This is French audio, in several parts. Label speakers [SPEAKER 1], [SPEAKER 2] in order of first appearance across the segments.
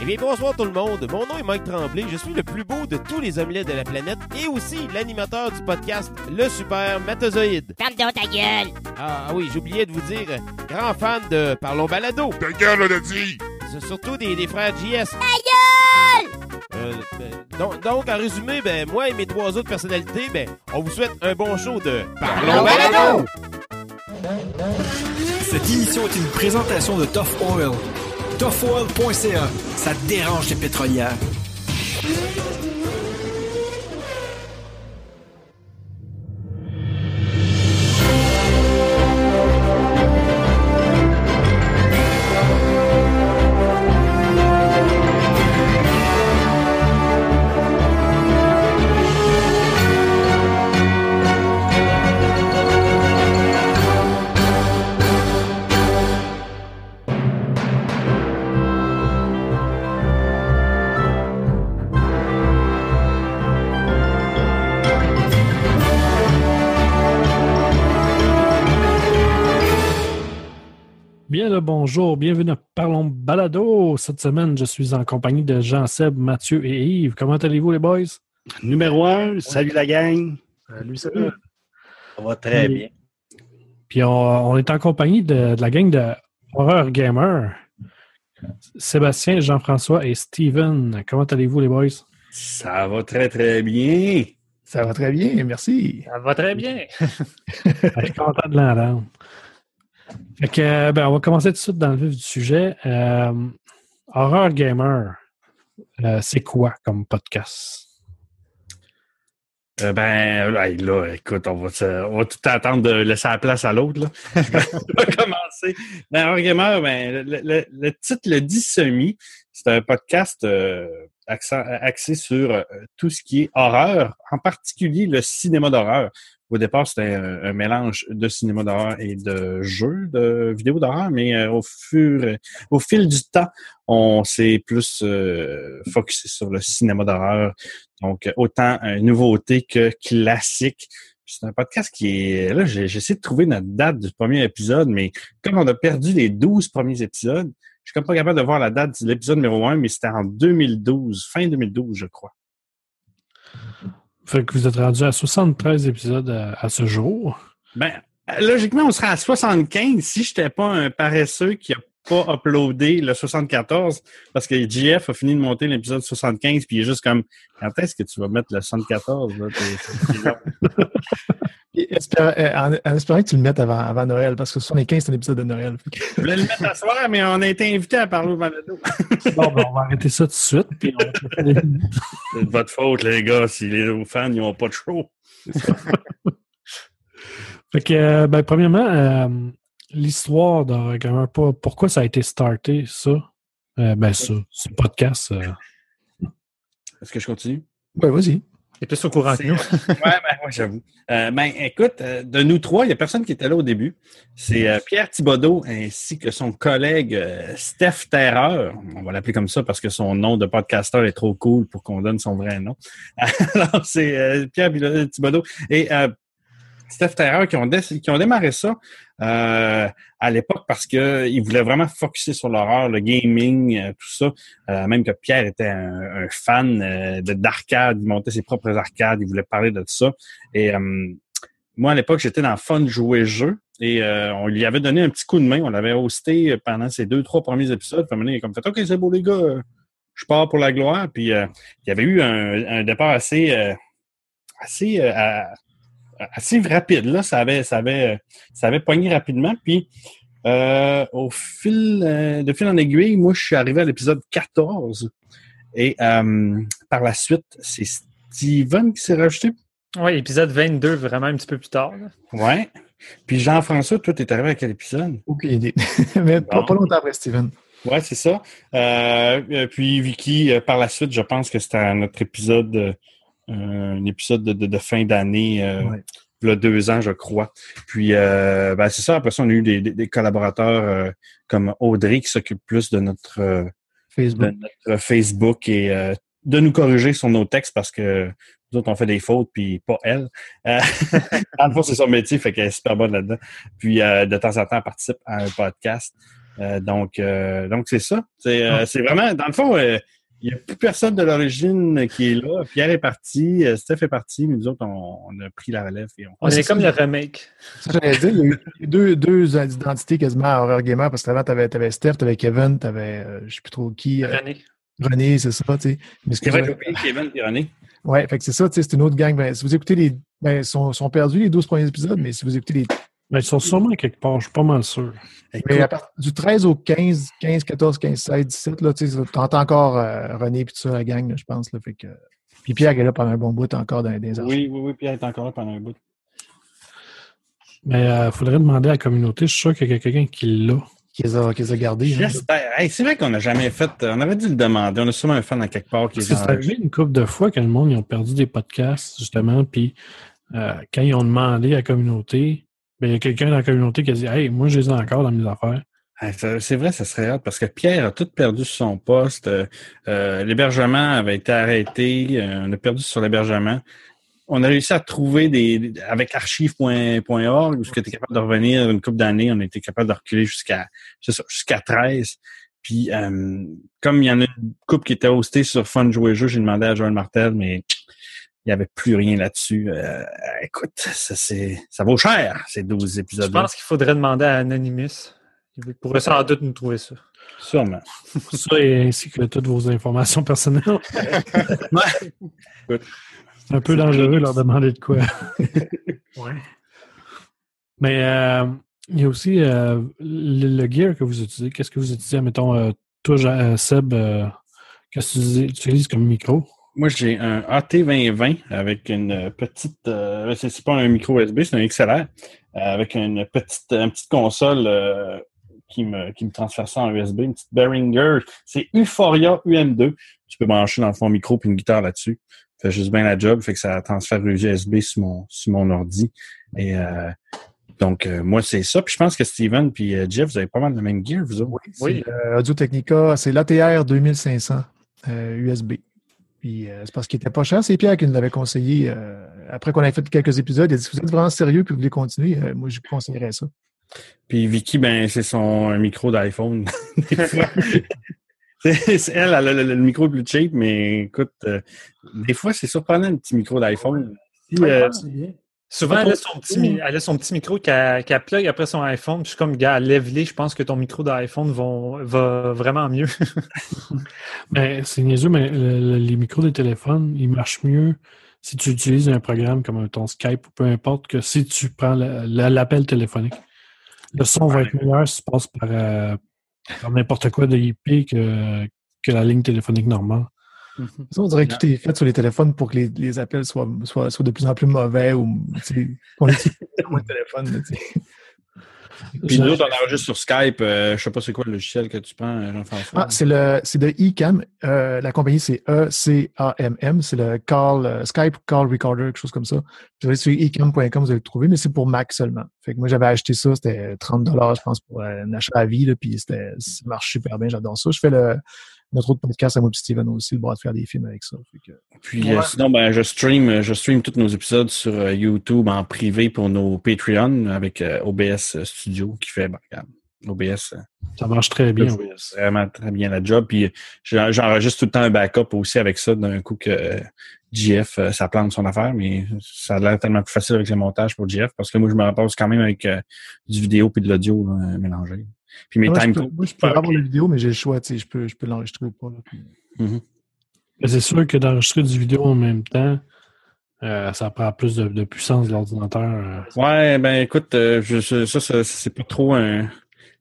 [SPEAKER 1] Eh bien, bonsoir tout le monde. Mon nom est Mike Tremblay. Je suis le plus beau de tous les omelettes de la planète et aussi l'animateur du podcast Le Super Matozoïde.
[SPEAKER 2] Ferme donc ta gueule!
[SPEAKER 1] Ah, oui, j'oubliais de vous dire, euh, grand fan de Parlons Balado.
[SPEAKER 3] Ta gueule, on a dit!
[SPEAKER 1] C'est Surtout des, des frères JS.
[SPEAKER 2] Ta gueule!
[SPEAKER 1] Euh, ben, donc, donc, en résumé, ben, moi et mes trois autres personnalités, ben, on vous souhaite un bon show de Parlons Balado.
[SPEAKER 4] Cette émission est une présentation de Tough Oil. ToughOil.ca, ça dérange les pétrolières?
[SPEAKER 5] Bonjour, bienvenue à Parlons Balado. Cette semaine, je suis en compagnie de Jean-Seb, Mathieu et Yves. Comment allez-vous les boys?
[SPEAKER 6] Numéro un, salut la gang.
[SPEAKER 5] Salut, salut.
[SPEAKER 6] Ça va très bien.
[SPEAKER 5] Puis on, on est en compagnie de, de la gang de Horror Gamer. Sébastien, Jean-François et Steven. Comment allez-vous les boys?
[SPEAKER 6] Ça va très très bien.
[SPEAKER 7] Ça va très bien, merci.
[SPEAKER 8] Ça va très bien.
[SPEAKER 5] Je suis content de l'entendre. Fait que, euh, ben, on va commencer tout de suite dans le vif du sujet. Euh, Horror Gamer, euh, c'est quoi comme podcast?
[SPEAKER 6] Euh, ben là, écoute, on va, on va tout attendre de laisser la place à l'autre. on va commencer. Ben, Horror Gamer, ben, le, le- le titre le dit semi. C'est un podcast axé sur tout ce qui est horreur, en particulier le cinéma d'horreur. Au départ, c'était un, mélange de cinéma d'horreur et de jeux de vidéos d'horreur, mais euh, au fur, au fil du temps, on s'est plus euh, focusé sur le cinéma d'horreur. Donc, autant euh, nouveauté que classique. C'est un podcast qui est... Là, essayé de trouver notre date du premier épisode, mais comme on a perdu les 12 premiers épisodes, je suis pas capable de voir la date de l'épisode numéro 1, mais c'était en 2012, fin 2012, je crois.
[SPEAKER 5] Fait que vous êtes rendu à 73 épisodes à, ce jour.
[SPEAKER 6] Ben, logiquement, on serait à 75 si je n'étais pas un paresseux qui a pas uploadé le 74 parce que JF a fini de monter l'épisode 75 puis il est juste comme quand est-ce que tu vas mettre le 74 là?
[SPEAKER 7] Euh, en, en espérant que tu le mettes avant, avant Noël, parce que 75, c'est un épisode de Noël.
[SPEAKER 6] Je voulais le mettre à soir, mais on a été invité à parler au balado.
[SPEAKER 5] Bon, ben, on va arrêter ça tout de suite. Puis on
[SPEAKER 6] C'est de votre faute, les gars, si les fans n'ont pas de show.
[SPEAKER 5] Fait que, euh, ben, premièrement, euh, l'histoire de Gamer, pas pourquoi ça a été starté, ça? Euh, ben, ça, ce podcast. euh,
[SPEAKER 6] Est-ce que je continue?
[SPEAKER 7] Ouais, vas-y.
[SPEAKER 8] T'es plus au courant que nous.
[SPEAKER 6] ouais, ben, ouais, j'avoue. Euh, ben, écoute, euh, de nous trois, il n'y a personne qui était là au début. C'est euh, Pierre Thibodeau ainsi que son collègue euh, Steph Terreur. On va l'appeler comme ça parce que son nom de podcasteur est trop cool pour qu'on donne son vrai nom. Alors, c'est euh, Pierre Thibodeau et euh, Steph Terreur qui ont, démarré ça euh, à l'époque parce qu'ils voulaient vraiment focuser sur l'horreur, le gaming, euh, tout ça. Euh, même que Pierre était un, fan de d'arcade, il montait ses propres arcades, il voulait parler de ça. Et moi, à l'époque, j'étais dans Fun Jouer Jeu et on lui avait donné un petit coup de main. On l'avait hosté pendant ces deux, trois premiers épisodes. Il a comme fait OK, c'est beau, les gars, je pars pour la gloire. Puis il y avait eu un, départ assez, assez rapide. Là, ça avait, ça avait, ça avait pogné rapidement. Puis euh, au fil euh, de fil en aiguille, moi, je suis arrivé à l'épisode 14. Et euh, par la suite, c'est Steven qui s'est rajouté.
[SPEAKER 8] Oui, épisode 22, vraiment un petit peu plus tard.
[SPEAKER 6] Ouais. Puis Jean-François, toi, t'es arrivé à quel épisode?
[SPEAKER 7] Aucune idée. Mais pas,
[SPEAKER 6] Bon.
[SPEAKER 7] pas longtemps après, Steven.
[SPEAKER 6] Ouais, c'est ça. Puis Vicky, par la suite, je pense que c'était notre épisode, euh, un épisode de, de- de fin d'année, euh,
[SPEAKER 7] Ouais.
[SPEAKER 6] il y a deux ans, je crois. Puis, euh, ben, c'est ça. Après ça, on a eu des, des- des collaborateurs euh, comme Audrey qui s'occupe plus de notre, euh, de
[SPEAKER 7] Facebook.
[SPEAKER 6] notre Facebook et euh, de nous corriger sur nos textes parce que nous autres, on fait des fautes, puis pas elle. Euh, en le fond, c'est son métier, fait qu'elle est super bonne là-dedans. Puis, euh, de temps en temps, elle participe à un podcast. Euh, donc, euh, donc c'est ça. C'est euh, c'est vraiment, dans le fond, euh, il n'y a plus personne de l'origine qui est là. Pierre est parti, euh, Steph est parti, mais nous autres, on, on a pris la relève. Et on...
[SPEAKER 8] On
[SPEAKER 7] c'est
[SPEAKER 8] est comme
[SPEAKER 7] ça.
[SPEAKER 8] le remake.
[SPEAKER 7] Ça, j'allais dire, il y a eu deux, deux identités quasiment à Horror Gamer, parce qu'avant, tu avais, Steph, tu avais Kevin, tu avais, je sais plus trop qui, euh,
[SPEAKER 8] René.
[SPEAKER 7] René, c'est ça, tu sais. Mais
[SPEAKER 6] C'est vrai
[SPEAKER 7] excuse-moi.
[SPEAKER 6] que Kevin et René.
[SPEAKER 7] Ouais, fait que c'est ça, tu sais, c'est une autre gang. Ben, si vous écoutez les. Ben, ils sont, sont perdus les 12 premiers épisodes, mais si vous écoutez les.
[SPEAKER 5] Mais ils sont sûrement quelque part, je suis pas mal sûr.
[SPEAKER 7] Mais à partir du 13 au 15, 15, 14, 15, 16, 17, là, tu sais, t'entends encore euh, René puis tout ça, la gang, là, je pense. Là, fait que... Puis Pierre est là pendant un bon bout encore dans, les archives.
[SPEAKER 6] Oui, oui, oui, Pierre est encore là pendant un bout.
[SPEAKER 5] Mais il faudrait demander à la communauté. Je suis sûr qu'il y a quelqu'un qui l'a.
[SPEAKER 7] Qui les a, qui les a gardés. hein.
[SPEAKER 6] J'espère. Hey, c'est vrai qu'on n'a jamais fait. On avait dû le demander. On a sûrement un fan à quelque part qui
[SPEAKER 5] Parce
[SPEAKER 6] est
[SPEAKER 5] que c'est arrivé une couple de fois que le monde ils ont perdu des podcasts, justement, puis euh, quand ils ont demandé à la communauté, ben, il y a quelqu'un dans la communauté qui a dit Hey, moi je les ai encore dans mes affaires.
[SPEAKER 6] C'est vrai, ça serait hâte parce que Pierre a tout perdu son poste. Euh, euh, l'hébergement avait été arrêté. Euh, on a perdu sur l'hébergement. On a réussi à trouver des avec archive.org où tu es capable de revenir une couple d'années. On a été capable de reculer jusqu'à jusqu'à 13. Puis comme il y en a une couple qui était hostée sur Fun Jouer Jeu, j'ai demandé à Joël Martel, mais il n'y avait plus rien là-dessus. Euh, écoute, ça, c'est, ça vaut cher, ces 12
[SPEAKER 8] Je
[SPEAKER 6] épisodes
[SPEAKER 8] pense qu'il faudrait demander à Anonymous. Il pourrait sans doute nous trouver ça.
[SPEAKER 6] Sûrement.
[SPEAKER 5] Ça et ainsi que toutes vos informations personnelles. c'est un peu dangereux de leur demander de quoi.
[SPEAKER 8] Ouais.
[SPEAKER 5] Mais euh, il y a aussi euh, le, le gear que vous utilisez. Qu'est-ce que vous utilisez? Mettons, euh, toi, Seb, euh, qu'est-ce que tu utilises comme micro?
[SPEAKER 6] Moi, j'ai un AT2020 avec une petite. euh, c'est pas un micro USB, c'est un XLR euh, avec une petite, une petite console euh, qui, me, qui me transfère ça en USB, une petite Behringer. C'est Euphoria UM2. Tu peux brancher dans le fond micro puis une guitare là-dessus. Fait juste bien la job, fait que ça transfère USB sur mon, sur mon ordi. Et euh, donc, euh, moi, c'est ça. Puis je pense que Steven puis euh, Jeff, vous avez pas mal le même gear, vous autres.
[SPEAKER 7] Oui,
[SPEAKER 8] Oui.
[SPEAKER 7] c'est euh, Audio Technica, c'est l'ATR 2500 euh, USB. Puis euh, c'est parce qu'il était pas cher. C'est Pierre qui nous l'avait conseillé. euh, après qu'on ait fait quelques épisodes, il a dit si vous êtes vraiment sérieux puis vous voulez continuer, euh, moi je vous conseillerais ça.
[SPEAKER 6] Puis Vicky, ben, c'est son un micro d'iPhone. Des fois. C'est- c'est elle, elle a le, le micro le plus cheap, mais écoute, euh, des fois, c'est surprenant le petit micro d'iPhone. Si, euh,
[SPEAKER 8] Souvent, elle a son petit, elle a son petit micro qu'elle plug après son iPhone. Puis je suis comme, gars, lève-les. Je pense que ton micro d'iPhone va, vraiment mieux.
[SPEAKER 5] Ben, c'est niaiseux, mais le- le- les micros des téléphones, ils marchent mieux si tu utilises un programme comme ton Skype ou peu importe que si tu prends l'appel téléphonique. Le son va être meilleur si tu passes par, euh, par n'importe quoi de IP que, que la ligne téléphonique normale.
[SPEAKER 7] Ça, on dirait que tout est fait sur les téléphones pour que les, les appels soient, soient, soient de plus en plus mauvais ou qu'on utilise moins de téléphone.
[SPEAKER 6] puis nous autres, on enregistre sur Skype. euh, je sais pas c'est quoi le logiciel que tu prends, euh, Jean-François.
[SPEAKER 7] Ah, c'est le c'est de eCam. Euh, la compagnie, c'est E-C-A-M-M. C'est le call, euh, Skype Call Recorder, quelque chose comme ça. Vous allez sur ecam.com, vous allez le trouver, mais c'est pour Mac seulement. Fait que moi, j'avais acheté ça, c'était 30 je pense, pour euh, un achat à vie, là, puis c'était, ça marche super bien, j'adore ça. Je fais le, notre autre podcast à moi et Steven aussi, le droit de faire des films avec ça. Que,
[SPEAKER 6] Puis euh, sinon, ben, je stream, je stream tous nos épisodes sur euh, YouTube en privé pour nos Patreon avec euh, OBS Studio qui fait, ben, regarde, OBS.
[SPEAKER 5] Ça marche très bien.
[SPEAKER 6] fait vraiment très bien la job. Puis j'en- j'enregistre tout le temps un backup aussi avec ça d'un coup que GF, euh, ça plante son affaire, mais ça a l'air tellement plus facile avec le montage pour GF parce que moi, je me repose quand même avec euh, du vidéo puis de l'audio mélangé. Puis mes
[SPEAKER 7] moi, je
[SPEAKER 6] time
[SPEAKER 7] peux,
[SPEAKER 6] codes.
[SPEAKER 7] moi, je peux avoir la vidéo, mais j'ai le choix, tu sais, je peux, je peux l'enregistrer ou pas. là, puis-
[SPEAKER 5] Mais C'est sûr que d'enregistrer du vidéo en même temps, euh, ça prend plus de, de puissance de l'ordinateur. euh.
[SPEAKER 6] Ouais, ben écoute, euh, je, je- ça, ça, c'est pas trop un.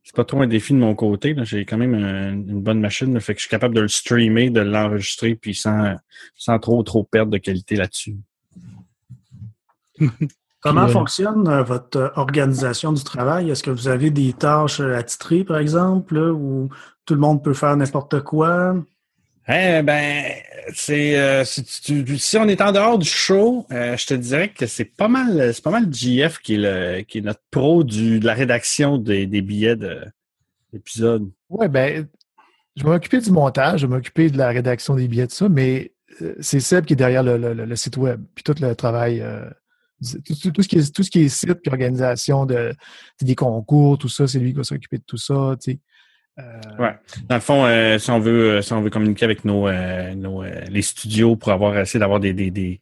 [SPEAKER 6] C'est pas trop un défi de mon côté. J'ai quand même un- une bonne machine. là. fait que je suis capable de le streamer, de l'enregistrer, puis sans, sans trop trop perdre de qualité là-dessus.
[SPEAKER 3] Comment fonctionne euh, votre euh, organisation du travail? Est-ce que vous avez des tâches euh, attitrées, par exemple, là, où tout le monde peut faire n'importe quoi?
[SPEAKER 6] Eh ben, c'est euh, si, on est en dehors du show, euh, je te dirais que c'est pas mal, c'est pas mal JF qui est le qui est notre pro du de la rédaction des, des billets de d'épisodes.
[SPEAKER 7] Ouais, ben, je vais m'occuper du montage, je vais m'occuper de la rédaction des billets, de ça, mais c'est Seb qui est derrière le, le- le- le site web, puis tout le travail, euh, tout, ce qui est, tout ce qui est site, puis organisation de, des concours, tout ça, c'est lui qui va s'occuper de tout ça. Euh,
[SPEAKER 6] Ouais. Dans le fond, euh, si on veut, euh, si on veut communiquer avec nos, nos les studios pour avoir essayé d'avoir des,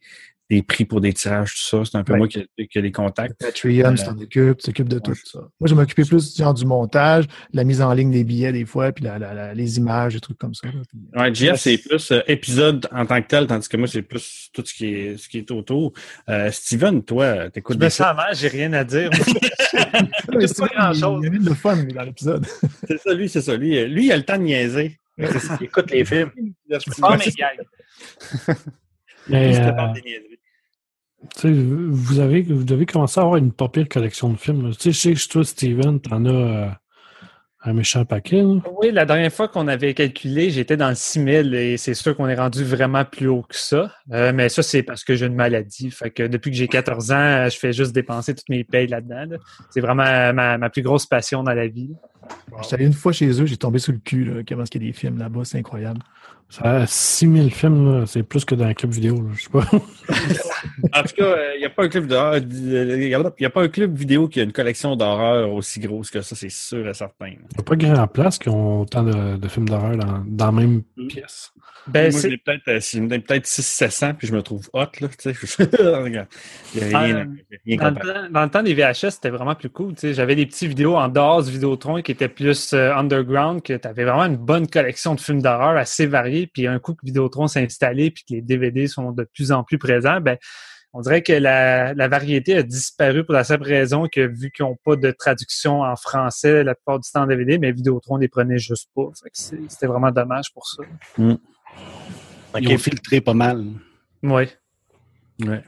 [SPEAKER 6] des prix pour des tirages, tout ça, c'est un peu
[SPEAKER 7] Ouais.
[SPEAKER 6] moi qui, qui ai les contacts.
[SPEAKER 7] Patreon, tu t'en occupes, tu t'occupes de tout ça. Moi, je m'occupais plus genre, du montage, de la mise en ligne des billets des fois, puis la, la- la- les images, des trucs comme ça. euh,
[SPEAKER 6] Ouais, GF, c'est plus euh, épisode en tant que tel, tandis que moi, c'est plus tout ce qui est, ce qui est autour. Euh, Steven, toi, t'écoutes
[SPEAKER 8] sens mal, j'ai rien à dire.
[SPEAKER 7] mais
[SPEAKER 8] pas
[SPEAKER 7] c'est vrai,
[SPEAKER 8] grand-chose.
[SPEAKER 7] Il y avait de fun dans l'épisode.
[SPEAKER 6] C'est ça, lui, c'est ça. Lui, euh, lui, il a le temps de niaiser.
[SPEAKER 9] Écoute les films.
[SPEAKER 8] Mais.
[SPEAKER 5] Mais,
[SPEAKER 6] Il se
[SPEAKER 5] euh,
[SPEAKER 6] prépare des niaiseries.
[SPEAKER 5] Vous, avez, vous devez commencer à avoir une pas pire collection de films. Tu sais, je sais que toi, Steven, t'en as euh, un méchant paquet. là.
[SPEAKER 8] Oui, la dernière fois qu'on avait calculé, j'étais dans le 6000 et c'est sûr qu'on est rendu vraiment plus haut que ça. Euh, mais ça, c'est parce que j'ai une maladie. Fait que depuis que j'ai 14 ans, je fais juste dépenser toutes mes payes là-dedans. là. C'est vraiment ma, ma plus grosse passion dans la vie.
[SPEAKER 7] J'étais allé une fois chez eux, j'ai tombé sous le cul, là, comment est-ce qu'il y a des films là-bas, c'est incroyable.
[SPEAKER 5] Ça a 6000 films, là. c'est plus que dans un club vidéo. là. Je sais pas.
[SPEAKER 6] En tout cas, il n'y a pas un club d'horreur. Il n'y a pas un club vidéo qui a une collection d'horreur aussi grosse que ça, c'est sûr et certain.
[SPEAKER 5] Il n'y a pas grand place qui ont autant de, de films d'horreur dans, dans la même
[SPEAKER 6] Mm.
[SPEAKER 5] pièce.
[SPEAKER 8] Ben,
[SPEAKER 6] moi, j'ai peut-être euh, peut-être 600-700, puis je me trouve hot, là. Regarde. Il a rien, rien
[SPEAKER 8] Dans le, temps, dans le temps des VHS, c'était vraiment plus cool. J'avais des petites vidéos en dehors du Vidéotron qui étaient plus euh, underground, que tu avais vraiment une bonne collection de films d'horreur assez variés. Puis un coup que Vidéotron s'est installé puis que les DVD sont de plus en plus présents, ben, on dirait que la, la variété a disparu pour la simple raison que vu qu'ils n'ont pas de traduction en français la plupart du temps en DVD, mais Vidéotron les prenait juste pas. C'était vraiment dommage pour ça.
[SPEAKER 9] Ils ont filtré pas mal.
[SPEAKER 8] Oui.
[SPEAKER 6] Ouais.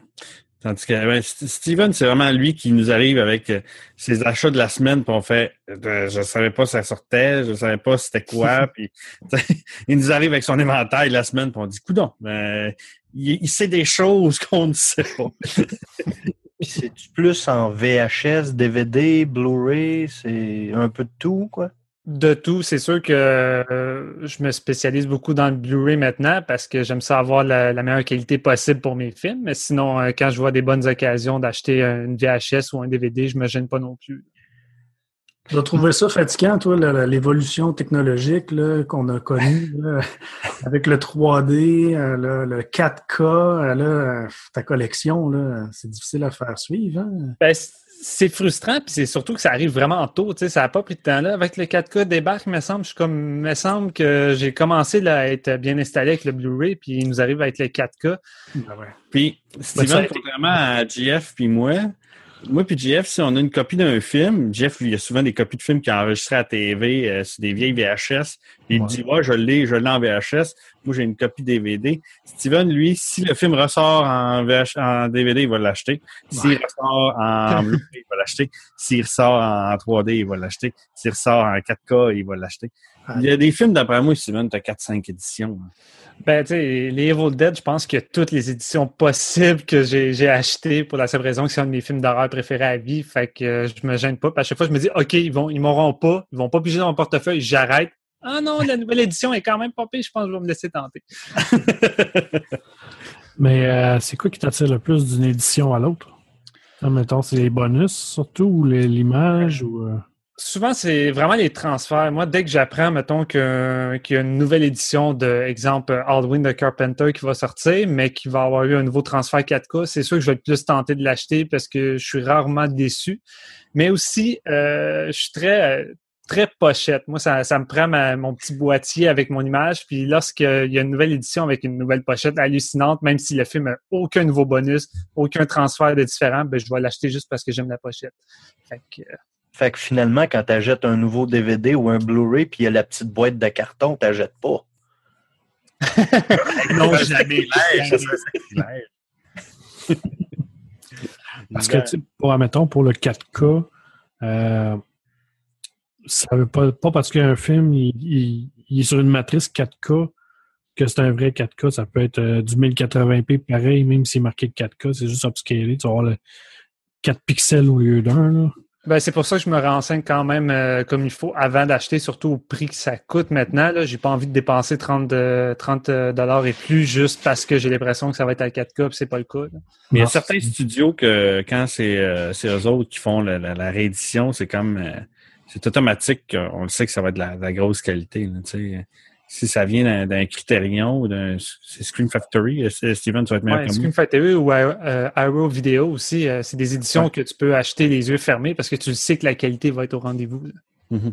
[SPEAKER 6] Tandis que ouais, St- Steven, c'est vraiment lui qui nous arrive avec euh, ses achats de la semaine, puis on fait euh, je savais pas si ça sortait, je savais pas c'était quoi, puis il nous arrive avec son inventaire de la semaine, puis on dit coudon, ben, il, il sait des choses qu'on ne sait pas.
[SPEAKER 9] Puis c'est plus en VHS, DVD, Blu-ray, c'est un peu de tout, quoi?
[SPEAKER 8] De tout, c'est sûr que euh, je me spécialise beaucoup dans le Blu-ray maintenant parce que j'aime ça avoir la, la meilleure qualité possible pour mes films. Mais sinon, euh, quand je vois des bonnes occasions d'acheter une VHS ou un DVD, je me gêne pas non plus.
[SPEAKER 3] Tu as trouvé ça fatigant, toi, l'évolution technologique qu'on a connue là, avec le 3D, euh, le, le 4K, euh, là, euh, ta collection, c'est difficile à faire suivre. Hein?
[SPEAKER 8] Ben, c'est frustrant, puis c'est surtout que ça arrive vraiment tôt. Tu sais, ça n'a pas pris de temps là. Avec le 4K débarque, il me semble, je suis comme, me semble que j'ai commencé là, à être bien installé avec le Blu-ray, puis il nous arrive avec le 4K.
[SPEAKER 6] Puis
[SPEAKER 8] ça a
[SPEAKER 6] Steven,
[SPEAKER 8] été-
[SPEAKER 6] contrairement à GF puis moi, moi puis GF, si on a une copie d'un film, Jeff, il y a souvent des copies de films qu'il a enregistrées à TV euh, sur des vieilles VHS. Il dit Ouais, je l'ai, je l'ai en VHS. Moi, j'ai une copie DVD. Steven, lui, si le film ressort en, VH, en DVD, il va l'acheter. S'il ressort en Blu-ray, il va l'acheter. S'il ressort en 3D, il va l'acheter. S'il ressort en 4K, il va l'acheter. Il y a des films, d'après moi, Steven, tu as 4-5 éditions. hein.
[SPEAKER 8] Ben, tu sais, les Evil Dead, je pense qu'il y a toutes les éditions possibles que j'ai j'ai achetées pour la simple raison que c'est un de mes films d'horreur préférés à vie. Fait que euh, je me gêne pas. Puis à chaque fois, je me dis, OK, ils vont, ils m'auront pas, ils vont pas piger dans mon portefeuille, j'arrête. Ah non, la nouvelle édition est quand même pas pire, je pense que je vais me laisser tenter.
[SPEAKER 5] Mais euh, c'est quoi qui t'attire le plus d'une édition à l'autre? Mettons, c'est les bonus surtout ou les- l'image ou. euh,
[SPEAKER 8] Souvent, c'est vraiment les transferts. Moi, dès que j'apprends, mettons, qu'il y a une nouvelle édition de, exemple, Halloween de Carpenter qui va sortir, mais qui va avoir eu un nouveau transfert 4K, c'est sûr que je vais plus tenté de l'acheter parce que je suis rarement déçu. Mais aussi, euh, je suis très, euh, très pochette. Moi, ça, ça me prend mon petit boîtier avec mon image. Puis lorsqu'il y a une nouvelle édition avec une nouvelle pochette hallucinante, même si le film aucun nouveau bonus, aucun transfert de différent, ben, je vais l'acheter juste parce que j'aime la pochette. Fait euh,
[SPEAKER 9] Fait que finalement, quand tu achètes un nouveau DVD ou un Blu-ray, puis il y a la petite boîte de carton, tu n'achètes pas.
[SPEAKER 8] non, jamais.
[SPEAKER 5] Parce que, tu sais, pour, admettons, pour le 4K, euh, ça veut pas, pas parce qu'un film il, il- il est sur une matrice 4K que c'est un vrai 4K. Ça peut être euh, du 1080p pareil, même s'il est marqué 4K, c'est juste upscalé. Tu vas avoir le 4 pixels au lieu d'un.
[SPEAKER 8] Ben, c'est pour ça que je me renseigne quand même euh, comme il faut avant d'acheter, surtout au prix que ça coûte maintenant. Là, j'ai pas envie de dépenser 30, de- 30 dollars et plus juste parce que j'ai l'impression que ça va être à 4K, puis c'est pas le cas. là.
[SPEAKER 6] Mais il y a
[SPEAKER 5] Non,
[SPEAKER 6] certains studios que quand c'est euh, eux autres qui font la, la- la réédition, c'est comme euh, c'est automatique. On le sait que ça va être de la, de la grosse qualité. là, tu sais. Si ça vient d'un- Criterion ou d'un c'est Screen Factory, euh, Steven, tu vas être meilleur
[SPEAKER 8] Ouais. Screen Factory ou euh, Arrow Video aussi, euh, c'est des éditions
[SPEAKER 6] Ouais.
[SPEAKER 8] que tu peux acheter les yeux fermés parce que tu sais que la qualité va être au rendez-vous.
[SPEAKER 6] Mhm.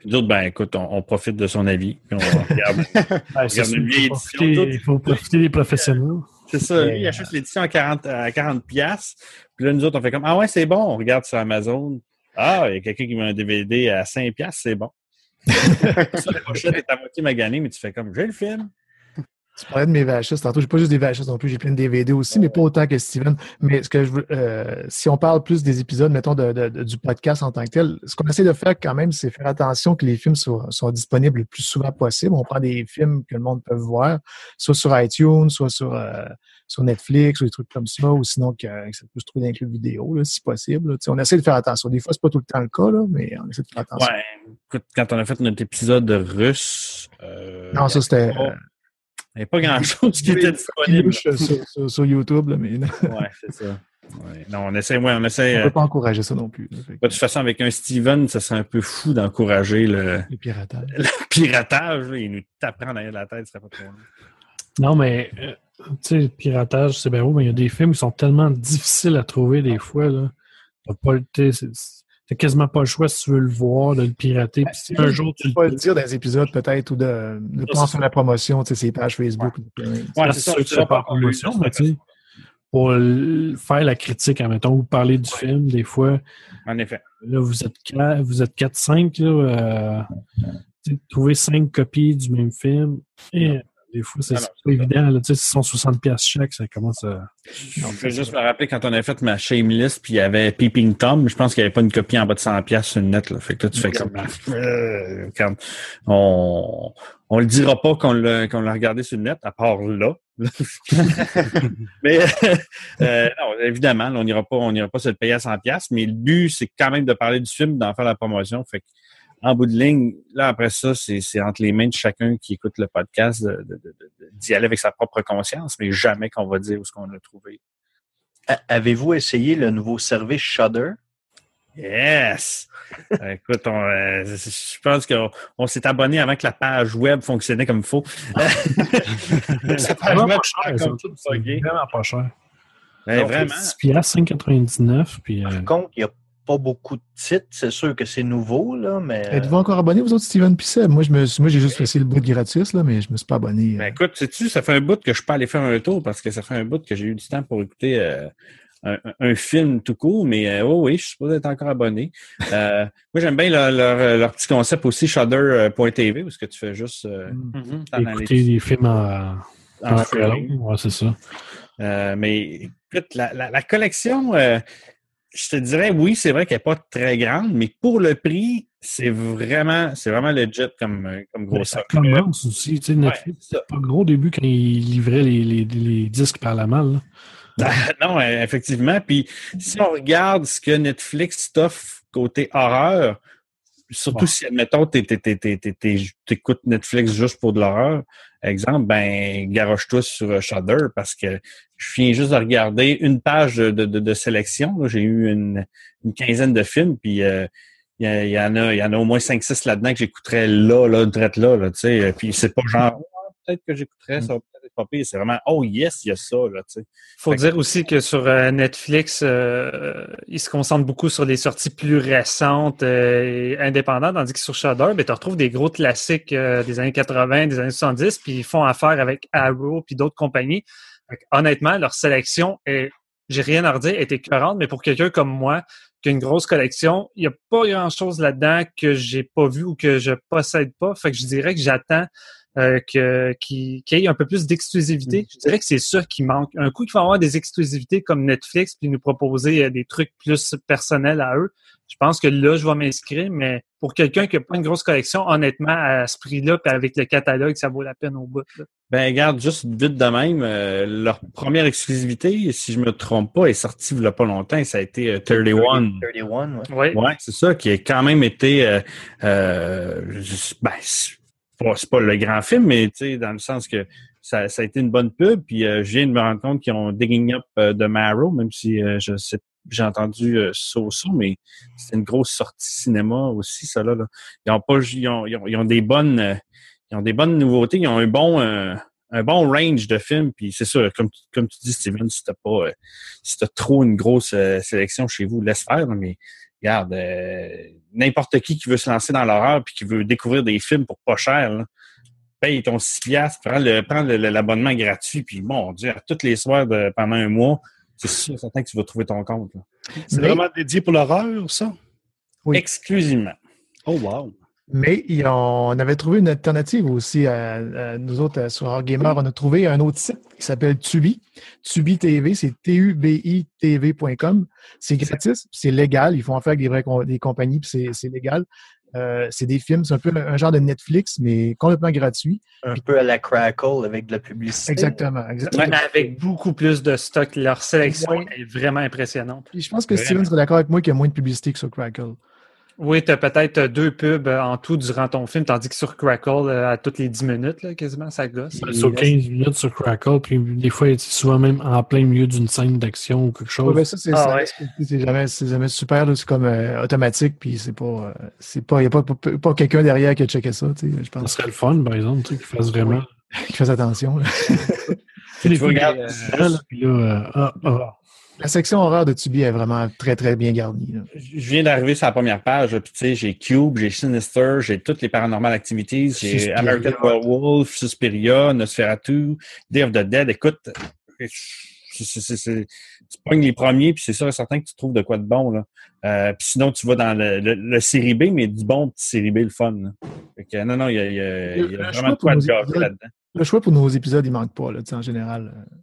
[SPEAKER 6] Puis d'autres, ben écoute, on, on profite de son avis. Puis on regarde.
[SPEAKER 5] Ouais, c'est
[SPEAKER 6] Regarde
[SPEAKER 5] ça,
[SPEAKER 6] une vieille
[SPEAKER 5] il faut
[SPEAKER 6] édition,
[SPEAKER 5] profiter-
[SPEAKER 6] tout.
[SPEAKER 5] Il faut profiter des professionnels.
[SPEAKER 6] C'est ça, lui, il achète l'édition à 40, à 40 piastres. Puis là, nous autres, on fait comme, ah ouais, c'est bon, on regarde sur Amazon. Ah, il y a quelqu'un qui met un DVD à 5 piastres, c'est bon. ça, la pochette est à moitié maganée, mais tu fais comme, j'ai le film.
[SPEAKER 7] Tu parlais de mes VHS tantôt. J'ai pas juste des VHS non plus, j'ai plein de DVD aussi, mais pas autant que Steven. Mais ce que je veux, euh, si on parle plus des épisodes, mettons, de, du podcast en tant que tel, ce qu'on essaie de faire quand même, c'est faire attention que les films soient, soient disponibles le plus souvent possible. On prend des films que le monde peut voir, soit sur iTunes, soit sur, euh, sur Netflix ou des trucs comme ça, ou sinon que, que ça peut se trouver dans les clubs vidéo, là, si possible. là. On essaie de faire attention. Des fois, c'est pas tout le temps le cas, là, mais on essaie de faire attention.
[SPEAKER 6] Ouais, écoute, quand on a fait notre épisode russe, euh,
[SPEAKER 7] Non, ça c'était.
[SPEAKER 6] Oh,
[SPEAKER 7] euh,
[SPEAKER 6] il n'y avait pas grand-chose qui était disponible.
[SPEAKER 7] sur, sur- sur YouTube, là, mais
[SPEAKER 6] Ouais, c'est ça. Ouais. Non, on essaie, ouais, on essaie.
[SPEAKER 7] on
[SPEAKER 6] euh,
[SPEAKER 7] peut pas encourager ça non plus. là. Que,
[SPEAKER 6] de toute façon, avec un Steven, ça serait un peu fou d'encourager le,
[SPEAKER 7] les piratages.
[SPEAKER 6] le piratage. là. Il nous taperait derrière la tête, ce serait pas trop long.
[SPEAKER 5] Non, mais euh, tu sais, le piratage, c'est bien beau, mais il y a des films qui sont tellement difficiles à trouver des fois. Là. T'as pas le quasiment pas le choix si tu veux le voir, de le pirater. Puis si un jour tu
[SPEAKER 7] peux pas le dire dans les épisodes peut-être ou de, de pas en faire la promotion, tu sais, ces pages Facebook.
[SPEAKER 6] Ouais,
[SPEAKER 5] Ouais,
[SPEAKER 6] c'est
[SPEAKER 5] sûr que
[SPEAKER 6] tu
[SPEAKER 5] pas promotion, mais tu sais, pour faire la critique, admettons, ou parler du film, des fois,
[SPEAKER 6] En effet.
[SPEAKER 5] là, vous êtes quatre, vous êtes 4-5, là, euh, tu sais, trouver cinq copies du même film, et des fois, c'est
[SPEAKER 6] Ah
[SPEAKER 5] pas évident, là, tu sais, si sont 60 pièces chaque, ça commence à...
[SPEAKER 6] Je vais juste me rappeler quand on a fait ma Shameless, puis il y avait Peeping Tom, je pense qu'il n'y avait pas une copie en bas de 100 pièces sur le net. Là. Fait que là, tu fais comme... Euh, quand on, on le dira pas qu'on l'a qu'on l'a regardé sur le net, à part là. mais euh, non, évidemment, là, on n'ira pas, on n'ira pas se le payer à 100 pièces, mais le but, c'est quand même de parler du film, d'en faire la promotion. Fait que, en bout de ligne, là, après ça, c'est entre les mains de chacun qui écoute le podcast de- de- de- de- d'y aller avec sa propre conscience, mais jamais qu'on va dire où est-ce qu'on l'a trouvé.
[SPEAKER 9] A- Avez-vous essayé le nouveau service Shudder?
[SPEAKER 6] Yes! Euh, Écoute, on, euh, je pense qu'on on s'est abonné avant que la page web fonctionnait comme il faut.
[SPEAKER 5] C'est vraiment pas cher, ça.
[SPEAKER 6] comme tout
[SPEAKER 5] vraiment pas cher.
[SPEAKER 6] Ouais,
[SPEAKER 9] Donc,
[SPEAKER 6] vraiment.
[SPEAKER 5] 6 piastres, 5,99, puis... euh,
[SPEAKER 9] Par contre, il n'y a pas beaucoup de titres. C'est sûr que c'est nouveau, là, mais.
[SPEAKER 7] Êtes-vous encore abonné, vous autres, Steven Pisset? Moi, je me suis- moi, j'ai juste essayé le bout gratis, là, mais je me suis pas abonné.
[SPEAKER 6] Ben
[SPEAKER 7] euh.
[SPEAKER 6] écoute, sais-tu, ça fait un bout que je peux aller faire un tour parce que ça fait un bout que j'ai eu du temps pour écouter euh, un, un film tout court, mais euh, oh oui, je suis supposé être encore abonné. Euh, moi, j'aime bien leur, leur, leur petit concept aussi, shudder.tv, où ce que tu fais juste t'en aller
[SPEAKER 5] écouter des films en...
[SPEAKER 6] en.
[SPEAKER 5] Ouais, c'est ça.
[SPEAKER 6] Euh, mais écoute, la, la, la collection, euh, je te dirais, oui, c'est vrai qu'elle n'est pas très grande, mais pour le prix, c'est vraiment, c'est vraiment legit comme, comme gros
[SPEAKER 5] ça commence aussi. Tu sais, Netflix,
[SPEAKER 6] c'est ça.
[SPEAKER 5] pas gros au début quand ils livraient les, les, les disques par la malle. là.
[SPEAKER 6] non, effectivement. Puis si on regarde ce que Netflix t'offre côté horreur, surtout
[SPEAKER 5] Ouais.
[SPEAKER 6] si, admettons, t'es- t'es- t'es- t'es- t'es- t'es- t'écoutes Netflix juste pour de l'horreur, exemple, ben, garoche-toi sur euh, Shudder parce que je viens juste de regarder une page de, de, de sélection. J'ai eu une, une quinzaine de films, puis euh, il y, en a, il y en a au moins 5-6 là-dedans que j'écouterais là, là, direct là, là, tu sais. Puis c'est pas genre, peut-être que j'écouterais, ça va peut-être être pas pire. C'est vraiment, oh yes, il y a ça, là, tu sais.
[SPEAKER 8] faut
[SPEAKER 6] Fait que-
[SPEAKER 8] dire aussi que sur euh, Netflix, euh, ils se concentrent beaucoup sur des sorties plus récentes euh, et indépendantes, tandis que sur Shudder, ben, tu retrouves des gros classiques des années 80, des années 70, puis ils font affaire avec Arrow puis d'autres compagnies. Honnêtement, leur sélection est, j'ai rien à redire, est écœurante, mais pour quelqu'un comme moi, qui a une grosse collection, il n'y a pas grand-chose là-dedans que j'ai pas vu ou que je possède pas. Fait que je dirais que j'attends euh, que- y ait un peu plus d'exclusivité. Je dirais que c'est ça qui manque. Un coup, il faut avoir des exclusivités comme Netflix puis nous proposer euh, des trucs plus personnels à eux. Je pense que là, je vais m'inscrire, mais pour quelqu'un qui n'a pas une grosse collection, honnêtement, à ce prix-là, puis avec le catalogue, ça vaut la peine au bout. là.
[SPEAKER 6] Ben, regarde, juste vite de même, euh, leur première exclusivité, si je me trompe pas, est sortie il y a pas longtemps, ça a été euh, 31.
[SPEAKER 9] 31, ouais.
[SPEAKER 8] Oui.
[SPEAKER 6] Ouais, c'est ça, qui a quand même été, euh, euh, ben, c'est pas, pas le grand film, mais dans le sens que ça, ça a été une bonne pub, puis euh, je viens de me rendre compte qu'ils ont Digging Up euh, de Marrow, même si euh, je sais j'ai entendu euh, ça aussi, mais c'est une grosse sortie cinéma aussi, ça là. Ils ont pas, ils ont, ils ont, ils ont des bonnes, euh, ils ont des bonnes nouveautés, ils ont un bon, euh, un bon range de films. Puis c'est ça, comme, tu- comme tu dis, Steven, si t'as pas, si t'as trop une grosse sélection chez vous, laisse faire. mais regarde, euh, n'importe qui qui veut se lancer dans l'horreur puis qui veut découvrir des films pour pas cher, là, paye ton 6 piastres, prends le, prends l'abonnement gratuit, puis bon, Dieu, à tous les soirs de, pendant un mois, c'est sûr, certain que tu vas trouver ton compte. là.
[SPEAKER 10] C'est
[SPEAKER 7] Mais-
[SPEAKER 10] vraiment dédié pour l'horreur, ça?
[SPEAKER 7] Oui.
[SPEAKER 6] Exclusivement.
[SPEAKER 10] Oh, wow.
[SPEAKER 7] Mais on avait trouvé une alternative aussi. à- à nous autres, sur Horror Gamer, on a trouvé un autre site qui s'appelle Tubi. Tubi TV, c'est T-U-B-I-TV.com. C'est gratis, c'est légal. Ils font affaire avec des vraies com- des compagnies, puis c'est- c'est légal. Euh, c'est des films, c'est un peu un, un genre de Netflix, mais complètement gratuit.
[SPEAKER 9] Un peu à la Crackle avec de la publicité.
[SPEAKER 7] Exactement. exactement.
[SPEAKER 8] Mais avec beaucoup plus de stock, leur sélection
[SPEAKER 7] Ouais.
[SPEAKER 8] est vraiment impressionnante.
[SPEAKER 7] Puis je pense que
[SPEAKER 6] Vraiment.
[SPEAKER 7] Steven serait d'accord avec moi qu'il y a moins de publicité que sur Crackle.
[SPEAKER 8] Oui, tu as peut-être deux pubs euh, en tout durant ton film, tandis que sur Crackle, euh, à toutes les 10 minutes, là, quasiment, ça gosse.
[SPEAKER 5] Ben, sur 15 minutes sur Crackle, puis des fois, c'est souvent même en plein milieu d'une scène d'action ou quelque chose.
[SPEAKER 7] Ouais, ben ça, c'est
[SPEAKER 8] Ah
[SPEAKER 7] ça
[SPEAKER 8] ouais.
[SPEAKER 7] jamais, c'est jamais super. là. C'est comme euh, automatique, puis c'est pas, euh, c'est pas, il n'y a pas, pas, pas quelqu'un derrière qui a checké ça. tu sais, Je
[SPEAKER 5] Ça
[SPEAKER 7] pense
[SPEAKER 5] serait le fun, par exemple, qu'ils fassent vraiment.
[SPEAKER 7] qu'il fasse attention. là.
[SPEAKER 5] Tu les
[SPEAKER 6] regardes,
[SPEAKER 5] euh, là, puis là, euh, ah, ah.
[SPEAKER 7] La section horreur de Tubi est vraiment très, très bien garnie. là.
[SPEAKER 6] Je viens d'arriver sur la première page, là, puis tu sais, j'ai Cube, j'ai Sinister, j'ai toutes les Paranormal Activities, j'ai. American Werewolf, Suspiria, Nosferatu, Day of the Dead. Écoute, c'est- tu pognes les premiers, puis c'est sûr et certain que tu trouves de quoi de bon. Là. Euh, puis sinon, tu vas dans le, le, le série B, mais du bon petit série B, le fun. là. Fait que, non, non, il y a, il y a- il y a
[SPEAKER 7] Le
[SPEAKER 6] vraiment de quoi de gâter là-dedans.
[SPEAKER 7] Le choix pour nos épisodes, il manque pas, là, en général. euh.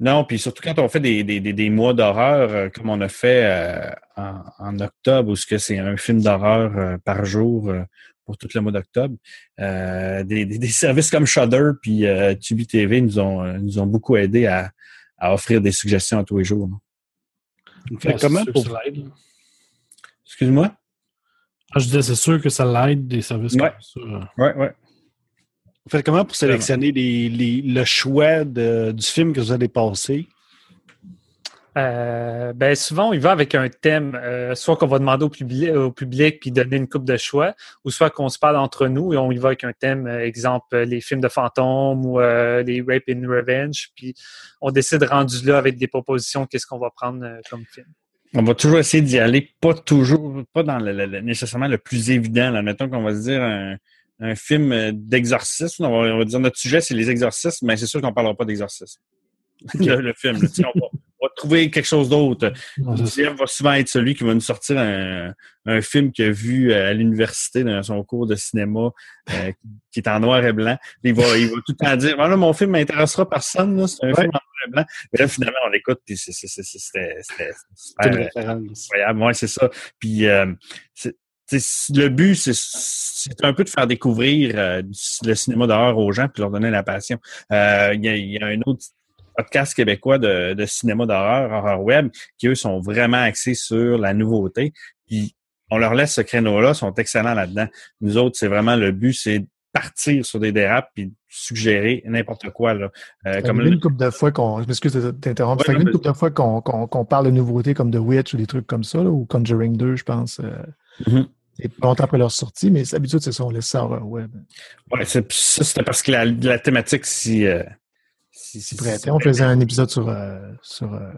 [SPEAKER 6] Non, puis surtout quand on fait des, des, des, des mois d'horreur, euh, comme on a fait euh, en, en octobre, où c'est un film d'horreur euh, par jour euh, pour tout le mois d'octobre, des, services comme Shudder puis Tubi TV nous ont, nous ont beaucoup aidé à, à offrir des suggestions à tous les jours.
[SPEAKER 10] Fait
[SPEAKER 5] Ouais,
[SPEAKER 10] comment pour-.
[SPEAKER 6] Excuse-moi?
[SPEAKER 5] Ah, je disais, c'est sûr que ça l'aide des services
[SPEAKER 6] Ouais.
[SPEAKER 5] comme ça.
[SPEAKER 6] Ouais, ouais.
[SPEAKER 10] Vous faites comment pour sélectionner les, les- le choix de- du film que vous allez passer?
[SPEAKER 8] Euh, ben souvent, il va avec un thème, euh, soit qu'on va demander au public, au public puis donner une coupe de choix, ou soit qu'on se parle entre nous et on y va avec un thème, euh, exemple euh, les films de fantômes ou euh, les Rape and Revenge, puis on décide rendu là avec des propositions, qu'est-ce qu'on va prendre euh, comme film.
[SPEAKER 6] On va toujours essayer d'y aller, pas toujours, pas dans le, le- le- nécessairement le plus évident. Là. Mettons qu'on va se dire un, un film euh, d'exorcisme. On va, on va dire notre sujet, c'est les exorcismes, mais c'est sûr qu'on ne parlera pas d'exorcisme. Le, le film. là. On, va, on va trouver quelque chose d'autre. Diane va souvent être celui qui va nous sortir un, un film qu'il a vu euh, à l'université dans son cours de cinéma euh, qui- est en noir et blanc. Il va, il va tout le temps dire Voilà, mon film m'intéressera personne, c'est un
[SPEAKER 10] Ouais.
[SPEAKER 6] film en noir et blanc. Mais là, finalement, on l'écoute, puis c'était super incroyable. Ouais, c'est ça. Puis euh, le but, c'est- un peu de faire découvrir euh, le cinéma d'horreur aux gens puis leur donner la passion. Euh, Il y, a, il y a un autre podcast québécois de, de cinéma d'horreur, horreur web, qui eux sont vraiment axés sur la nouveauté. Puis on leur laisse ce créneau-là, ils sont excellents là-dedans. Nous autres, c'est vraiment le but, c'est de partir sur des dérapes puis suggérer n'importe quoi. Là. Euh, comme là,
[SPEAKER 7] une couple de fois qu'on. Je m'excuse de t'interrompre.
[SPEAKER 6] Ouais,
[SPEAKER 7] une couple de fois qu'on qu'on parle de nouveautés comme The Witch ou des trucs comme ça, là, ou Conjuring 2, je pense. euh,
[SPEAKER 6] Mhm.
[SPEAKER 7] C'est pas longtemps après leur sortie, mais d'habitude, c'est ça, on laisse ça horreur web.
[SPEAKER 6] ouais, c'est- ça, c'était parce que la, la thématique si, euh, si,
[SPEAKER 7] C'est prêt. On faisait un épisode sur. euh, sur euh,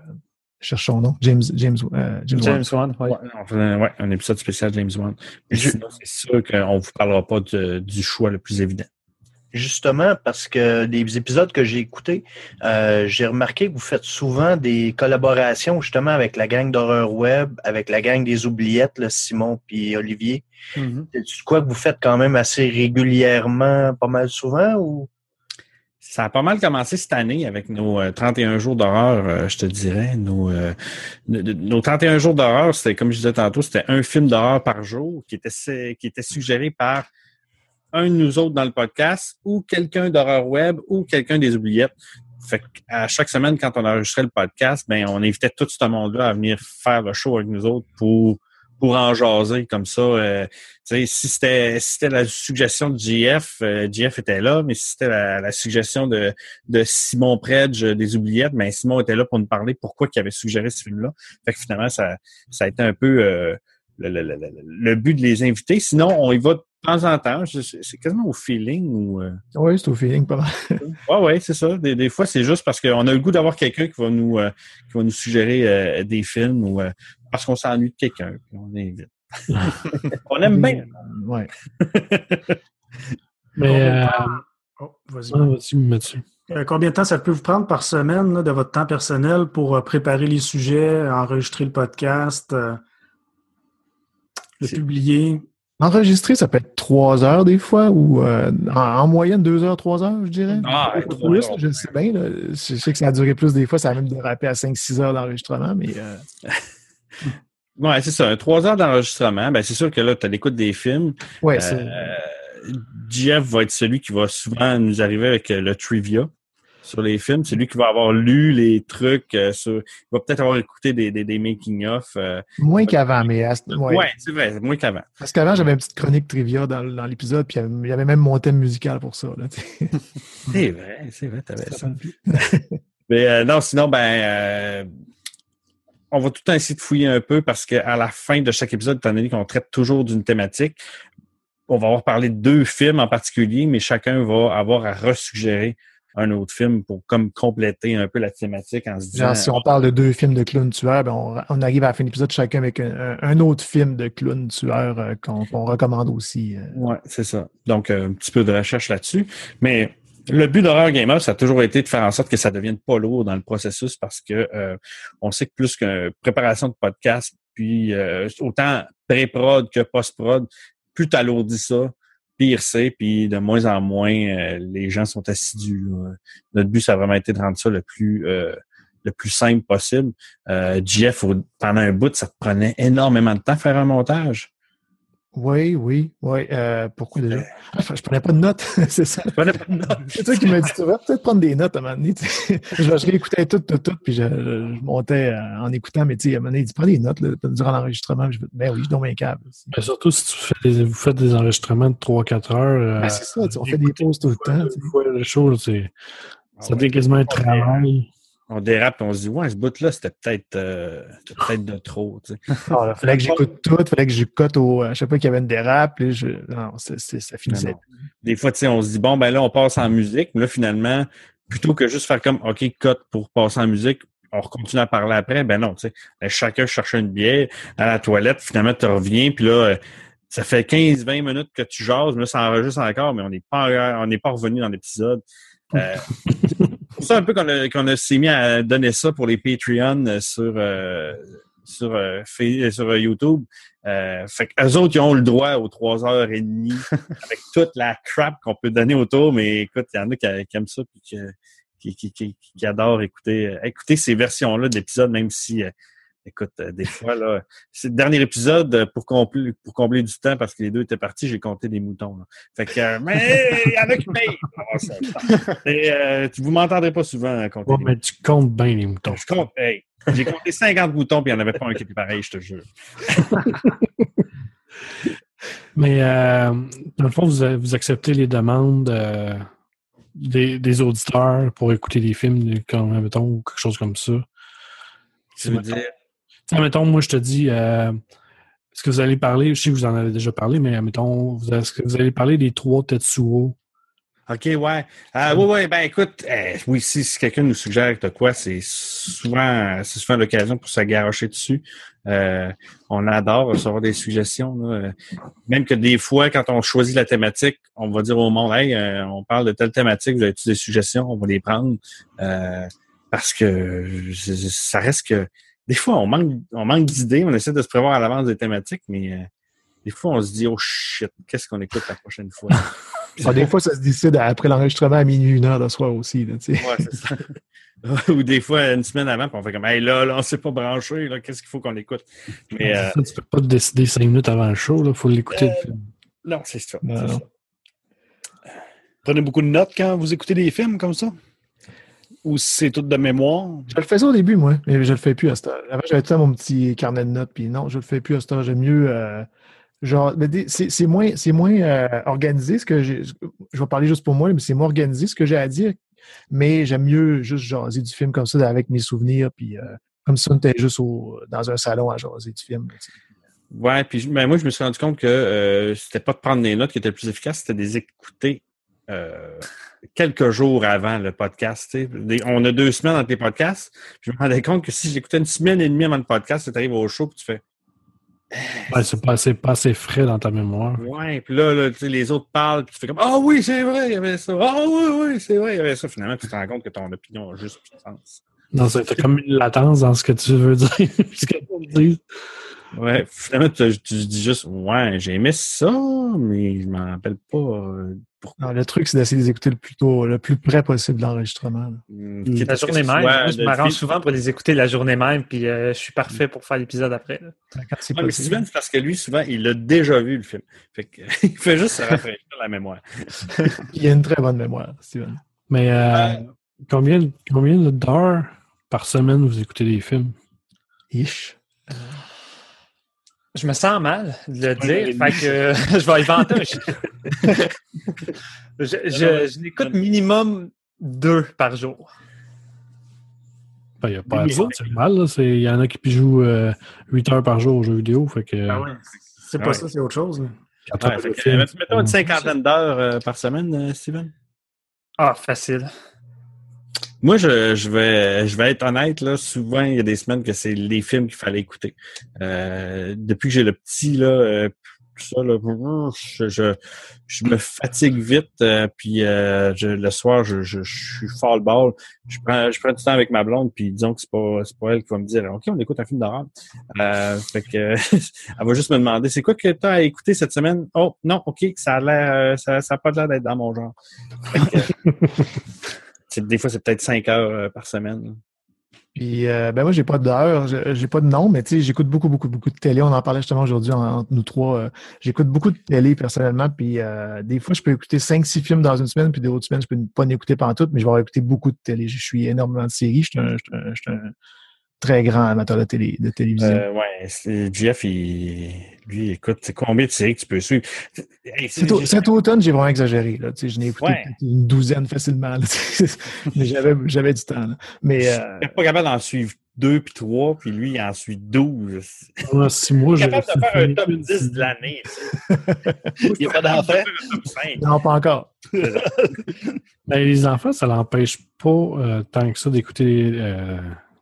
[SPEAKER 7] cherche son nom. James, James, euh, James,
[SPEAKER 8] James
[SPEAKER 7] Wan.
[SPEAKER 8] Wan, ouais.
[SPEAKER 6] On faisait ouais, un épisode spécial James Wan. Mais
[SPEAKER 9] Je-
[SPEAKER 6] sinon, c'est sûr qu'on ne vous parlera pas de- du choix le plus évident.
[SPEAKER 9] Justement, parce que des épisodes que j'ai écoutés, euh, j'ai remarqué que vous faites souvent des collaborations justement avec la gang d'horreur web, avec la gang des oubliettes, là, Simon puis Olivier.
[SPEAKER 8] Mhm.
[SPEAKER 9] C'est quoi que vous faites quand même assez régulièrement, pas mal souvent ou?
[SPEAKER 6] Ça a pas mal commencé cette année avec nos euh, 31 jours d'horreur, euh, je te dirais. Nos, euh, nos, nos 31 jours d'horreur, c'était comme je disais tantôt, c'était un film d'horreur par jour qui était, qui était suggéré par un de nous autres dans le podcast ou quelqu'un d'horreur web ou quelqu'un des oubliettes. Fait à chaque semaine, quand on enregistrait le podcast, ben, on invitait tout ce monde-là à venir faire le show avec nous autres pour pour en jaser comme ça. Euh, si c'était si c'était la suggestion de GF, euh, GF était là, mais si c'était la, suggestion de, Simon Predge euh, des oubliettes, ben Simon était là pour nous parler pourquoi il avait suggéré ce film-là. Fait que finalement, ça, ça a été un peu le, le, but de les inviter. Sinon, on y va temps en temps. C'est quasiment au feeling ou. euh,
[SPEAKER 7] Oui, c'est au feeling, pas mal.
[SPEAKER 6] Ouais, ouais, c'est ça. Des, des fois, c'est juste parce qu'on a le goût d'avoir quelqu'un qui va nous euh, qui va nous suggérer euh, des films ou euh, parce qu'on s'ennuie de quelqu'un. On invite. on aime bien.
[SPEAKER 7] Ouais.
[SPEAKER 5] Mais, euh,
[SPEAKER 3] Oh, vas-y.
[SPEAKER 5] ah, vas-y, Mathieu.
[SPEAKER 3] Euh, combien de temps ça peut vous prendre par semaine là, de votre temps personnel pour euh, préparer les sujets, enregistrer le podcast, euh, le publier?
[SPEAKER 7] Enregistrer, ça peut être trois heures des fois, ou euh, en, en moyenne deux heures, trois heures, je dirais.
[SPEAKER 6] Ah,
[SPEAKER 7] plus,
[SPEAKER 6] heures.
[SPEAKER 7] je le sais bien. là. Je sais que ça a duré plus des fois, ça a même dérapé à 5-6 heures d'enregistrement, mais euh,
[SPEAKER 6] Ouais, c'est ça. Trois heures d'enregistrement. Ben, c'est sûr que là, tu as l'écoute des films.
[SPEAKER 7] ouais, c'est.
[SPEAKER 6] Euh, Jeff va être celui qui va souvent nous arriver avec le trivia sur les films. C'est lui qui va avoir lu les trucs euh, sur. Il va peut-être avoir écouté des, des, des making-of. euh,
[SPEAKER 7] Moins qu'avant, mais à ce- ouais.
[SPEAKER 6] ouais, c'est vrai, moins qu'avant.
[SPEAKER 7] Parce qu'avant, j'avais une petite chronique trivia dans, dans l'épisode, puis il y avait même mon thème musical pour ça.
[SPEAKER 6] C'est vrai, c'est vrai, t'avais ça.
[SPEAKER 7] Ça.
[SPEAKER 6] Mais euh, non, sinon, ben, euh, on va tout le temps essayer de fouiller un peu parce qu'à la fin de chaque épisode, étant donné qu'on traite toujours d'une thématique, on va avoir parlé de deux films en particulier, mais chacun va avoir à resuggérer un autre film pour comme compléter un peu la thématique en se disant.
[SPEAKER 7] Genre, si on parle de deux films de clowns tueurs, ben on, on arrive à la fin de l'épisode chacun avec un, un autre film de clowns tueurs euh, qu'on recommande aussi. euh.
[SPEAKER 6] Ouais, c'est ça. Donc, euh, un petit peu de recherche là-dessus. Mais le but d'Horror Gamer, ça a toujours été de faire en sorte que ça devienne pas lourd dans le processus parce que euh, on sait que plus qu'une préparation de podcast, puis euh, autant pré-prod que post-prod, plus tu alourdis ça, pire c'est, puis de moins en moins euh, les gens sont assidus. Notre but, ça a vraiment été de rendre ça le plus euh, le plus simple possible. Euh, au- pendant un bout, ça prenait énormément de temps faire un montage.
[SPEAKER 7] Oui, oui, oui. Euh, pourquoi déjà? Ah, je prenais pas de notes, c'est ça.
[SPEAKER 6] Tu prenais pas de notes.
[SPEAKER 7] C'est toi qui m'as dit, tu vas peut-être prendre des notes à un moment donné. tu sais. je, je réécoutais tout, tout, tout, puis je, je- je montais euh, en écoutant, mais tu sais, à un moment donné, il dit, prends des notes là, durant l'enregistrement. Je ben oui, je donne un câble. aussi.
[SPEAKER 5] Ben, surtout si tu fais des, vous faites des enregistrements de 3-4 heures. euh,
[SPEAKER 7] Ben, c'est ça, on fait des pauses tout le temps. tu sais.
[SPEAKER 5] Une fois le show, c'est, ça
[SPEAKER 6] Ah ouais.
[SPEAKER 5] devient quasiment un travail.
[SPEAKER 6] On dérape et on se dit ouais ce bout là c'était peut-être euh, c'était peut-être de trop tu sais.
[SPEAKER 7] Ah, là, fallait que j'écoute tout, fallait que j'écoute au. À chaque fois qu'il y avait une dérape, là, je, non, c'est, c'est- ça finissait.
[SPEAKER 6] non. des fois tu sais on se dit bon ben là on passe en musique mais là finalement plutôt que juste faire comme ok cut pour passer en musique on continue à parler après ben non tu sais Ben, chacun cherchait une bière à la toilette finalement tu reviens puis là euh, ça fait 15-20 minutes que tu jases, mais là, ça enregistre encore, mais on n'est pas, on n'est pas revenu dans l'épisode. Euh, pour ça un peu qu'on a, qu'on a s'est mis à donner ça pour les Patreons euh, sur, euh, sur, euh, Fa- sur euh, YouTube. Euh, fait qu'eux autres, ils ont le droit aux trois heures et demie avec toute la crap qu'on peut donner autour, mais écoute, il y en a qui, qui aiment ça puis qui, qui, qui, adorent écouter, euh, écouter ces versions-là de l'épisode, même si euh, Écoute, euh, des fois, là, c'est le dernier épisode euh, pour combler, pour combler du temps parce que les deux étaient partis, j'ai compté des moutons. là. Fait que, euh, mais il y en a qui payent. Ça- Et, euh, vous m'entendrez pas souvent compter
[SPEAKER 5] Ouais, mais tu comptes bien les moutons.
[SPEAKER 6] Je compte, hey, j'ai compté 50 moutons puis il n'y en avait pas un qui était pareil, je te jure.
[SPEAKER 5] Mais euh, dans le fond, vous, vous acceptez les demandes des, des auditeurs pour écouter des films, comme, mettons, ou quelque chose comme ça.
[SPEAKER 6] Tu veux dire,
[SPEAKER 5] mettons, moi, je te dis, euh, est-ce que vous allez parler, je sais que vous en avez déjà parlé, mais mettons, est-ce que vous allez parler des trois Tetsuo?
[SPEAKER 6] OK, ouais. Euh, oui, oui, ben écoute, euh, oui, si, si quelqu'un nous suggère de quoi, c'est souvent c'est souvent l'occasion pour se garocher dessus. Euh, on adore recevoir des suggestions. Euh, Même que des fois, quand on choisit la thématique, on va dire au monde, hey, euh, on parle de telle thématique, vous avez des suggestions, on va les prendre. Euh, parce que ça reste que des fois, on manque, on manque d'idées, on essaie de se prévoir à l'avance des thématiques, mais euh, des fois, on se dit, oh shit, qu'est-ce qu'on écoute la prochaine fois?
[SPEAKER 7] Ah, des fois, ça se décide après l'enregistrement à minuit, une heure le soir aussi. Là, tu sais.
[SPEAKER 6] Ouais, c'est ça. Ou des fois, une semaine avant, puis on fait comme, hey, là, là, on s'est pas branché, là, qu'est-ce qu'il faut qu'on écoute? Mais, euh,
[SPEAKER 5] Ça, tu peux pas te décider cinq minutes avant le show, il faut l'écouter. le film.
[SPEAKER 6] non, c'est ça. Ça.
[SPEAKER 10] Prenez beaucoup de notes quand vous écoutez des films comme ça? Ou si c'est tout de mémoire?
[SPEAKER 7] Je le faisais au début, moi, mais je le fais plus à cette heure. Avant, j'avais tout mon petit carnet de notes, puis non, je le fais plus à cette heure. J'aime mieux. euh, genre, c'est moins, c'est moins euh, organisé ce que j'ai. Je vais parler juste pour moi, mais c'est moins organisé ce que j'ai à dire. Mais j'aime mieux juste jaser du film comme ça avec mes souvenirs, puis euh, comme ça, on était juste au, dans un salon à jaser du film.
[SPEAKER 6] Ouais, puis je- ben, moi, je me suis rendu compte que euh, c'était pas de prendre des notes qui était le plus efficace, c'était de les écouter euh, quelques jours avant le podcast. on a deux semaines entre les podcasts. puis Je me rendais compte que si j'écoutais une semaine et demie avant le podcast, tu arrives au show puis tu fais
[SPEAKER 5] Ouais, c'est pas, assez- pas assez frais dans ta mémoire.
[SPEAKER 6] Ouais, puis là, les autres parlent, puis tu fais comme Ah oui, c'est vrai, il y avait ça. Ah oui, oui, c'est vrai, il y avait ça. Finalement, tu te rends compte que ton opinion a juste plus de sens.
[SPEAKER 5] Non, comme une latence dans ce que tu veux dire. ce que tu dis.
[SPEAKER 6] Ouais, finalement, tu, tu dis juste Ouais, j'ai aimé ça, mais je m'en rappelle pas euh, pourquoi.
[SPEAKER 7] Non, le truc, c'est d'essayer de les écouter le plus tôt, le plus près possible de l'enregistrement.
[SPEAKER 6] Hum,
[SPEAKER 8] La journée même.
[SPEAKER 6] soit
[SPEAKER 8] Moi, je
[SPEAKER 6] de
[SPEAKER 8] m'arrange souvent pour les écouter la journée même, puis euh, je suis parfait pour faire l'épisode après. là.
[SPEAKER 7] Quand c'est
[SPEAKER 6] Ouais, mais. Steven, c'est parce que lui, souvent, il l'a déjà vu, le film. Fait que, il fait juste se rafraîchir la mémoire.
[SPEAKER 7] Il a une très bonne mémoire, Steven.
[SPEAKER 5] Mais euh, combien, combien d'heures par semaine vous écoutez des films?
[SPEAKER 7] Ish.
[SPEAKER 8] Je me sens mal de le dire, fait que euh, je vais inventer je, je, je n'écoute minimum deux par jour.
[SPEAKER 5] Ben, Il n'y a pas à sentir mal. Il y en a qui jouent euh, 8 heures par jour aux jeux vidéo. Fait que,
[SPEAKER 3] Ah ouais. C'est
[SPEAKER 6] Ah
[SPEAKER 3] pas
[SPEAKER 6] ouais.
[SPEAKER 3] ça, c'est autre chose.
[SPEAKER 5] quand
[SPEAKER 6] Ouais, fait que, euh, mettons une cinquantaine d'heures euh, par semaine, Steven.
[SPEAKER 8] Ah, facile.
[SPEAKER 6] Moi, je, je vais je vais être honnête, là, souvent, il y a des semaines que c'est les films qu'il fallait écouter. Euh, depuis que j'ai le petit, là, euh, ça, là, je, je, me fatigue vite, euh, puis le soir, je, je, suis fall ball. Je prends, je prends du temps avec ma blonde, puis disons que c'est pas, pas elle qui va me dire OK, on écoute un film d'horreur. Fait que elle va juste me demander c'est quoi que tu as à écouter cette semaine? Oh non, OK, ça a l'air ça, ça a pas l'air d'être dans mon genre. Des fois, c'est peut-être cinq heures euh, par semaine.
[SPEAKER 7] Puis, euh, ben moi, j'ai pas d'heure, j'ai pas de nom, mais tu sais, j'écoute beaucoup, beaucoup, beaucoup de télé. On en parlait justement aujourd'hui en- entre nous trois. euh, j'écoute beaucoup de télé personnellement, puis euh, des fois, je peux écouter cinq, six films dans une semaine, puis des autres semaines, je peux pas en écouter pendant toutes, mais je vais avoir écouté beaucoup de télé. Je suis énormément de séries. Je suis un très grand amateur de, télé, de télévision.
[SPEAKER 6] Euh, ouais, Jeff, il, lui, écoute, c'est combien de séries que tu peux suivre? Hey, c'est-
[SPEAKER 7] Cet, au- cet automne, j'ai vraiment exagéré. Là. Tu sais, Je n'ai écouté
[SPEAKER 6] Ouais.
[SPEAKER 7] une douzaine facilement. mais j'avais, j'avais du temps. là. Mais euh,
[SPEAKER 6] Je suis pas capable d'en suivre deux puis trois, puis lui, il en suit douze.
[SPEAKER 5] Pendant six mois,
[SPEAKER 6] Je suis capable de faire un top 10 de l'année.
[SPEAKER 10] Il n'y a pas d'enfant?
[SPEAKER 6] Un top 5.
[SPEAKER 7] non, pas encore.
[SPEAKER 5] Ben, les enfants, ça l'empêche pas euh, tant que ça d'écouter euh,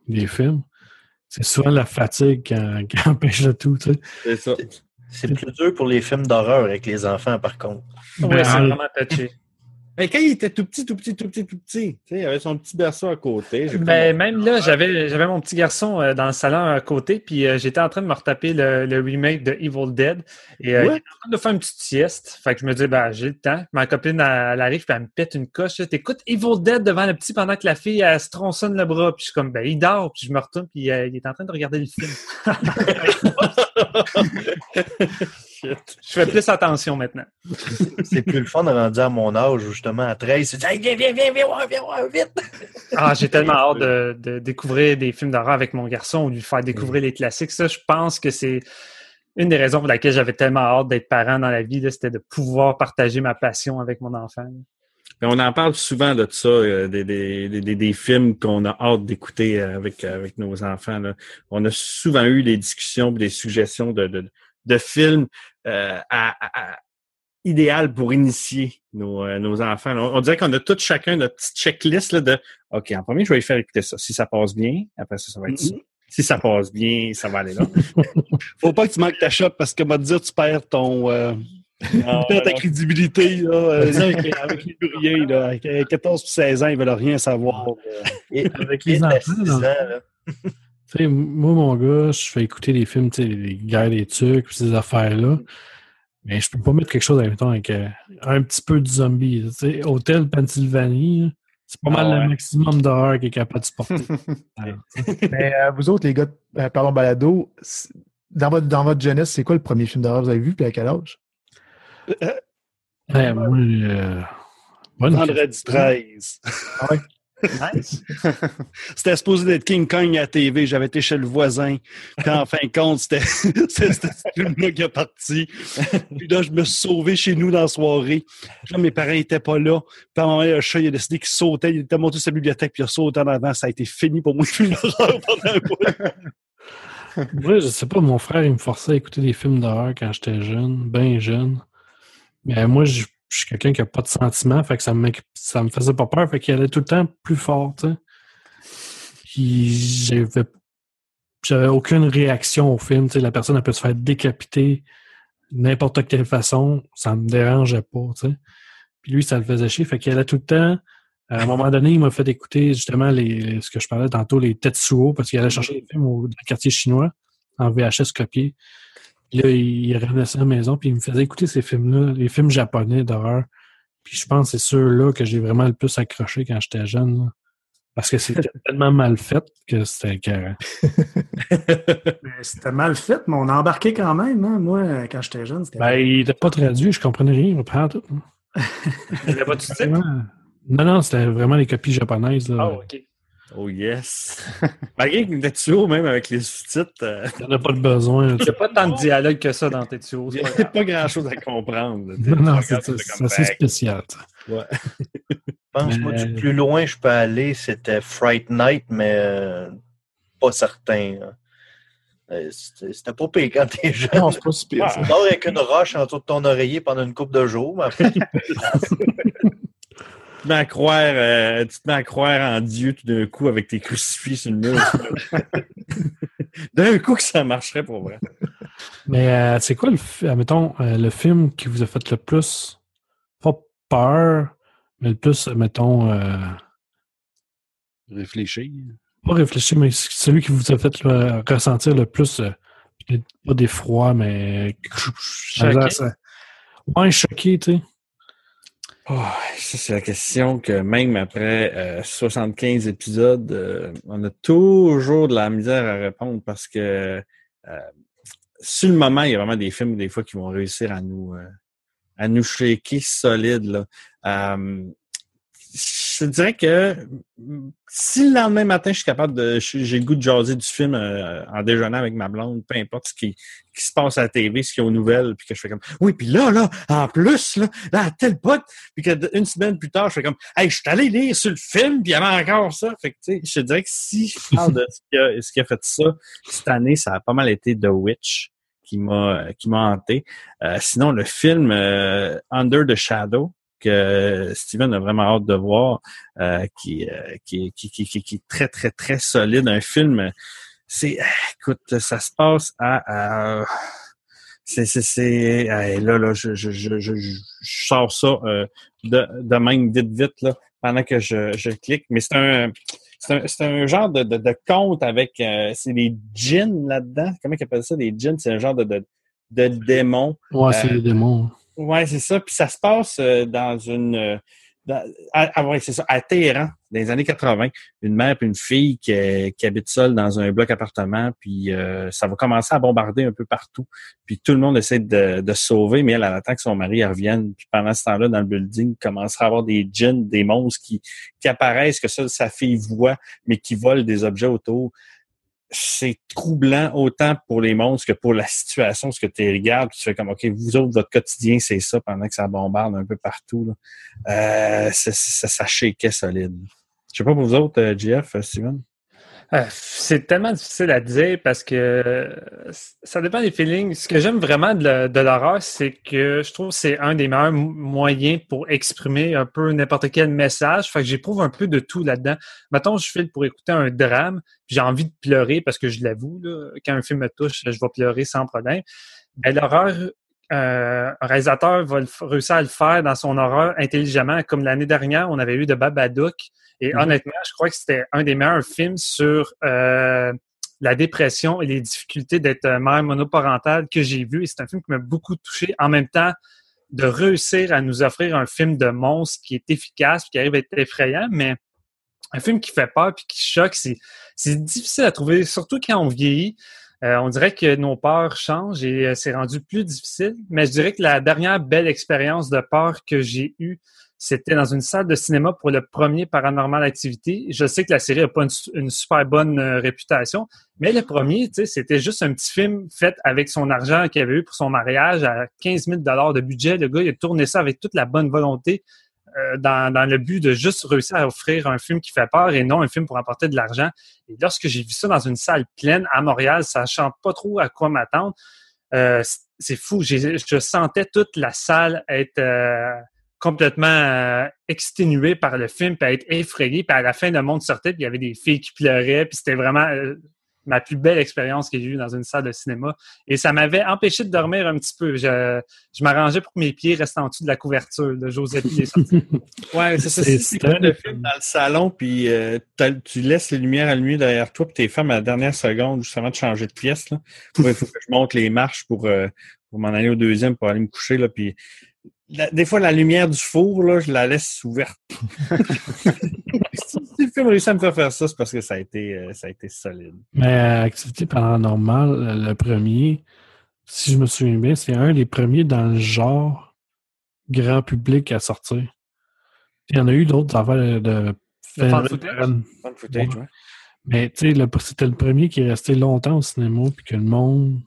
[SPEAKER 5] des films. C'est souvent la fatigue qui, en- qui empêche le tout. Tu sais.
[SPEAKER 6] C'est ça.
[SPEAKER 9] C'est plus dur pour les films d'horreur avec les enfants, par contre.
[SPEAKER 5] Ben,
[SPEAKER 8] c'est
[SPEAKER 5] en-
[SPEAKER 8] vraiment touché.
[SPEAKER 6] Mais quand il était tout petit, tout petit, tout petit, tout petit, tu sais, il avait son petit berceau à côté. J'ai
[SPEAKER 8] Ben,
[SPEAKER 6] comme-
[SPEAKER 8] même là, j'avais j'avais mon petit garçon euh, dans le salon à côté, puis euh, j'étais en train de me retaper le, le remake de Evil Dead. Et euh, il était en train de faire une petite sieste. Fait que je me dis, ben, j'ai le temps. Ma copine, elle, arrive, puis elle me pète une coche. T'écoutes Evil Dead devant le petit pendant que la fille, elle se tronçonne le bras. Puis je suis comme, ben, il dort. Puis je me retourne, puis il est en train de regarder le film. Je fais plus attention maintenant.
[SPEAKER 9] C'est plus le fun de rendu à mon âge, où justement, à 13, c'est hey, viens, viens, viens, viens, viens, voir, vite!
[SPEAKER 8] Ah, j'ai tellement hâte de, de découvrir des films d'horreur avec mon garçon ou de lui faire découvrir les classiques. Ça, je pense que c'est une des raisons pour laquelle j'avais tellement hâte d'être parent dans la vie, là, c'était de pouvoir partager ma passion avec mon enfant.
[SPEAKER 6] Mais on en parle souvent de ça, euh, des, des, des, des films qu'on a hâte d'écouter euh, avec, avec nos enfants. Là. On a souvent eu des discussions, des suggestions de, de, de films euh, à, à- à- idéal pour initier nos, euh, nos enfants. On, on dirait qu'on a tous chacun notre petite checklist là, de OK, en premier, je vais lui faire écouter ça. Si ça passe bien, après ça, ça va être ça. Si ça passe bien, ça va aller là.
[SPEAKER 10] Faut pas que tu manques ta shot parce que, va te dire, tu perds ton. euh,
[SPEAKER 6] Non,
[SPEAKER 10] ta
[SPEAKER 6] non.
[SPEAKER 10] crédibilité, là. euh, avec, avec les rien, là. Avec 14 puis 16 ans, ils veulent rien savoir. euh.
[SPEAKER 9] Et
[SPEAKER 5] Avec les
[SPEAKER 9] et
[SPEAKER 5] enfants,
[SPEAKER 9] 6
[SPEAKER 5] dans-
[SPEAKER 9] ans, là.
[SPEAKER 5] Tu sais, moi, mon gars, je fais écouter des films, tu sais, les guerres des trucs, ces affaires-là. Mais je peux pas mettre quelque chose, mettons, avec euh, un petit peu de zombie. là, Tu sais, Hôtel Pennsylvanie, c'est pas
[SPEAKER 6] Ah
[SPEAKER 5] mal
[SPEAKER 6] ouais.
[SPEAKER 5] le maximum d'horreur qu'il est capable de supporter.
[SPEAKER 7] Mais euh, vous autres, les gars, de- euh, pardon, balado, dans votre, dans votre jeunesse, c'est quoi le premier film d'horreur que vous avez vu, puis à quel âge?
[SPEAKER 5] Ouais, moi, euh, bonne
[SPEAKER 10] Vendredi 13. C'était supposé d'être King Kong à TV. J'avais été chez le voisin. Puis en fin de compte, c'était ce film-là qui est parti. Puis là, je me suis sauvé chez nous dans la soirée. Mes parents n'étaient pas là. Puis à un moment, le chat, il a décidé qu'il sautait. Il était monté sur sa bibliothèque, puis il a sauté en avant. Ça a été fini pour moi, film.
[SPEAKER 5] Moi, je sais pas, mon frère, il me forçait à écouter des films d'horreur quand j'étais jeune, bien jeune. Mais moi, je, je suis quelqu'un qui a pas de sentiments, fait que ça me, ça me faisait pas peur, fait qu'il allait tout le temps plus fort, tu sais. Puis j'avais, j'avais aucune réaction au film, tu sais. La personne, elle peut se faire décapiter n'importe quelle façon, ça me dérangeait pas, tu sais. Puis lui, ça le faisait chier, fait qu'il allait tout le temps. À un moment donné, il m'a fait écouter justement les, ce que je parlais tantôt, les Tetsuo, parce qu'il allait chercher les films au, dans le quartier chinois, en VHS copié. Puis là, il, revenait à la maison, puis il me faisait écouter ces films-là, les films japonais d'horreur. Puis je pense que c'est ceux-là que j'ai vraiment le plus accroché quand j'étais jeune. là. Parce que c'était tellement mal fait que c'était.
[SPEAKER 3] Mais C'était mal fait, mais on a embarqué quand même. Hein? Moi, quand j'étais jeune.
[SPEAKER 5] Ben, il n'était pas traduit, je comprenais rien, pas tout.
[SPEAKER 8] Il pas de titre?
[SPEAKER 5] Non, non, c'était vraiment les copies japonaises. Là.
[SPEAKER 8] Ah, OK.
[SPEAKER 6] Oh yes! Malgré que Tetsuo, même avec les sous-titres, euh,
[SPEAKER 5] Il n'y en a pas de besoin.
[SPEAKER 8] Il n'y a pas tant de dialogue que ça dans Tetsuo.
[SPEAKER 6] il
[SPEAKER 8] c'est
[SPEAKER 6] n'y
[SPEAKER 8] pas
[SPEAKER 6] a pas grand-chose à comprendre.
[SPEAKER 5] Non, non, c'est assez spécial. ça.
[SPEAKER 6] ouais.
[SPEAKER 9] Je pense,
[SPEAKER 5] Mais-
[SPEAKER 9] du plus loin je peux aller, c'était Fright Night, mais euh, pas certain. là. Euh, C'était pas pire quand t'es jeune.
[SPEAKER 7] Non, c'est pas ça.
[SPEAKER 9] Tu dors avec une roche en dessous de ton oreiller pendant une couple de jours, mais après,
[SPEAKER 6] Tu te mets à croire, euh, tu te mets à croire en Dieu tout d'un coup avec tes crucifix sur le mur. d'un coup que ça marcherait pour vrai.
[SPEAKER 5] Mais euh, c'est quoi, le, admettons, euh, le film qui vous a fait le plus, pas peur, mais le plus, mettons, euh,
[SPEAKER 10] Réfléchir.
[SPEAKER 5] pas réfléchir, mais celui qui vous a fait le- ressentir le plus, euh, pas d'effroi, mais
[SPEAKER 8] Choqué.
[SPEAKER 5] Ouais, choqué, tu sais.
[SPEAKER 6] Oh, ça, c'est la question que même après euh, 75 épisodes, euh, on a toujours de la misère à répondre parce que euh, sur le moment, il y a vraiment des films des fois qui vont réussir à nous euh, à nous shaker solide. Là. Euh, je dirais que si le lendemain matin, je suis capable de. J'ai le goût de jaser du film euh, en déjeunant avec ma blonde, peu importe ce qui, se passe à la TV, ce qu'il y a aux nouvelles, puis que je fais comme Oui, puis là, là, en plus, là, là tel point, puis que une semaine plus tard, je fais comme Hey, je suis allé lire sur le film, puis il y avait encore ça. Fait que tu sais, je dirais que si je parle de ce qui a, fait ça cette année, ça a pas mal été The Witch qui m'a qui m'a hanté. Euh, sinon, le film euh, Under the Shadow que Steven a vraiment hâte de voir, euh, qui, euh, qui, qui, qui, qui, qui est très, très, très solide. Un film, c'est, écoute, ça se passe à, à- c'est, c'est, c'est, là, là, je, je, je, je, je sors ça euh, de, de même vite, vite, là, pendant que je, je clique. Mais c'est un, c'est un, c'est un genre de, de, de conte avec, c'est des djinns là-dedans. Comment ils appellent ça, des djinns? C'est un genre de, de, de démons.
[SPEAKER 5] Ouais, c'est les démons.
[SPEAKER 6] Ouais, c'est ça. Puis ça se passe euh, dans une. euh, dans- ah, ah ouais, c'est ça, à Téhéran, dans les années 80. Une mère et une fille qui, euh, qui habitent seules dans un bloc appartement, puis euh, ça va commencer à bombarder un peu partout. Puis tout le monde essaie de, de se sauver, mais elle, elle attend que son mari revienne. Puis pendant ce temps-là, dans le building, il commencera à avoir des djinns, des monstres qui, qui apparaissent, que ça, sa fille voit, mais qui volent des objets autour c'est troublant autant pour les monstres que pour la situation, ce que tu regardes, tu fais comme, OK, vous autres, votre quotidien, c'est ça pendant que ça bombarde un peu partout. Euh, ça, ça, ça solide. Je sais pas pour vous autres, euh, GF, euh, Steven?
[SPEAKER 8] Euh, c'est tellement difficile à dire parce que euh, ça dépend des feelings. Ce que j'aime vraiment de, l'horreur, c'est que je trouve que c'est un des meilleurs mo- moyens pour exprimer un peu n'importe quel message. Fait que j'éprouve un peu de tout là-dedans. Mettons, je file pour écouter un drame, j'ai envie de pleurer parce que je l'avoue, quand un film me touche, je vais pleurer sans problème. L'horreur, euh, un réalisateur va le réussir à le faire dans son horreur intelligemment. Comme l'année dernière, on avait eu de Babadook. Et
[SPEAKER 6] Mhm.
[SPEAKER 8] honnêtement, je crois que c'était un des meilleurs films sur euh, la dépression et les difficultés d'être euh, mère monoparentale que j'ai vu. Et c'est un film qui m'a beaucoup touché. En même temps, de réussir à nous offrir un film de monstre qui est efficace, qui arrive à être effrayant, mais un film qui fait peur puis qui choque, c'est difficile à trouver, surtout quand on vieillit. Euh, on dirait que nos peurs changent et euh, c'est rendu plus difficile. Mais je dirais que la dernière belle expérience de peur que j'ai eue, C'était dans une salle de cinéma pour le premier Paranormal Activity. Je sais que la série n'a pas une, super bonne euh, réputation, mais le premier, c'était juste un petit film fait avec son argent qu'il avait eu pour son mariage à 15 000 de budget. Le gars, il a tourné ça avec toute la bonne volonté. Euh, dans, dans, le but de juste réussir à offrir un film qui fait peur et non un film pour apporter de l'argent. Et lorsque j'ai vu ça dans une salle pleine à Montréal, sachant pas trop à quoi m'attendre, euh, c'est fou. Je sentais toute la salle être euh, complètement euh, exténuée par le film, puis être effrayée. Puis à la fin, le monde sortait, puis il y avait des filles qui pleuraient, puis c'était vraiment euh, ma plus belle expérience que j'ai eue dans une salle de cinéma. Et ça m'avait empêché de dormir un petit peu. Je, je m'arrangeais pour que mes pieds restent en dessous de la couverture de Joseph
[SPEAKER 6] Ouais, c'est ça. C'est le film dans le salon, puis euh, tu laisses les lumières allumées derrière toi, puis t'es fermes à la dernière seconde, justement, de changer de pièce. Là. il faut que je monte les marches pour, euh, pour m'en aller au deuxième, pour aller me coucher. Là, puis des fois, la lumière du four, là, je la laisse ouverte. si le film réussit à me faire faire ça, c'est parce que ça a été, euh, ça a été solide.
[SPEAKER 5] Mais euh, Activité paranormale, le premier, si je me souviens bien, c'est un des premiers dans le genre grand public à sortir. Il y en a eu d'autres affaires de...
[SPEAKER 8] Fan footage?
[SPEAKER 6] footage
[SPEAKER 5] Mais tu sais, c'était le premier qui est resté longtemps au cinéma, puis que le monde...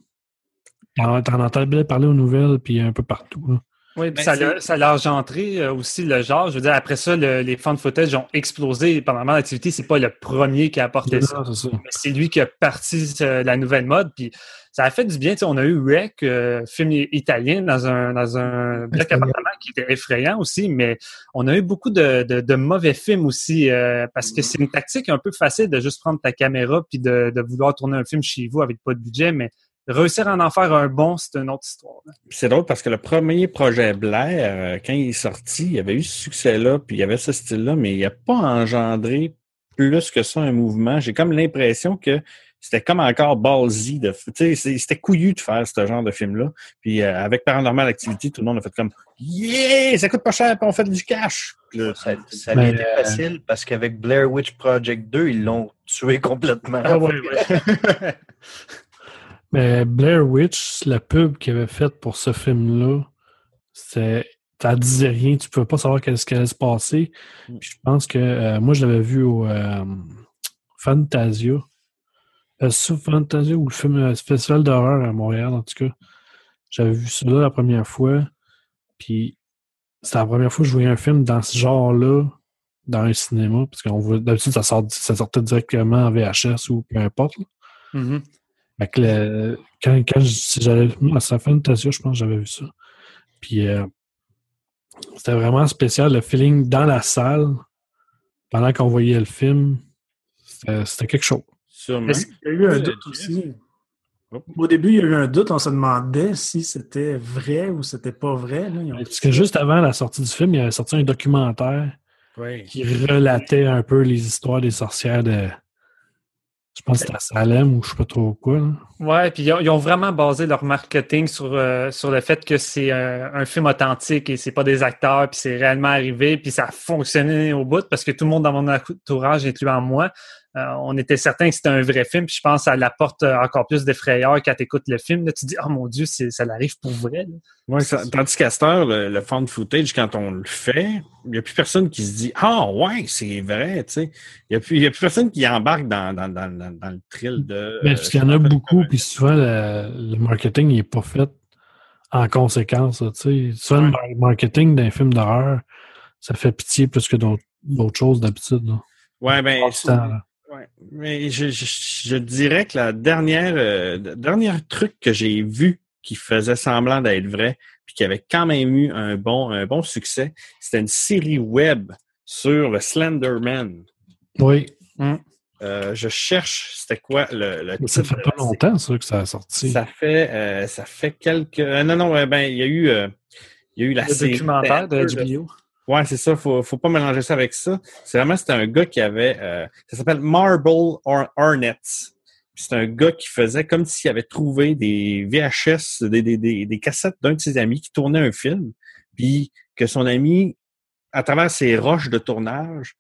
[SPEAKER 5] T'en entendais parler aux nouvelles, puis un peu partout. Là.
[SPEAKER 8] Oui, ben, ça, a, ça a engendré euh, aussi le genre. Je veux dire, après ça, les fan footage ont explosé pendant l'activité. C'est pas le premier qui a apporté ça. C'est lui qui a parti la nouvelle mode. Puis ça a fait du bien. on a eu Wreck, euh, film italien, dans un, dans un bloc appartement qui était effrayant aussi, mais on a eu beaucoup de, de, mauvais films aussi euh, parce que c'est une tactique un peu facile de juste prendre ta caméra puis de, de vouloir tourner un film chez vous avec pas de budget, mais réussir à en faire un bon, c'est une autre histoire.
[SPEAKER 6] C'est drôle parce que le premier projet Blair, euh, quand il est sorti, il y avait eu ce succès-là, puis il y avait ce style-là, mais il n'a pas engendré plus que ça un mouvement. J'ai comme l'impression que c'était comme encore ballsy de c'était couillu de faire ce genre de film là puis euh, avec Paranormal Activity tout le monde a fait comme yeah ça coûte pas cher puis on fait du cash
[SPEAKER 9] ça, ça a été facile parce qu'avec Blair Witch Project 2 ils l'ont tué complètement
[SPEAKER 8] ah, ouais, ouais.
[SPEAKER 5] Mais Blair Witch, la pub qu'il avait faite pour ce film-là, c'est. Ça disait rien, tu ne pouvais pas savoir qu'est-ce qui allait se passer. Mm. je pense que euh, moi, je l'avais vu au euh, Fantasia. Euh, Fantasia ou le film euh, Festival d'horreur à Montréal, en tout cas. J'avais vu ça là la première fois. Puis c'était la première fois que je voyais un film dans ce genre-là dans un cinéma. Parce qu'on voit d'habitude, ça, sort, ça sortait directement en VHS ou peu importe. Fait que le, quand, quand j'allais à je pense que j'avais vu ça. Puis euh, c'était vraiment spécial, le feeling dans la salle, pendant qu'on voyait le film, c'était quelque chose.
[SPEAKER 3] Est-ce qu'il y a eu un doute aussi? Au début, il y a eu un doute, on se demandait si c'était vrai ou c'était pas vrai. Là.
[SPEAKER 5] Parce que juste avant la sortie du film, il y avait sorti un documentaire qui relatait un peu les histoires des sorcières de, je pense que c'était à Salem ou je sais pas trop quoi. Là.
[SPEAKER 8] Ouais, puis ils ont, vraiment basé leur marketing sur, euh, sur le fait que c'est euh, un film authentique et c'est pas des acteurs, puis c'est réellement arrivé, puis ça a fonctionné au bout parce que tout le monde dans mon entourage, incluant moi, euh, on était certain que c'était un vrai film. Puis je pense que ça l'apporte encore plus d'effrayeur quand tu écoutes le film. Là, tu te dis, oh mon Dieu, ça arrive pour vrai.
[SPEAKER 6] Ouais, tandis qu'à cette heure, le, le found footage, quand on le fait, il n'y a plus personne qui se dit Ah ouais, c'est vrai, tu sais. Il n'y a, plus, a plus personne qui embarque dans, dans, dans, dans le thrill de.
[SPEAKER 5] Mais parce qu'il y en a beaucoup, puis souvent le, marketing n'est pas fait en conséquence. Tu sais. Souvent, le marketing d'un film d'horreur, ça fait pitié plus que d'autres choses d'habitude.
[SPEAKER 6] Ouais, ben. Ouais, mais je, je, dirais que la dernière, euh, dernier truc que j'ai vu qui faisait semblant d'être vrai, puis qui avait quand même eu un bon, un bon succès, c'était une série web sur le Slenderman.
[SPEAKER 5] Oui.
[SPEAKER 6] Hum. Euh, je cherche, c'était quoi le, le
[SPEAKER 5] Ça fait pas longtemps, ça, que ça a sorti.
[SPEAKER 6] Ça fait, euh, ça fait quelques. Non, non, ben, il y a eu, il y a eu la
[SPEAKER 8] le documentaire de HBO.
[SPEAKER 6] Ouais, c'est ça. Faut, faut pas mélanger ça avec ça. C'est vraiment, c'était un gars qui avait, euh, ça s'appelle Marble Arnett. C'est un gars qui faisait comme s'il avait trouvé des VHS, des, des, des, cassettes d'un de ses amis qui tournait un film, puis que son ami, à travers ses roches de tournage,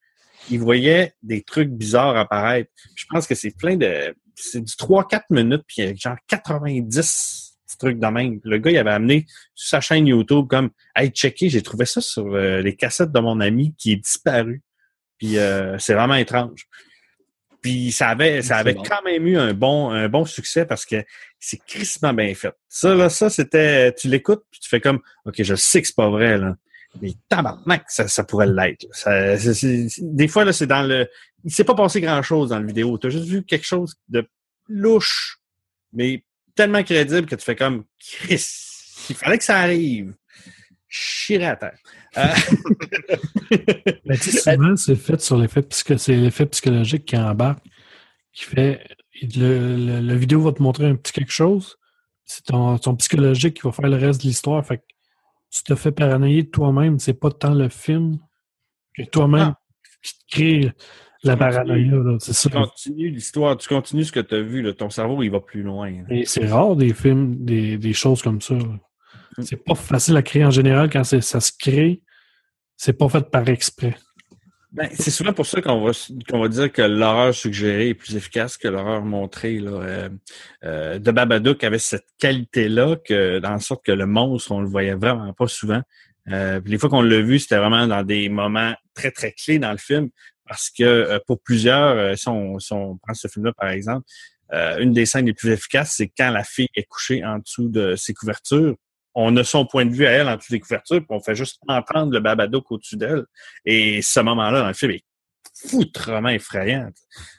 [SPEAKER 6] il voyait des trucs bizarres apparaître. je pense que c'est plein de, c'est du 3-4 minutes, puis il y a genre 90 trucs de même. Le gars, il avait amené sur sa chaîne YouTube comme Hey, checké, j'ai trouvé ça sur euh, les cassettes de mon ami qui est disparu. Puis euh, c'est vraiment étrange. Puis ça avait, ça avait
[SPEAKER 10] bon.
[SPEAKER 6] quand même eu un bon, un bon succès parce que c'est crissement bien fait. Ça, là, ça, c'était. Tu l'écoutes, puis tu fais comme OK, je sais que c'est pas vrai, là. Mais tabarnak, ça, ça pourrait l'être. des fois, là, c'est dans le. Il s'est pas passé grand chose dans la vidéo. Tu as juste vu quelque chose de louche, mais tellement crédible que tu fais comme Chris, il fallait que ça arrive. Chier à terre. Euh,
[SPEAKER 5] Ben, souvent, c'est fait sur l'effet psycho- c'est l'effet psychologique qui embarque, qui fait le, vidéo va te montrer un petit quelque chose. C'est ton, ton psychologique qui va faire le reste de l'histoire. Fait que tu te fais paranoïer de toi-même. C'est pas tant le film que toi-même qui te crée la paranoïa. C'est ça.
[SPEAKER 6] tu continues l'histoire, tu continues ce que tu as vu. Là. Ton cerveau, il va plus loin. là.
[SPEAKER 5] Et c'est rare des films, des, des choses comme ça.
[SPEAKER 6] Mm.
[SPEAKER 5] C'est pas facile à créer en général quand ça se crée. C'est pas fait par exprès.
[SPEAKER 6] Ben, c'est souvent pour ça qu'on va, qu'on va dire que l'horreur suggérée est plus efficace que l'horreur montrée. Là. Euh, euh, de Babadook avait cette qualité-là que, dans le sorte que le monstre, on le voyait vraiment pas souvent. Euh, les fois qu'on l'a vu, c'était vraiment dans des moments très, très clés dans le film. Parce que euh, pour plusieurs, euh, si, on, prend ce film-là, par exemple, euh, une des scènes les plus efficaces, c'est quand la fille est couchée en dessous de ses couvertures. On a son point de vue à elle en dessous des couvertures, puis on fait juste entendre le Babadook au-dessus d'elle. Et ce moment-là dans le film est foutrement effrayant.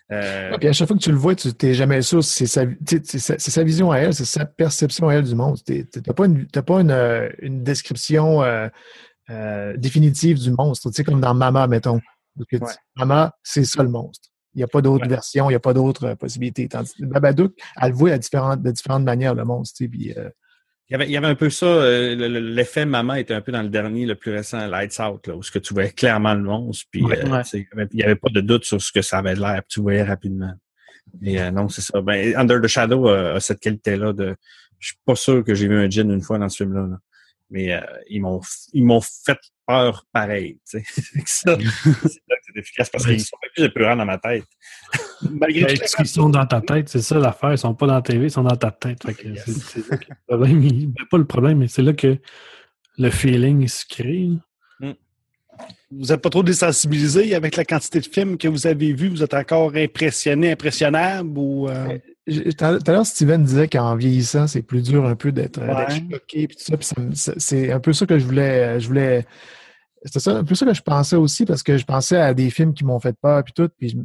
[SPEAKER 7] Puis à chaque fois que tu le vois, tu n'es jamais sûr c'est sa, vision à elle, c'est sa perception à elle du monde. Tu n'as pas, une, description définitive du monstre, tu sais, comme dans Mama, mettons. Parce que tu-
[SPEAKER 6] Ouais.
[SPEAKER 7] Mama, c'est ça le monstre. Il n'y a pas d'autre
[SPEAKER 6] Ouais.
[SPEAKER 7] version, il n'y a pas d'autre euh, possibilité. Tandis que Babadook, elle le voit à différentes, de différentes manières, le monstre. tu sais, Puis, euh,
[SPEAKER 6] Il y, avait, il y avait un peu ça, euh, le- le- l'effet maman était un peu dans le dernier, le plus récent, Lights Out, là, où ce que tu voyais clairement le monstre, puis
[SPEAKER 5] Ouais.
[SPEAKER 6] euh, il y avait- il n'y avait pas de doute sur ce que ça avait l'air, puis tu voyais rapidement. Et euh, non, c'est ça. Ben, Under the Shadow a, a cette qualité-là de. Je suis pas sûr que j'ai vu un djinn une fois dans ce film-là. là. Mais euh, ils m'ont ils m'ont fait peur pareil. c'est là que c'est efficace parce qu'ils sont pas plus épeurants dans ma tête. Malgré
[SPEAKER 5] Ben, qu'ils sont dans ta tête, c'est ça l'affaire. Ils sont pas dans la TV, ils sont dans ta tête. Fait que c'est, c'est là que le problème, il- ben, pas le problème, mais c'est là que le feeling se crée. là.
[SPEAKER 10] Vous n'êtes pas trop désensibilisé avec la quantité de films que vous avez vus? Vous êtes encore impressionné, impressionnable ou. euh,
[SPEAKER 7] J'ai- Tout à l'heure, Steven disait qu'en vieillissant, c'est plus dur un peu d'être
[SPEAKER 10] Ouais.
[SPEAKER 7] d'être choqué puis tout ça. c'est un peu ça que je voulais. Je voulais c'était ça, un peu ça que je pensais aussi, parce que je pensais à des films qui m'ont fait peur puis tout. Puis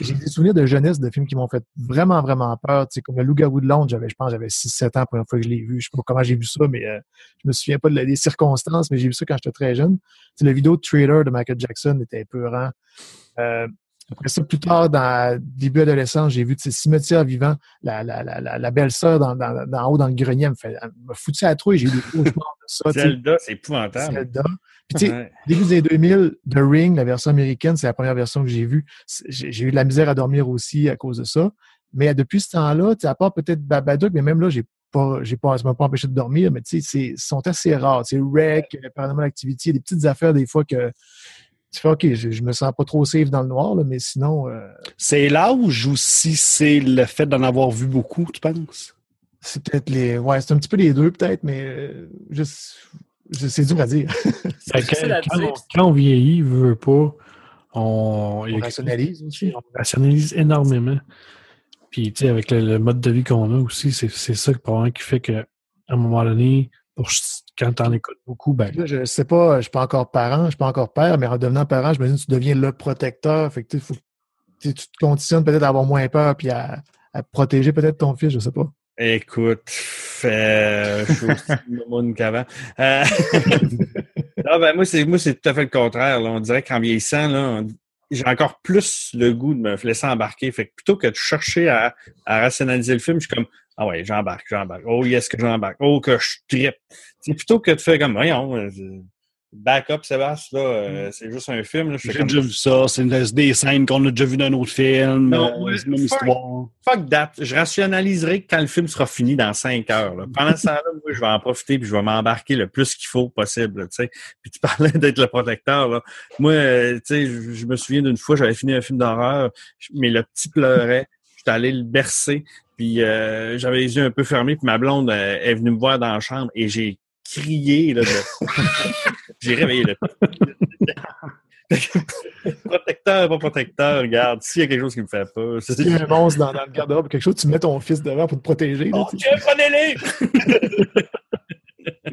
[SPEAKER 7] j'ai des souvenirs de jeunesse de films qui m'ont fait vraiment, vraiment peur. Tu sais, comme le Loup-garou de Londres, j'avais, je pense, j'avais 6-7 ans la première fois que je l'ai vu. Je sais pas comment j'ai vu ça, mais euh, je me souviens pas des circonstances, mais j'ai vu ça quand j'étais très jeune. Tu sais, la vidéo de trailer de Michael Jackson était épeurant. Euh, après ça, plus tard, dans début adolescent, j'ai vu Cimetière vivant, la, la, la, la, belle-sœur dans, dans, dans haut dans le grenier, elle me, fait, elle m'a foutu à trouille, j'ai eu des cauchemars de ça.
[SPEAKER 6] Zelda, c'est épouvantable.
[SPEAKER 7] Zelda. Puis, tu sais,
[SPEAKER 6] Ouais.
[SPEAKER 7] début des années 2000, The Ring, la version américaine, c'est la première version que j'ai vue. J'ai eu de la misère à dormir aussi à cause de ça. Mais depuis ce temps-là, tu sais, à part peut-être Babadook, mais même là, j'ai pas, j'ai pas, ça m'a pas empêché de dormir, mais tu sais, sont assez rares. Tu sais, Rec, euh, Paranormal Activity, des petites affaires des fois que tu fais, OK, je, je me sens pas trop safe dans le noir, là, mais sinon, euh,
[SPEAKER 10] C'est l'âge ou si c'est le fait d'en avoir vu beaucoup, tu penses?
[SPEAKER 7] c'est peut-être les, ouais, c'est un petit peu les deux peut-être, mais euh, juste, c'est dur à dire.
[SPEAKER 5] Quand,
[SPEAKER 8] dire.
[SPEAKER 5] on, quand on vieillit, veut pas, on,
[SPEAKER 7] rationalise aussi.
[SPEAKER 5] on rationalise énormément. Puis, tu sais, avec le, le mode de vie qu'on a aussi, c'est, c'est ça probablement qui fait que à un moment donné, pour, quand t'en écoutes beaucoup, ben,
[SPEAKER 7] Là, je sais pas, je suis pas encore parent, je suis pas encore père, mais en devenant parent, je me dis que tu deviens le protecteur. Fait que tu sais, faut, tu tu te conditionnes peut-être à avoir moins peur puis à, à protéger peut-être ton fils, je sais pas.
[SPEAKER 6] Écoute, euh, je suis aussi moumoune qu'avant. Euh, non, ben, moi, c'est, moi, c'est tout à fait le contraire. là. On dirait qu'en vieillissant, là, on- j'ai encore plus le goût de me laisser embarquer. Fait que plutôt que de chercher à, à rationaliser le film, je suis comme, ah ouais, j'embarque, j'embarque. Oh yes, que j'embarque. Oh, que je trippe. C'est plutôt que de faire comme, voyons, euh, back up, Sébastien, là, euh, c'est juste un film.
[SPEAKER 10] J'ai
[SPEAKER 6] comme,
[SPEAKER 10] déjà vu ça. C'est des scènes qu'on a déjà vues dans un autre film.
[SPEAKER 6] Non,
[SPEAKER 10] euh, c'est même
[SPEAKER 6] fuck.
[SPEAKER 10] histoire.
[SPEAKER 6] fuck that. Je rationaliserai quand le film sera fini dans cinq heures. là. Pendant ce temps-là, moi, je vais en profiter puis je vais m'embarquer le plus qu'il faut possible. Sais. Puis tu parlais d'être le protecteur. Là. Moi, euh, tu sais, je, je me souviens d'une fois, j'avais fini un film d'horreur, mais le petit pleurait. J'étais allé le bercer. Puis euh, j'avais les yeux un peu fermés, puis ma blonde euh, est venue me voir dans la chambre et j'ai crié. Là, de- j'ai réveillé le protecteur, pas protecteur, regarde, s'il y a quelque chose qui me fait peur, c'est...
[SPEAKER 7] S'il y a un monstre dans, dans le garde-robe, quelque chose, tu mets ton fils devant pour te protéger. là,
[SPEAKER 6] Oh. Dieu, prenez-les!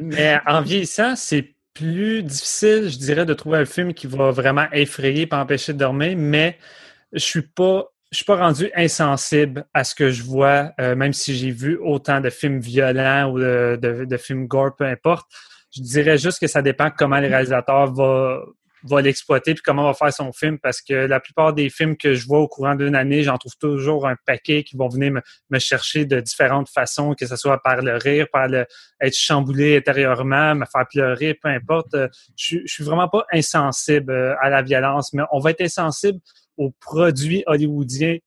[SPEAKER 8] Mais en vieillissant, c'est plus difficile, je dirais, de trouver un film qui va vraiment effrayer et empêcher de dormir, mais je suis pas. Je suis pas rendu insensible à ce que je vois, euh, même si j'ai vu autant de films violents ou de, films gore, peu importe. Je dirais juste que ça dépend comment le réalisateur va, l'exploiter puis comment va faire son film parce que la plupart des films que je vois au courant d'une année, j'en trouve toujours un paquet qui vont venir me, chercher de différentes façons, que ce soit par le rire, par le être chamboulé intérieurement, me faire pleurer, peu importe. Euh, Je, je suis vraiment pas insensible euh, à la violence, mais on va être insensible aux produits hollywoodiens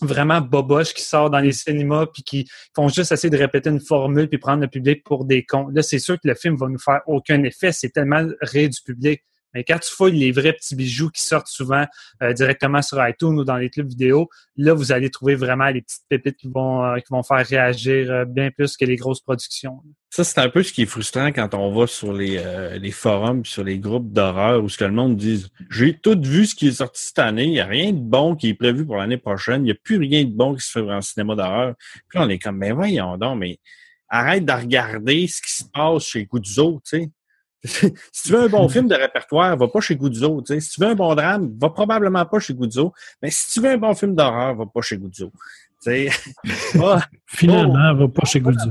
[SPEAKER 8] vraiment boboches qui sortent dans les cinémas puis qui font juste essayer de répéter une formule puis prendre le public pour des cons. Là, c'est sûr que le film va nous faire aucun effet. C'est tellement rire du public. Mais quand tu fouilles les vrais petits bijoux qui sortent souvent euh, directement sur iTunes ou dans les clubs vidéo, là, vous allez trouver vraiment les petites pépites qui vont, euh, qui vont faire réagir euh, bien plus que les grosses productions.
[SPEAKER 6] Ça, c'est un peu ce qui est frustrant quand on va sur les, euh, les forums, sur les groupes d'horreur où ce que le monde dit J'ai tout vu ce qui est sorti cette année, il n'y a rien de bon qui est prévu pour l'année prochaine, il n'y a plus rien de bon qui se fait en cinéma d'horreur. Puis on est comme Ben voyons donc, mais arrête de regarder ce qui se passe chez Guzzo, tu sais. si tu veux un bon film de répertoire, va pas chez Guzzo. Si tu veux un bon drame, va probablement pas chez Guzzo. Mais si tu veux un bon film d'horreur, va pas chez Guzzo. Va-
[SPEAKER 5] Finalement, va pas chez Guzzo.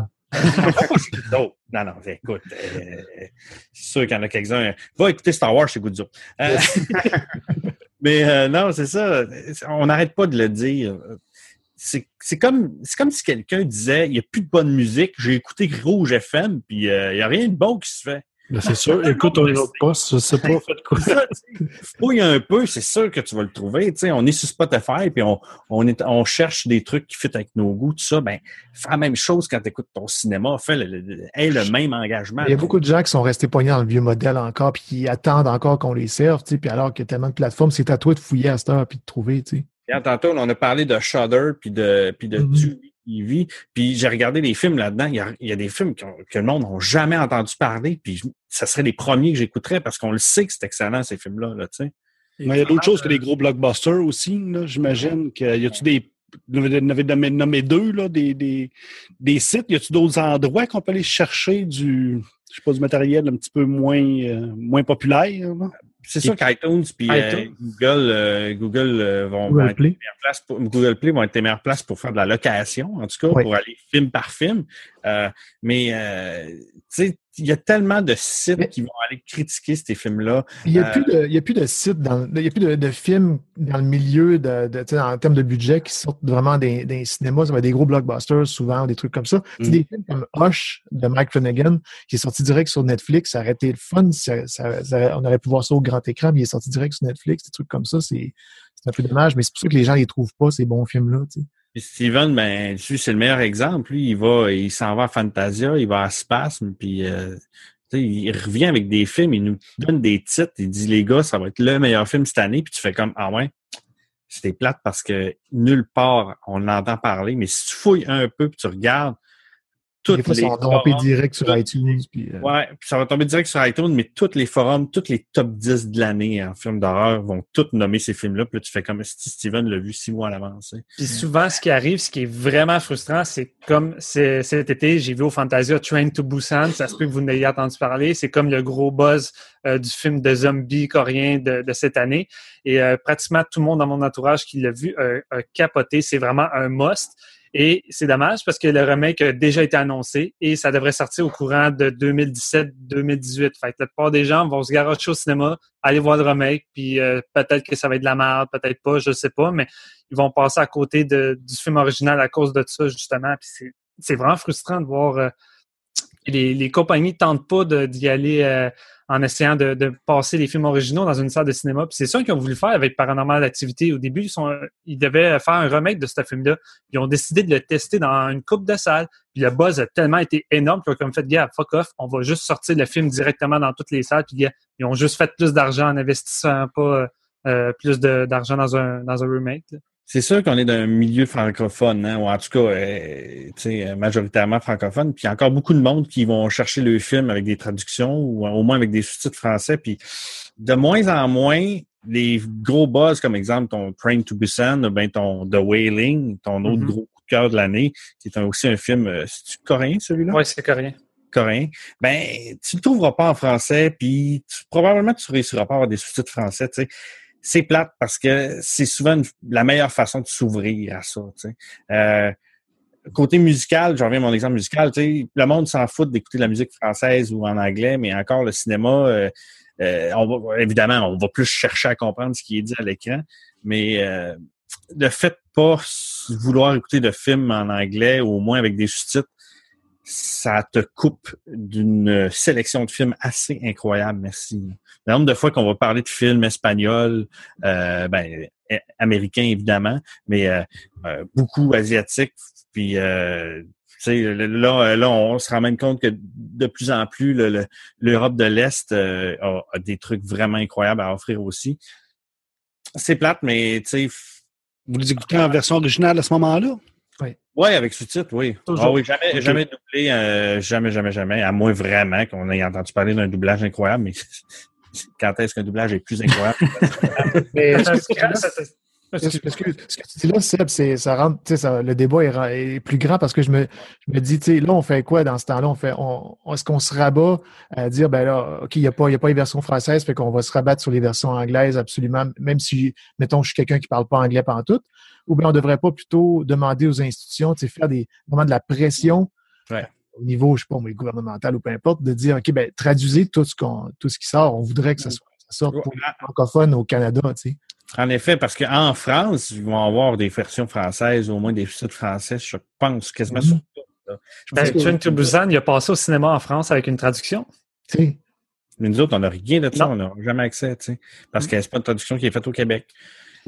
[SPEAKER 6] non, non, écoute, euh, c'est sûr qu'il y en a quelques-uns. Va écouter Star Wars chez Guzzo. Euh, mais euh, non, c'est ça. On n'arrête pas de le dire. C'est comme, comme si quelqu'un disait il n'y a plus de bonne musique, j'ai écouté Rouge FM, puis il n'y a rien de bon qui se fait.
[SPEAKER 5] Ben, c'est sûr. Écoute, on est autre poste, je sais pas, faites quoi.
[SPEAKER 6] Fouille un peu, c'est sûr que tu vas le trouver. Tu sais, on est sur Spotify, puis on, on, est, on cherche des trucs qui fit avec nos goûts, tout ça. Ben, fais la même chose quand tu écoutes ton cinéma. Fais le, le- aie le même engagement.
[SPEAKER 7] Il y a beaucoup de gens qui sont restés poignés dans le vieux modèle encore, puis qui attendent encore qu'on les serve, tu sais, puis alors qu'il y a tellement de plateformes, c'est à toi de fouiller à cette heure puis de trouver, tu sais.
[SPEAKER 6] Hier, tantôt, on a parlé de Shudder puis de, puis de
[SPEAKER 7] Mhm.
[SPEAKER 6] Tubi TV. Puis j'ai regardé des films là-dedans. Il y a, il y a des films que le monde n'a jamais entendu parler. Puis je- ça serait les premiers que j'écouterais parce qu'on le sait que c'est excellent, ces films-là. Là, tu sais.
[SPEAKER 10] Mais il y a d'autres choses que les gros blockbusters aussi, là, j'imagine. Que, y a-tu des. Vous en avez nommé, nommé deux, là, des, des, des sites? Y a-tu d'autres endroits qu'on peut aller chercher du, je sais pas, du matériel un petit peu moins, euh, moins populaire? là?
[SPEAKER 6] C'est sûr qu'iTunes puis euh. Google, euh, Google euh, vont,
[SPEAKER 5] Google
[SPEAKER 6] être
[SPEAKER 5] Play.
[SPEAKER 6] les meilleures places pour, Google Play vont être les meilleures places pour faire de la location, en tout cas,
[SPEAKER 7] Oui.
[SPEAKER 6] pour aller film par film. Euh, mais euh, il y a tellement de sites
[SPEAKER 7] Mais-
[SPEAKER 6] qui vont aller critiquer ces films-là.
[SPEAKER 7] Il n'y a,
[SPEAKER 6] Euh,
[SPEAKER 7] a plus de sites, dans, il y a plus de, de films dans le milieu de, de, en termes de budget qui sortent vraiment des, des cinémas. Ça va être des gros blockbusters souvent, ou des trucs comme ça.
[SPEAKER 10] Mm.
[SPEAKER 7] des films comme Hush de Mike Flanagan qui est sorti direct sur Netflix. Ça aurait été le fun. ça- ça- ça- on aurait pu voir ça au grand écran, mais il est sorti direct sur Netflix. Des trucs comme ça, c'est un peu dommage, mais c'est pour ça que les gens les trouvent pas, ces bons films-là.
[SPEAKER 6] Puis Steven, ben, lui, c'est le meilleur exemple. Lui, il va, il s'en va à Fantasia, il va à Spasme, puis euh, il revient avec des films, il nous donne des titres, il dit les gars, ça va être le meilleur film cette année, puis tu fais comme Ah ouais, c'était plate parce que nulle part on entend parler, mais si tu fouilles un peu puis tu regardes toutes
[SPEAKER 7] fois,
[SPEAKER 6] les
[SPEAKER 7] sont dompés
[SPEAKER 6] forums,
[SPEAKER 7] direct sur iTunes. Puis, euh,
[SPEAKER 6] Ouais, puis ça va tomber direct sur iTunes, mais tous les forums, tous les top 10 de l'année en films d'horreur vont tous nommer ces films-là. Puis là, tu fais comme si Steven l'a vu six mois à l'avance. hein.
[SPEAKER 8] Puis souvent, ce qui arrive, ce qui est vraiment frustrant, c'est comme cet été, j'ai vu au Fantasia Train to Busan. Ça se peut que vous n'ayez entendu parler. C'est comme le gros buzz euh, du film de zombie coréen de, de cette année. Et euh, pratiquement tout le monde dans mon entourage qui l'a vu a, a capoté. C'est vraiment un must. Et c'est dommage parce que le remake a déjà été annoncé et ça devrait sortir au courant de 2017-2018. Fait que la plupart des gens vont se garocher au cinéma, aller voir le remake, puis euh, peut-être que ça va être de la merde, peut-être pas, je sais pas, mais ils vont passer à côté de, du film original à cause de ça, justement. Puis c'est, vraiment frustrant de voir euh, les, les compagnies tentent pas d'y aller euh, en essayant de, passer les films originaux dans une salle de cinéma. Puis c'est ça qu'ils ont voulu faire avec Paranormal Activity. Au début, ils, sont, devaient faire un remake de ce film-là. Ils ont décidé de le tester dans une coupe de salles. Puis le buzz a tellement été énorme qu'ils ont comme fait, gars, fuck off, on va juste sortir le film directement dans toutes les salles. Puis ils ont juste fait plus d'argent en investissant pas euh, plus de- d'argent dans un, dans remake.
[SPEAKER 6] C'est sûr qu'on est dans un milieu francophone, hein, ou en tout cas, euh, tu sais, majoritairement francophone. Puis il y a encore beaucoup de monde qui vont chercher le film avec des traductions ou au moins avec des sous-titres français. Puis de moins en moins, les gros buzz, comme exemple ton Train to Busan, ben ton The Wailing, ton autre
[SPEAKER 8] Mhm.
[SPEAKER 6] gros coup de cœur de l'année, qui est aussi un film, euh, c'est coréen celui-là?
[SPEAKER 8] Oui, c'est coréen.
[SPEAKER 6] coréen, ben tu le trouveras pas en français, puis tu- probablement tu réussiras pas à avoir des sous-titres français. Tu sais, c'est plate parce que c'est souvent la meilleure façon de s'ouvrir à ça. Euh, côté musical, j'en reviens à mon exemple musical. Le monde s'en fout d'écouter de la musique française ou en anglais, mais encore le cinéma. euh, euh, on va, évidemment, on va plus chercher à comprendre ce qui est dit à l'écran, mais le fait de pas vouloir écouter de films en anglais, au moins avec des sous-titres, ça te coupe d'une sélection de films assez incroyable, merci. Le nombre de fois qu'on va parler de films espagnols, euh, ben, eh, américains évidemment, mais euh, euh, beaucoup asiatiques, puis euh, tu sais, là, là, on se rend même compte que de plus en plus, le- le- l'Europe de l'Est euh, a, a des trucs vraiment incroyables à offrir aussi. C'est plate, mais tu sais,
[SPEAKER 10] Vous les écoutez en version originale à ce moment-là?
[SPEAKER 6] Oui, avec sous-titres, oui.
[SPEAKER 10] Toujours.
[SPEAKER 6] Ah oui, jamais, jamais doublé, euh, jamais, jamais, jamais. À moins vraiment qu'on ait entendu parler d'un doublage incroyable, mais quand est-ce qu'un doublage est plus incroyable?
[SPEAKER 7] Mais
[SPEAKER 8] Attends,
[SPEAKER 7] ce que- ce que- ce tu dis là, Seb, c'est, ça rend, tu sais, ça- le débat est, plus grand parce que je me, je me dis, tu sais, là, on fait quoi dans ce temps-là? On fait, on, est-ce qu'on se rabat à dire, ben là, OK, il n'y a pas, il y a pas les versions françaises, fait qu'on va se rabattre sur les versions anglaises absolument, même si, mettons, je suis quelqu'un qui parle pas anglais pendant tout, ou bien on devrait pas plutôt demander aux institutions, faire des, vraiment de la pression
[SPEAKER 6] Ouais.
[SPEAKER 7] au niveau, je sais pas, moi, gouvernemental ou peu importe, de dire, OK, ben, traduisez tout ce qu'on, tout ce qui sort. On voudrait que ça soit, ça sorte pour les francophones au Canada, tu sais.
[SPEAKER 6] En effet, parce qu'en France, ils vont avoir des versions françaises, au moins des sites français, je pense, quasiment sur tout. Je pense
[SPEAKER 8] Ben,
[SPEAKER 6] que-
[SPEAKER 8] Busan, il a passé au cinéma en France avec une traduction.
[SPEAKER 6] Mais nous autres, on n'a rien de ça,
[SPEAKER 8] Non.
[SPEAKER 6] on n'a jamais accès, tu sais, parce que c'est pas une traduction qui est faite au Québec.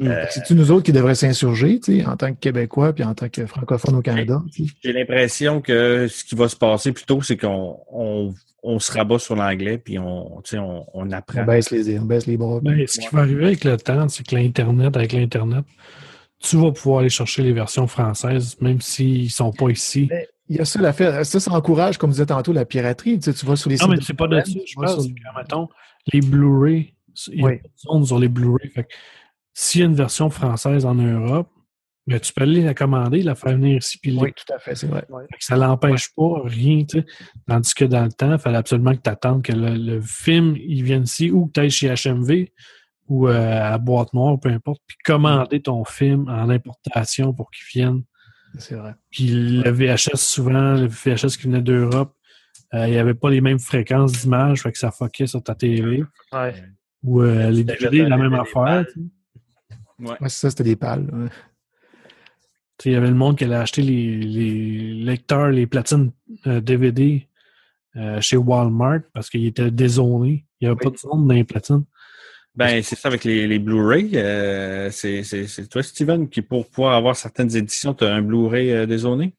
[SPEAKER 6] Euh,
[SPEAKER 7] C'est-tu nous autres qui devraient s'insurger, tu sais, en tant que Québécois puis en tant que francophones au Canada? tu sais?
[SPEAKER 6] J'ai l'impression que ce qui va se passer plutôt, c'est qu'on on, on se rabat sur l'anglais, puis on, tu sais, on, on apprend.
[SPEAKER 7] On baisse les, on baisse les bras.
[SPEAKER 5] Ben, ce qui va arriver avec le temps, c'est que l'Internet, avec l'Internet, tu vas pouvoir aller chercher les versions françaises, même s'ils ne sont pas ici.
[SPEAKER 7] Mais il y a ça l'affaire. Ça, ça encourage, comme disait tantôt, la piraterie. Tu, sais, tu vas sur les
[SPEAKER 5] Non, mais
[SPEAKER 7] sites
[SPEAKER 5] c'est pas de ça.
[SPEAKER 7] torrents,
[SPEAKER 5] Je parle,
[SPEAKER 7] sur-
[SPEAKER 5] c'est que, mettons, les Blu-ray, il y a
[SPEAKER 7] Oui.
[SPEAKER 5] pas de zone sur les Blu-ray. S'il y a une version française en Europe, ben, tu peux aller la commander, la faire venir ici, puis
[SPEAKER 7] Oui, tout à fait, c'est vrai.
[SPEAKER 5] Ça l'empêche pas, rien, tu sais. Tandis que dans le temps, il fallait absolument que tu attendes que le, le film il vienne ici ou que tu ailles chez HMV ou euh, à Boîte Noire, peu importe, puis commander ton film en importation pour qu'il vienne.
[SPEAKER 7] C'est vrai.
[SPEAKER 5] Puis le VHS, souvent, le VHS qui venait d'Europe, euh, il n'y avait pas les mêmes fréquences d'image, fait que ça fuckait sur ta télé.
[SPEAKER 8] Ouais.
[SPEAKER 5] Ou euh, les DVD, la même affaire.
[SPEAKER 6] Ouais.
[SPEAKER 7] Ça, c'était des pales. ouais.
[SPEAKER 5] Il y avait le monde qui allait acheter les, les lecteurs, les platines euh, DVD euh, chez Walmart parce qu'ils étaient dézonés. Il n'y avait pas de zone dans les platines.
[SPEAKER 6] Ben, c'est ça avec les, les Blu-ray. euh, c'est toi, Steven, qui pour pouvoir avoir certaines éditions, tu as un Blu-ray euh, dézoné?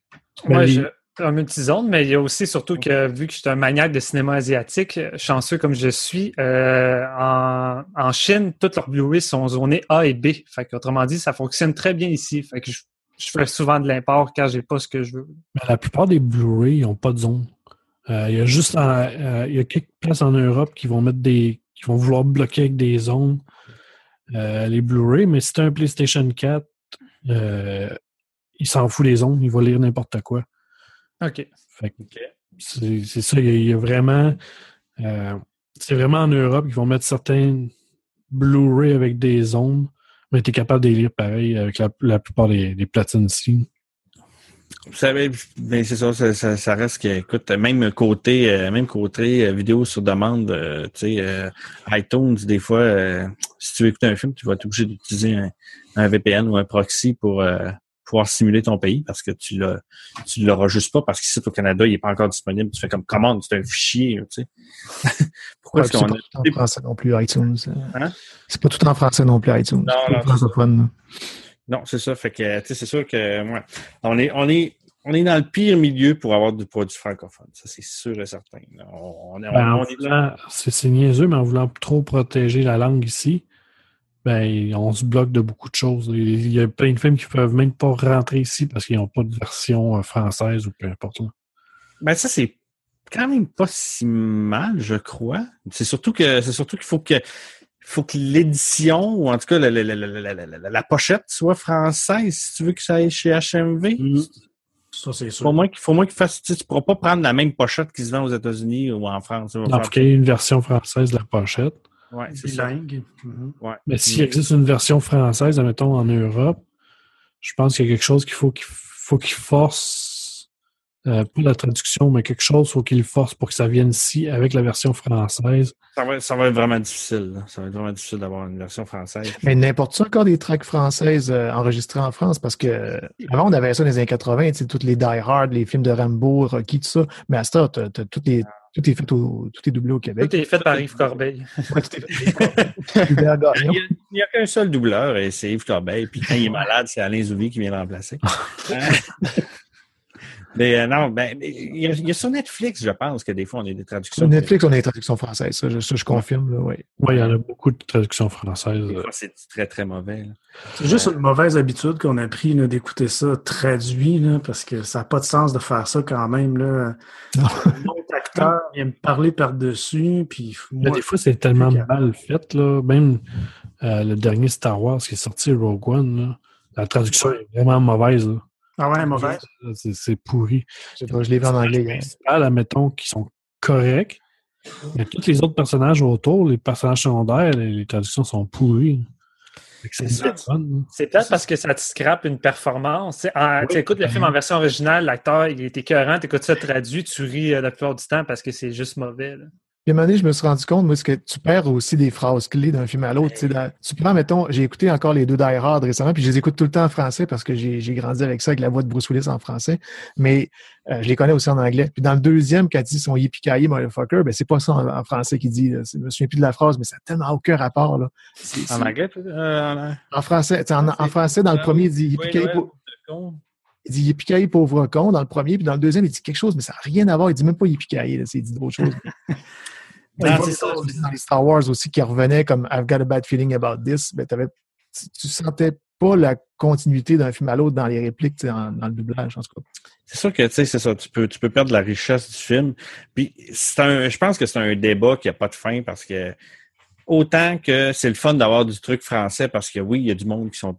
[SPEAKER 5] Ben, les-
[SPEAKER 8] je un multizone, mais il y a aussi surtout que vu que je suis un maniaque de cinéma asiatique, chanceux comme je suis, euh, en, en Chine, toutes leurs Blu-ray sont zonés A et B. Fait qu'autrement dit, ça fonctionne très bien ici. Fait que je, je fais souvent de l'import quand j'ai pas ce que je veux.
[SPEAKER 5] Mais la plupart des Blu-ray n'ont pas de zone. Euh, il y a juste en- euh, il y a quelques places en Europe qui vont mettre des. qui vont vouloir bloquer avec des zones les Blu-ray, mais si tu un PlayStation 4, euh, il s'en fout des zones, il va lire n'importe quoi.
[SPEAKER 8] OK.
[SPEAKER 5] C'est ça, il y, a, il y a vraiment. euh, c'est vraiment en Europe qu'ils vont mettre certains Blu-ray avec des zones, mais tu es capable de les lire pareil avec la, la plupart des, des platines ici.
[SPEAKER 6] Vous savez, ben c'est ça, ça, ça, ça reste que, écoute, même côté, euh, même côté euh, vidéo sur demande, euh, tu sais, euh, iTunes, des fois, euh, si tu veux écouter un film, tu vas être obligé d'utiliser un, un VPN ou un proxy pour euh, pouvoir simuler ton pays parce que tu l'as, tu l'auras juste pas parce qu'ici au Canada, il est pas encore disponible. Tu fais comme commande, c'est un fichier, tu sais. Pourquoi
[SPEAKER 7] Ouais,
[SPEAKER 6] est-ce
[SPEAKER 7] c'est
[SPEAKER 6] qu'on
[SPEAKER 7] pas
[SPEAKER 6] a
[SPEAKER 7] tout en français non plus, iTunes.
[SPEAKER 6] Hein?
[SPEAKER 7] C'est pas tout en français non plus, iTunes.
[SPEAKER 6] Non, non. Non, c'est ça. Fait que, tu sais, c'est sûr que, ouais, on est, on est, on est dans le pire milieu pour avoir du produit francophone. Ça, c'est sûr et certain. là. On,
[SPEAKER 5] Ben, en
[SPEAKER 6] on est-
[SPEAKER 5] voulant- c'est c'est niaiseux, mais en voulant trop protéger la langue ici, ben, on se bloque de beaucoup de choses. Il y a plein de films qui peuvent même pas rentrer ici parce qu'ils n'ont pas de version euh, française ou peu importe. Là.
[SPEAKER 6] Ben, ça, c'est quand même pas si mal, je crois. C'est surtout que c'est surtout qu'il faut que faut que l'édition, ou en tout cas la, la, la, la, pochette soit française si tu veux que ça aille chez HMV.
[SPEAKER 3] Mm. Ça, c'est sûr.
[SPEAKER 6] Faut moins qu'il faut moins qu'il fasse. Tu ne pourras pas prendre la même pochette qui se vend aux États-Unis ou en France.
[SPEAKER 5] Il faut qu'il y ait une version française de la pochette.
[SPEAKER 6] Ouais, c'est ça.
[SPEAKER 3] Bilingue. Mhm.
[SPEAKER 6] Ouais.
[SPEAKER 5] Mais s'il existe une version française, admettons, en Europe, je pense qu'il y a quelque chose qu'il faut qu'il faut qu'il force, euh, pas la traduction, mais quelque chose faut qu'il force pour que ça vienne ici avec la version française.
[SPEAKER 6] Ça va, ça va être vraiment difficile. là. Ça va être vraiment difficile d'avoir une version française.
[SPEAKER 7] Mais n'importe ça encore des tracks françaises euh, enregistrées en France parce que euh, avant on avait ça dans les années 80, tu sais, toutes les Die Hard, les films de Rambo, Rocky, tout ça. Mais à ce temps, t'as, t'as toutes les, tout est fait au, tout est doublé au Québec.
[SPEAKER 8] Tout est fait par Yves Corbeil.
[SPEAKER 7] Ouais, tout est fait. Hubert Gagnon.
[SPEAKER 6] Il n'y a, qu'un seul doubleur et c'est Yves Corbeil. Puis quand il est malade, c'est Alain Zouvi qui vient le remplacer. Mais euh, non, ben, il y, a, il y a sur Netflix, je pense, que des fois, on a des traductions.
[SPEAKER 7] Sur Netflix, on a des traductions françaises. Ça, je, ça, je confirme. Là, ouais.
[SPEAKER 5] Oui, il y en a beaucoup de traductions françaises.
[SPEAKER 6] C'est très, très mauvais. là.
[SPEAKER 3] C'est juste une mauvaise habitude qu'on a pris d'écouter ça traduit, là, parce que ça n'a pas de sens de faire ça quand même. Là. Un autre acteur vient me parler par-dessus, puis
[SPEAKER 5] des fois, c'est tellement mal fait. Là. Même euh, le dernier Star Wars qui est sorti, Rogue One, là, la traduction est vraiment mauvaise. là.
[SPEAKER 3] Ah ouais, mauvaise?
[SPEAKER 5] C'est, pourri.
[SPEAKER 7] Je sais pas, je l'ai vu en anglais hier.
[SPEAKER 5] principales, admettons, qui sont corrects. Mais tous les autres personnages autour, les personnages secondaires, les, les traductions sont pourries. Que C'est
[SPEAKER 8] peut-être parce que ça te scrape une performance. Tu en- tu écoutes le film en version originale, l'acteur, il est écœurant, tu écoutes ça traduit, tu ris euh, la plupart du temps parce que c'est juste mauvais. là.
[SPEAKER 7] Puis à un moment donné, je me suis rendu compte, moi, que tu perds aussi des phrases clés d'un film à l'autre. Tu tu prends, mettons, j'ai écouté encore les deux Die Hard récemment, puis je les écoute tout le temps en français parce que j'ai grandi avec ça, avec la voix de Bruce Willis en français. Mais euh, je les connais aussi en anglais. Puis dans le deuxième, quand il dit son yippee motherfucker, ben c'est pas ça en, en français qu'il dit. là. Je me souviens plus de la phrase, mais ça n'a tellement aucun rapport. Là. C'est-
[SPEAKER 6] En anglais? Euh, en-
[SPEAKER 7] En français, en, en français, dans le premier, il dit
[SPEAKER 6] Oui,
[SPEAKER 7] yippee
[SPEAKER 6] ouais, con.
[SPEAKER 7] il dit pauvre con dans le premier, puis dans le deuxième, il dit quelque chose, mais ça n'a rien à voir. Il dit même pas c'est- il dit d'autres choses.
[SPEAKER 6] C'est ça.
[SPEAKER 7] Dans les Star Wars aussi, qui revenait comme I've got a bad feeling about this, ben, tu, tu sentais pas la continuité d'un film à l'autre dans les répliques, dans le doublage, en tout cas.
[SPEAKER 6] C'est sûr que tu sais, c'est ça, tu peux, tu peux perdre la richesse du film. Puis c'est un, je pense que c'est un débat qui n'a pas de fin parce que autant que c'est le fun d'avoir du truc français parce que oui, il y a du monde qui sont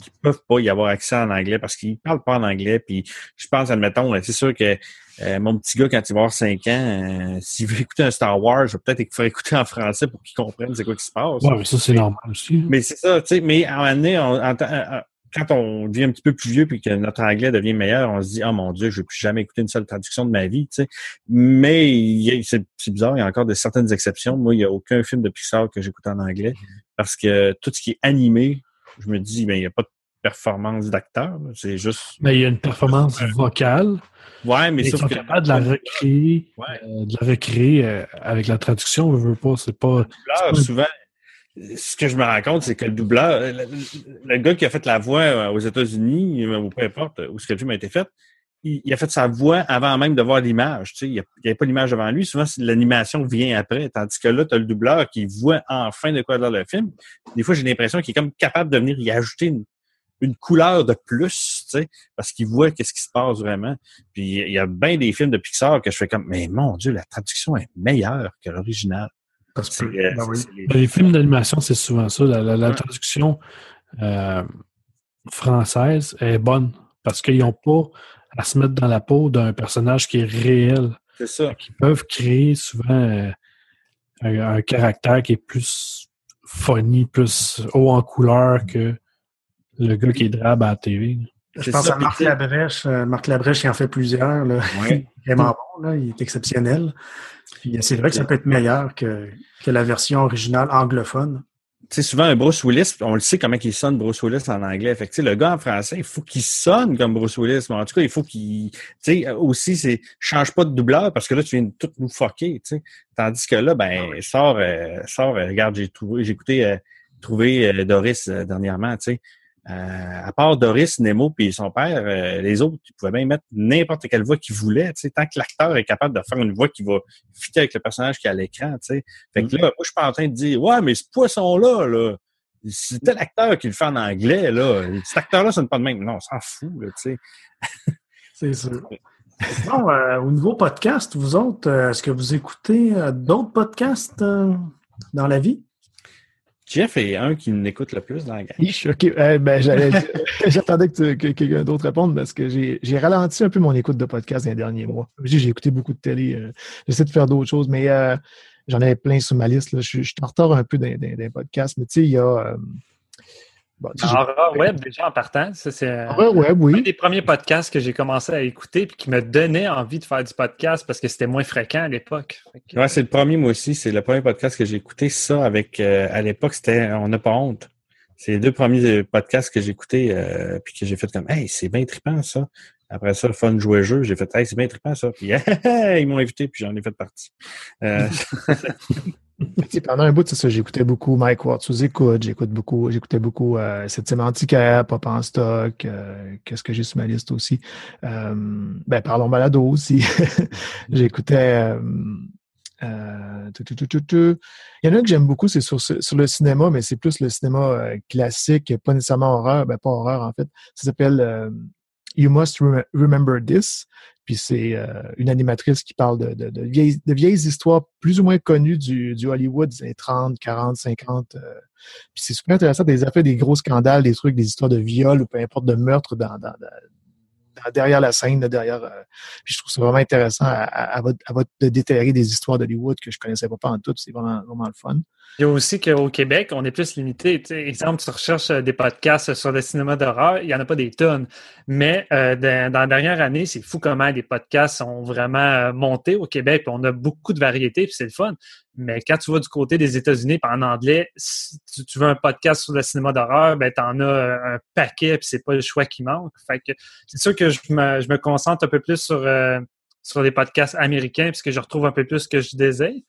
[SPEAKER 6] qui peuvent pas y avoir accès en anglais parce qu'ils parlent pas en anglais. Puis je pense, admettons, c'est sûr que euh, mon petit gars, quand il va avoir 5 ans, euh, s'il veut écouter un Star Wars, je vais peut-être qu'il faut écouter en français pour qu'il comprenne c'est quoi qui se passe.
[SPEAKER 5] Ouais, mais ça, c'est normal aussi.
[SPEAKER 6] Mais c'est ça, tu sais, mais à un moment donné, on- en- en- quand on devient un petit peu plus vieux puis que notre anglais devient meilleur, on se dit, oh mon Dieu, je vais plus jamais écouter une seule traduction de ma vie, tu sais. Mais c'est c'est bizarre, il y a encore de certaines exceptions. Moi, il n'y a aucun film de Pixar que j'écoute en anglais parce que tout ce qui est animé, je me dis, ben, il n'y a pas de performance d'acteur, c'est juste.
[SPEAKER 5] Mais il y a une performance vocale.
[SPEAKER 6] Ouais, mais
[SPEAKER 5] ils sont
[SPEAKER 6] que.
[SPEAKER 5] capables de la recréer,
[SPEAKER 6] Ouais.
[SPEAKER 5] euh, de la recréer euh, avec la traduction, on veut pas, c'est pas.
[SPEAKER 6] doubleur, souvent, ce que je me rends compte, c'est que le doubleur, le, gars qui a fait la voix euh, aux États-Unis, ou peu importe où ce que le film a été fait, il, il a fait sa voix avant même de voir l'image. Tu sais, il n'y avait pas l'image devant lui. Souvent, l'animation vient après. Tandis que là, tu as le doubleur qui voit enfin de quoi dans le film. Des fois, j'ai l'impression qu'il est comme capable de venir y ajouter une, une couleur de plus, tu sais, parce qu'il voit qu'est-ce qui se passe vraiment. Puis il y a bien des films de Pixar que je fais comme, mais mon Dieu, la traduction est meilleure que l'original. C'est,
[SPEAKER 3] peut.
[SPEAKER 6] euh,
[SPEAKER 3] Ben oui.
[SPEAKER 6] les-
[SPEAKER 5] Les films d'animation, c'est souvent ça. La, la- la
[SPEAKER 6] Ouais.
[SPEAKER 5] traduction euh, française est bonne parce qu'ils n'ont pas à se mettre dans la peau d'un personnage qui est réel.
[SPEAKER 6] C'est ça.
[SPEAKER 5] Qui peuvent créer souvent euh, un, un caractère qui est plus funny, plus haut en couleur que le gars qui est drabe à la TV.
[SPEAKER 3] Je pense
[SPEAKER 6] ça,
[SPEAKER 3] à Marc Labrèche. euh, Marc Labrèche, il en fait plusieurs. Là.
[SPEAKER 6] Ouais.
[SPEAKER 3] Vraiment bon, là. il est exceptionnel. Euh, c'est vrai que ça peut être meilleur que, que la version originale anglophone.
[SPEAKER 6] Tu sais, souvent, un Bruce Willis, on le sait comment il sonne Bruce Willis en anglais. Fait que, le gars en français, il faut qu'il sonne comme Bruce Willis. Mais en tout cas, il faut qu'il, tu sais, aussi, c'est, change pas de doubleur parce que là, tu viens de tout nous fucker, tu sais. Tandis que là, ben, sort, euh, sort, euh, regarde, j'ai trouvé, j'ai écouté, euh, trouvé euh, Doris euh, dernièrement, tu sais. Euh, à part Doris, Nemo puis son père, euh, les autres, ils pouvaient même mettre n'importe quelle voix qu'ils voulaient, tu sais, tant que l'acteur est capable de faire une voix qui va fitter avec le personnage qui est à l'écran, tu sais. Fait que là, moi, je suis pas en train de dire, ouais, mais ce poisson-là, là, C'est tel acteur qui le fait en anglais, là. Cet acteur-là sonne pas de même. Non, on s'en fout, là, tu sais.
[SPEAKER 3] C'est sûr. Bon, euh, au niveau podcast, vous autres, euh, est-ce que vous écoutez euh, d'autres podcasts euh, dans la vie?
[SPEAKER 6] Jeff est un qui m'écoute le plus dans la gang.
[SPEAKER 7] Euh, ben, J'attendais que, que quelqu'un d'autre réponde parce que j'ai ralenti un peu mon écoute de podcast les derniers mois. J'ai écouté beaucoup de télé. euh, J'essaie de faire d'autres choses, mais euh, j'en avais plein sur ma liste. là. Je, suis- en retard un peu les podcasts, mais tu sais, il y a. bon,
[SPEAKER 8] Web, déjà en partant, ça c'est un des premiers podcasts que j'ai commencé à écouter puis qui me donnait envie de faire du podcast parce que c'était moins fréquent à l'époque. Que-
[SPEAKER 6] Ouais, c'est le premier, moi aussi. C'est le premier podcast que j'ai écouté. Ça, avec, euh, à l'époque, c'était On n'a pas honte. C'est les deux premiers euh, podcasts que j'ai écoutés, euh, puis que j'ai fait comme, hey, c'est bien trippant, ça. Après ça, Fun jouer jeu, j'ai fait, hey, c'est bien trippant, ça. Puis, ils m'ont invité, puis j'en ai fait partie. Euh,
[SPEAKER 7] pendant un bout, c'est ça, j'écoutais beaucoup Mike Ward sous écoute, j'écoute beaucoup, j'écoutais beaucoup euh, cette sémantique Pop en stock, euh, qu'est-ce que j'ai sur ma liste aussi. Euh, ben, parlons balado aussi. j'écoutais euh, euh, tu, tu, tu. Il y en a un que j'aime beaucoup, c'est sur, sur le cinéma, mais c'est plus le cinéma euh, classique, pas nécessairement horreur, ben pas horreur en fait. Ça s'appelle euh, You Must Rem- Remember This. Puis c'est euh, une animatrice qui parle de, de, de vieilles, de vieilles histoires plus ou moins connues du, du Hollywood des années 30, 40, 50. euh. Puis c'est super intéressant. Des affaires, des gros scandales, des trucs, des histoires de viol ou peu importe de meurtre dans, dans- dans- derrière la scène, derrière. euh. puis je trouve ça vraiment intéressant à, votre- à de déterrer des histoires d'Hollywood que je connaissais pas en tout. C'est vraiment, le fun.
[SPEAKER 8] Il y a aussi qu'au Québec, on est plus limité. Exemple, tu recherches euh, des podcasts sur le cinéma d'horreur, il n'y en a pas des tonnes. Mais euh, dans, dans la dernière année, c'est fou comment les podcasts ont vraiment monté au Québec. on a beaucoup de variétés, puis c'est le fun. Mais quand tu vas du côté des États-Unis, en anglais, si tu, tu veux un podcast sur le cinéma d'horreur, ben t'en as euh, un paquet, puis c'est pas le choix qui manque. Fait que c'est sûr que je me, je me concentre un peu plus sur, euh, sur les podcasts américains, puisque je retrouve un peu plus ce que je désire.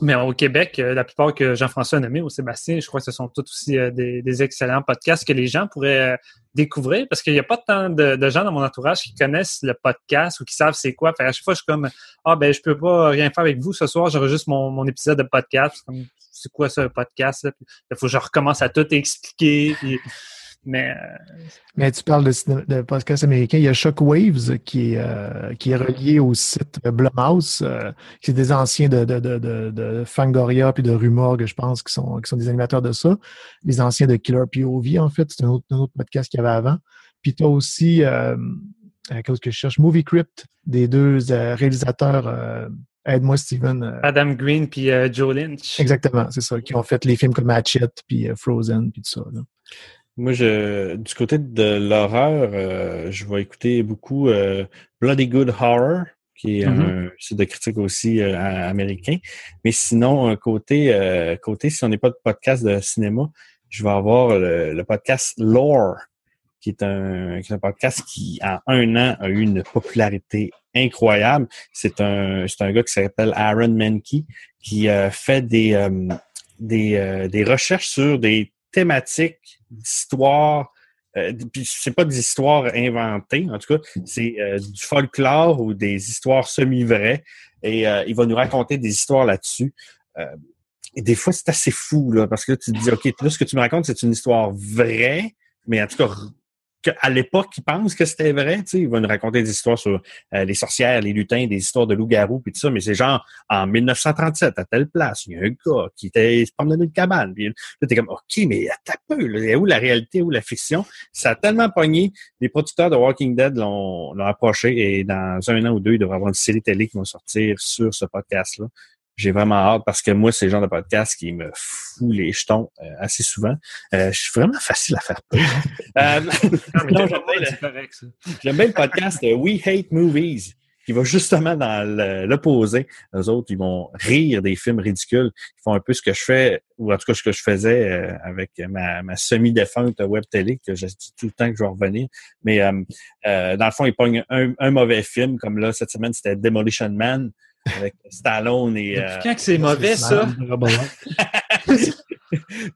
[SPEAKER 8] Mais au Québec, euh, la plupart que Jean-François a nommé ou Sébastien, je crois que ce sont tous aussi euh, des, des excellents podcasts que les gens pourraient euh, découvrir parce qu'il n'y a pas tant de, de gens dans mon entourage qui connaissent le podcast ou qui savent c'est quoi. Fait à chaque fois, je suis comme Ah ben je peux pas rien faire avec vous ce soir, juste mon, mon épisode de podcast. C'est quoi ça, un podcast? Il faut que je recommence à tout expliquer. Mais euh,
[SPEAKER 7] Mais tu parles de, cinéma- de podcast américain. Il y a Shockwaves qui est, euh, qui est relié au site Blumhouse, euh, qui est des anciens de, de, de, de, de Fangoria puis de Rumorg, je pense, qui sont, qui sont des animateurs de ça. Les anciens de Killer POV, en fait. C'est un autre, un autre podcast qu'il y avait avant. Puis tu as aussi, euh, euh, qu'est-ce que je cherche, Movie Crypt, des deux réalisateurs, aide-moi Steven.
[SPEAKER 8] Adam Green puis Joe Lynch.
[SPEAKER 7] exactement, c'est ça, qui ont fait les films comme Hatchet puis Frozen puis tout ça. là.
[SPEAKER 6] Moi, je, du côté de l'horreur, euh, je vais écouter beaucoup euh, Bloody Good Horror, qui est un site de critique aussi euh, américain. Mais sinon, un côté, euh, côté, si on n'est pas de podcast de cinéma, je vais avoir le, le podcast Lore, qui est un, qui est un podcast qui, en un an, a eu une popularité incroyable. C'est un, c'est un gars qui s'appelle Aaron Menke, qui euh, fait des, euh, des, euh, des recherches sur des thématiques d'histoire. Euh, c'est pas des histoires inventées, en tout cas, c'est euh, du folklore ou des histoires semi-vraies. Et euh, il va nous raconter des histoires là-dessus. Euh, et des fois, c'est assez fou, là, parce que là, tu te dis, OK, là, ce que tu me racontes, c'est une histoire vraie, mais en tout cas, que à l'époque, il pense que c'était vrai, tu sais, il va nous raconter des histoires sur euh, les sorcières, les lutins, des histoires de loups-garous, puis tout ça, mais c'est genre, en 1937, à telle place, il y a un gars qui était, dans une cabane, puis là, t'es comme, OK, mais un peu, là, où la réalité, où la fiction? Ça a tellement pogné, les producteurs de Walking Dead l'ont approché, et dans un an ou deux, il devrait avoir une série télé qui va sortir sur ce podcast-là. J'ai vraiment hâte parce que moi, c'est le genre de podcast qui me fout les jetons euh, assez souvent. Euh, je suis vraiment facile à faire peur. Euh, j'aime bien le- podcast euh, We Hate Movies, qui va justement dans l'opposé. Les autres, ils vont rire des films ridicules. Ils font un peu ce que je fais, ou en tout cas ce que je faisais euh, avec ma, ma semi-défunte web télé, que je dis tout le temps que je vais revenir. Mais euh, euh, dans le fond, ils pognent un, un mauvais film, comme là, cette semaine, c'était Demolition Man, avec Stallone et... euh,
[SPEAKER 8] Depuis quand que c'est mauvais, ça?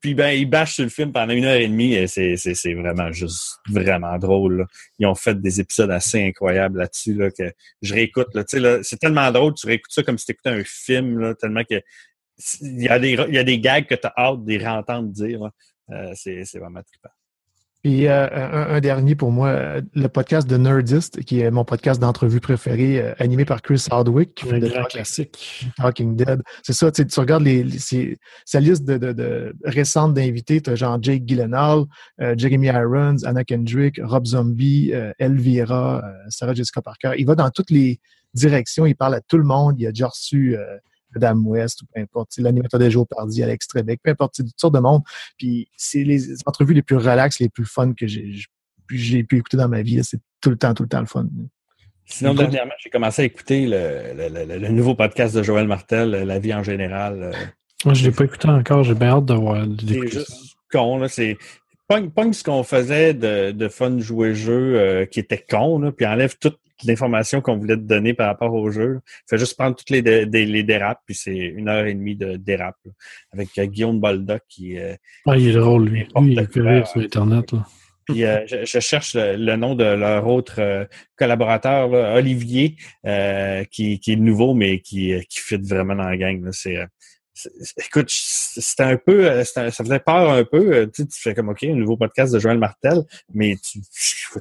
[SPEAKER 6] puis ben, ils bâchent sur le film pendant une heure et demie et c'est, c'est, c'est vraiment juste vraiment drôle. là. Ils ont fait des épisodes assez incroyables là-dessus là, que je réécoute. Là. Tu sais, Là, c'est tellement drôle, tu réécoutes ça comme si tu écoutais un film, là, tellement que il y a des il y a des gags que tu as hâte de les entendre dire. là. Euh, c'est c'est vraiment trippant.
[SPEAKER 7] Puis euh, un, un dernier pour moi, euh, le podcast de Nerdist, qui est mon podcast d'entrevue préféré, euh, animé par Chris Hardwick, qui
[SPEAKER 5] Un
[SPEAKER 7] fait
[SPEAKER 5] grand classique.
[SPEAKER 7] Talking Dead. C'est ça, tu sais, tu regardes les, sa liste de, de, de récentes d'invités, tu as genre Jake Gyllenhaal, euh, Jeremy Irons, Anna Kendrick, Rob Zombie, Elvira, Sarah Jessica Parker. Il va dans toutes les directions, il parle à tout le monde. Il a déjà reçu Adam West, ou peu importe, l'animateur des jours pardi, Alex Trebek, peu importe, c'est toutes sortes de monde. Puis c'est les entrevues les plus relaxes, les plus fun que j'ai j'ai pu écouter dans ma vie. C'est tout le temps, tout le temps le fun.
[SPEAKER 6] Sinon, dernièrement, j'ai commencé à écouter le, le- le- le nouveau podcast de Joël Martel, La vie en général. euh,
[SPEAKER 5] Moi, je ne l'ai pas écouté encore. J'ai bien hâte de voir.
[SPEAKER 6] C'est juste con, là. C'est. Pogne, ce qu'on faisait de, de fun jouer jeu euh, qui était con, là, puis enlève toute l'information qu'on voulait te donner par rapport au jeu. Fait juste prendre toutes les, dé- des- les dérapes, puis c'est une heure et demie de dérapes. là, avec euh, Guillaume Boldoc qui. euh,
[SPEAKER 5] Ah, il est drôle, lui. Lui, il
[SPEAKER 6] quoi,
[SPEAKER 5] rire sur Internet. Là.
[SPEAKER 6] puis euh, je, je cherche le, le nom de leur autre euh, collaborateur, là, Olivier, euh, qui, qui est nouveau, mais qui, euh, qui fit vraiment dans la gang. euh, c'est- écoute, c'était un peu, euh, ça faisait peur un peu. euh, Tu, sais, tu fais comme OK, un nouveau podcast de Joël Martel, mais tu,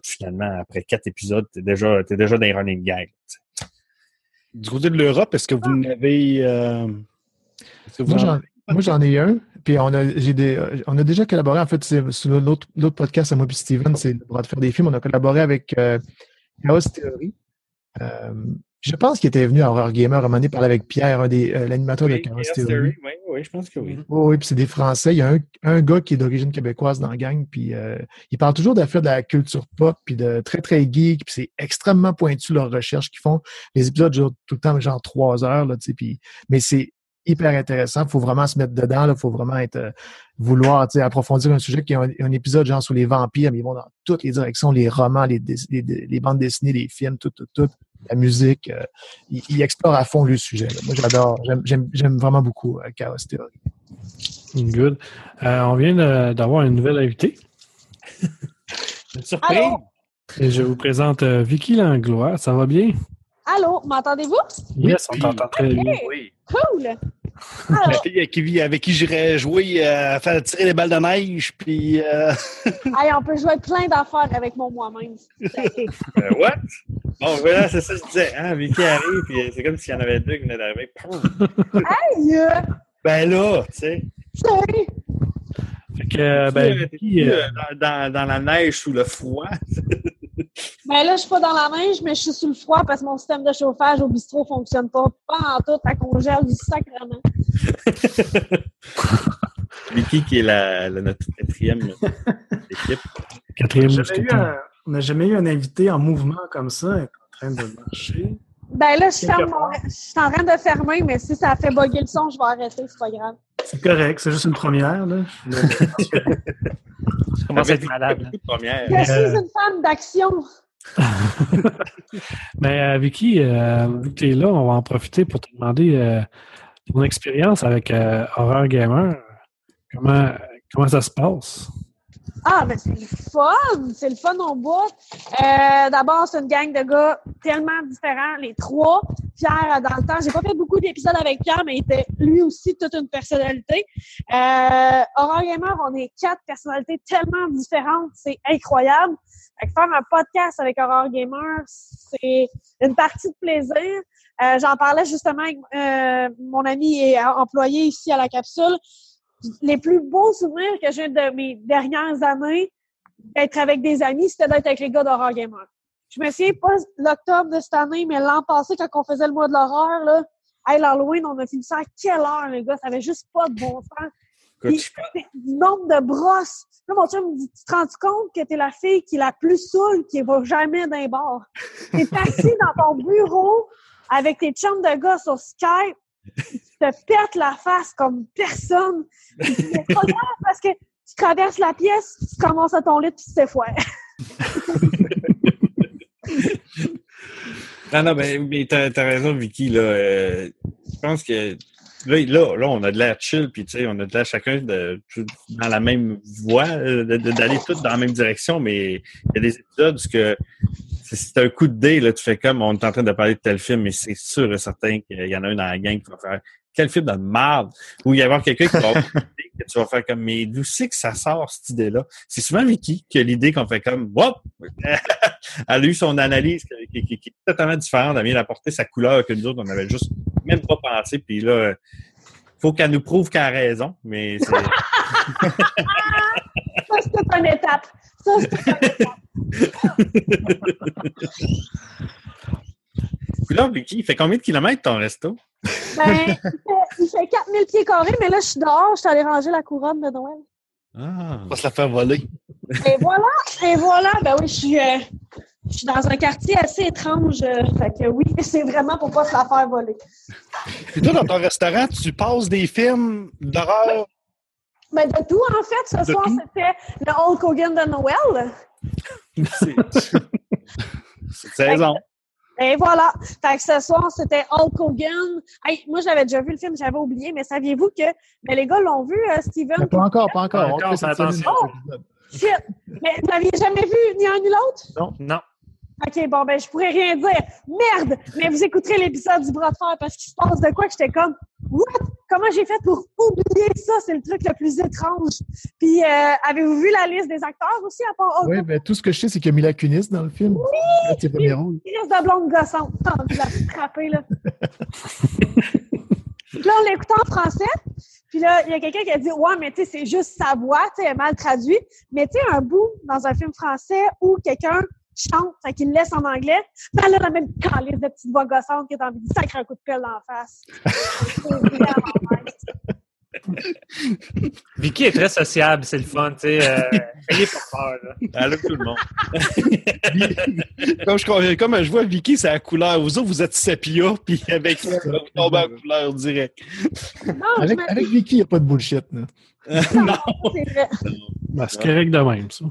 [SPEAKER 6] finalement, après quatre épisodes, t'es déjà, t'es déjà dans les running gags. tu sais.
[SPEAKER 10] Du côté de l'Europe, est-ce que vous n'avez. euh,
[SPEAKER 7] Moi,
[SPEAKER 10] en-
[SPEAKER 7] j'en, moi, j'en ai un. Puis on a, j'ai des, euh, on a déjà collaboré. En fait, c'est sur l'autre, podcast à moi Steven, c'est le droit de faire des films. On a collaboré avec euh, Chaos Theory. Euh, je pense qu'il était venu à Horror Gamer à un moment donné parler avec Pierre, un des, euh, l'animateur de
[SPEAKER 6] Oui,
[SPEAKER 7] Chaos
[SPEAKER 6] Chaos
[SPEAKER 7] Theory.
[SPEAKER 6] Oui, oui, je pense que oui.
[SPEAKER 7] Oui, oui, puis c'est des Français. Il y a un, un gars qui est d'origine québécoise dans la gang, puis euh, il parle toujours d'affaires de la culture pop, puis de très, très geek, puis c'est extrêmement pointu leurs recherches qu'ils font. Les épisodes durent tout le temps genre trois heures, là, tu sais, puis, mais c'est hyper intéressant. Il faut vraiment se mettre dedans, il faut vraiment être euh, vouloir approfondir un sujet qui a un, un épisode genre sur les vampires, mais ils vont dans toutes les directions, les romans, les, dess- les, les bandes dessinées, les films, tout, tout, tout, la musique. euh, ils, ils explorent à fond le sujet. là. Moi, j'adore, j'aime- vraiment beaucoup euh, Chaos Theory.
[SPEAKER 5] Good. Euh, on vient d'avoir une nouvelle invitée.
[SPEAKER 6] Une surprise!
[SPEAKER 2] Allô?
[SPEAKER 5] Et je vous présente euh, Vicky Langlois. Ça va bien?
[SPEAKER 2] Allô, m'entendez-vous?
[SPEAKER 5] Yes, on t'entend très bien.
[SPEAKER 10] Oui.
[SPEAKER 2] Cool!
[SPEAKER 10] La
[SPEAKER 2] Alors,
[SPEAKER 10] fille avec qui, avec qui j'irais jouer euh, à faire tirer les balles de neige, puis. euh,
[SPEAKER 2] hey, on peut jouer plein d'affaires avec mon moi-même.
[SPEAKER 6] Euh, what? Bon, voilà, c'est ça que je disais. Hein, Vicky arrive, puis c'est comme s'il y en avait deux qui venaient d'arriver.
[SPEAKER 2] Hey, euh,
[SPEAKER 6] Ben là, tu sais.
[SPEAKER 5] Fait que, euh, ben, Vicky, euh,
[SPEAKER 6] euh, dans, dans, dans la neige sous le froid.
[SPEAKER 2] Ben là, je suis pas dans la neige, mais je suis sous le froid parce que mon système de chauffage au bistrot fonctionne pas. Pas en tout, ça congèle du sacrement.
[SPEAKER 6] Vicky, qui est la, la- notre quatrième équipe.
[SPEAKER 5] quatrième
[SPEAKER 3] On n'a jamais, eu
[SPEAKER 5] mousquetaire.
[SPEAKER 3] un- on n'a jamais eu un invité en mouvement comme ça, en train de marcher.
[SPEAKER 2] Ben là, je, ferme mon... je suis en train de fermer, mais si ça fait bugger le son, je vais arrêter, c'est pas grave.
[SPEAKER 3] C'est correct, c'est juste une première. Là.
[SPEAKER 8] Je commence à être malade.
[SPEAKER 6] première.
[SPEAKER 2] Je suis une femme d'action.
[SPEAKER 5] Mais euh, Vicky, euh, vu que tu es là, on va en profiter pour te demander euh, ton expérience avec euh, Horror Gamer. Comment, comment ça se passe?
[SPEAKER 2] Ah, mais c'est le fun! C'est le fun au bout. Euh, D'abord, c'est une gang de gars tellement différents, les trois. Pierre, dans le temps, j'ai pas fait beaucoup d'épisodes avec Pierre, mais il était lui aussi toute une personnalité. Euh, Gamer, on est quatre personnalités tellement différentes, c'est incroyable. Faire un podcast avec Horror Gamer, c'est une partie de plaisir. Euh, J'en parlais justement avec euh, mon ami et employé ici à la capsule les plus beaux souvenirs que j'ai de mes dernières années d'être avec des amis, c'était d'être avec les gars d'Horror Gamer. Je me souviens pas l'octobre de cette année, mais l'an passé, quand on faisait le mois de l'horreur, là, hey, l'Halloween, on a filmé ça à quelle heure, les gars? Ça avait juste pas de bon sens. Puis, du nombre de brosses. Là, mon chum me dit, tu te rends compte que t'es la fille qui est la plus saoule, qui va jamais d'un bar. T'es assis dans ton bureau avec tes chums de gars sur Skype, tu te pètes la face comme personne. Fais pas grave parce que tu traverses la pièce, tu commences à ton lit, puis tu t'effoires.
[SPEAKER 6] Non, non, mais, mais t'as as raison, Vicky. Là, euh, je pense que là, là, là, on a de l'air chill, puis tu sais, on a de l'air chacun de, dans la même voie, d'aller tous dans la même direction, mais il y a des épisodes où que c'est- un coup de dé, là, tu fais comme on est en train de parler de tel film, mais c'est sûr et certain qu'il y en a un dans la gang qui va faire quel film de merde, où il y avoir quelqu'un qui va idée que tu vas faire comme, mais d'où c'est que ça sort, cette idée-là? C'est souvent Vicky qui a l'idée qu'on fait comme, hop! Elle a eu son analyse qui, est totalement différente, elle vient d'apporter sa couleur que nous autres, on avait juste même pas pensé, puis là, faut qu'elle nous prouve qu'elle a raison, mais c'est...
[SPEAKER 2] Ça, c'est toute une étape. Ça, c'est toute une étape.
[SPEAKER 6] Puis là, Vicky, il fait combien de kilomètres ton resto?
[SPEAKER 2] Ben, il fait, fait 4000 pieds carrés, mais là, je suis dehors, je suis allée ranger la couronne de Noël.
[SPEAKER 6] Ah.
[SPEAKER 10] On va se la faire voler.
[SPEAKER 2] Et voilà, et voilà, ben oui, je suis, euh, je suis dans un quartier assez étrange. euh, fait que oui, c'est vraiment pour pas se la faire voler.
[SPEAKER 10] Puis toi, dans ton restaurant, tu passes des films d'horreur?
[SPEAKER 2] Mais Ben, de tout, en fait, ce
[SPEAKER 10] De
[SPEAKER 2] soir, c'était le Hulk Hogan de Noël.
[SPEAKER 6] C'est c'est saison.
[SPEAKER 2] Et voilà. Fait que ce soir, c'était Hulk Hogan. Hey, moi, j'avais déjà vu le film, j'avais oublié, mais saviez-vous que mais les gars l'ont vu, euh, Steven?
[SPEAKER 7] Mais pas encore, pas encore.
[SPEAKER 8] Pas encore, attention.
[SPEAKER 2] Shit! Mais vous l'aviez jamais vu, ni un ni l'autre?
[SPEAKER 8] Non.
[SPEAKER 2] OK, bon, ben, je pourrais rien dire. Merde! Mais vous écouterez l'épisode du bras de fer parce qu'il se passe de quoi que j'étais comme, what? Comment j'ai fait pour oublier ça? C'est le truc le plus étrange. Puis, euh, avez-vous vu la liste des acteurs aussi à part
[SPEAKER 7] Oui, ben, tout ce que je sais, c'est qu'il y a Mila Kunis dans le film. Oui! C'est premier rôle.
[SPEAKER 2] Crise de blonde gossante. T'as envie de la frapper, là. Puis là, on l'écoutait en français. Puis là, il y a quelqu'un qui a dit Ouais, mais tu sais, c'est juste sa voix, tu sais, elle est mal traduite. Mais tu sais, un bout dans un film français où quelqu'un chante, fait qu'il le laisse en anglais, ben là, la même calice de petite voix gossante qui est envie de sacrer un coup de pelle dans la face.
[SPEAKER 8] Vicky est très sociable, c'est le fun, tu sais. Euh, ayez pas peur, là.
[SPEAKER 6] Elle a tout le monde.
[SPEAKER 10] comme, je, comme je vois Vicky, c'est la couleur. Vous autres, vous êtes sépia, puis avec ça, vous tombez en couleur direct.
[SPEAKER 2] Non,
[SPEAKER 7] Avec,
[SPEAKER 2] me-
[SPEAKER 7] avec Vicky, il n'y a pas de bullshit. Là.
[SPEAKER 2] Non, c'est vrai.
[SPEAKER 5] Ben, c'est correct de même, ça.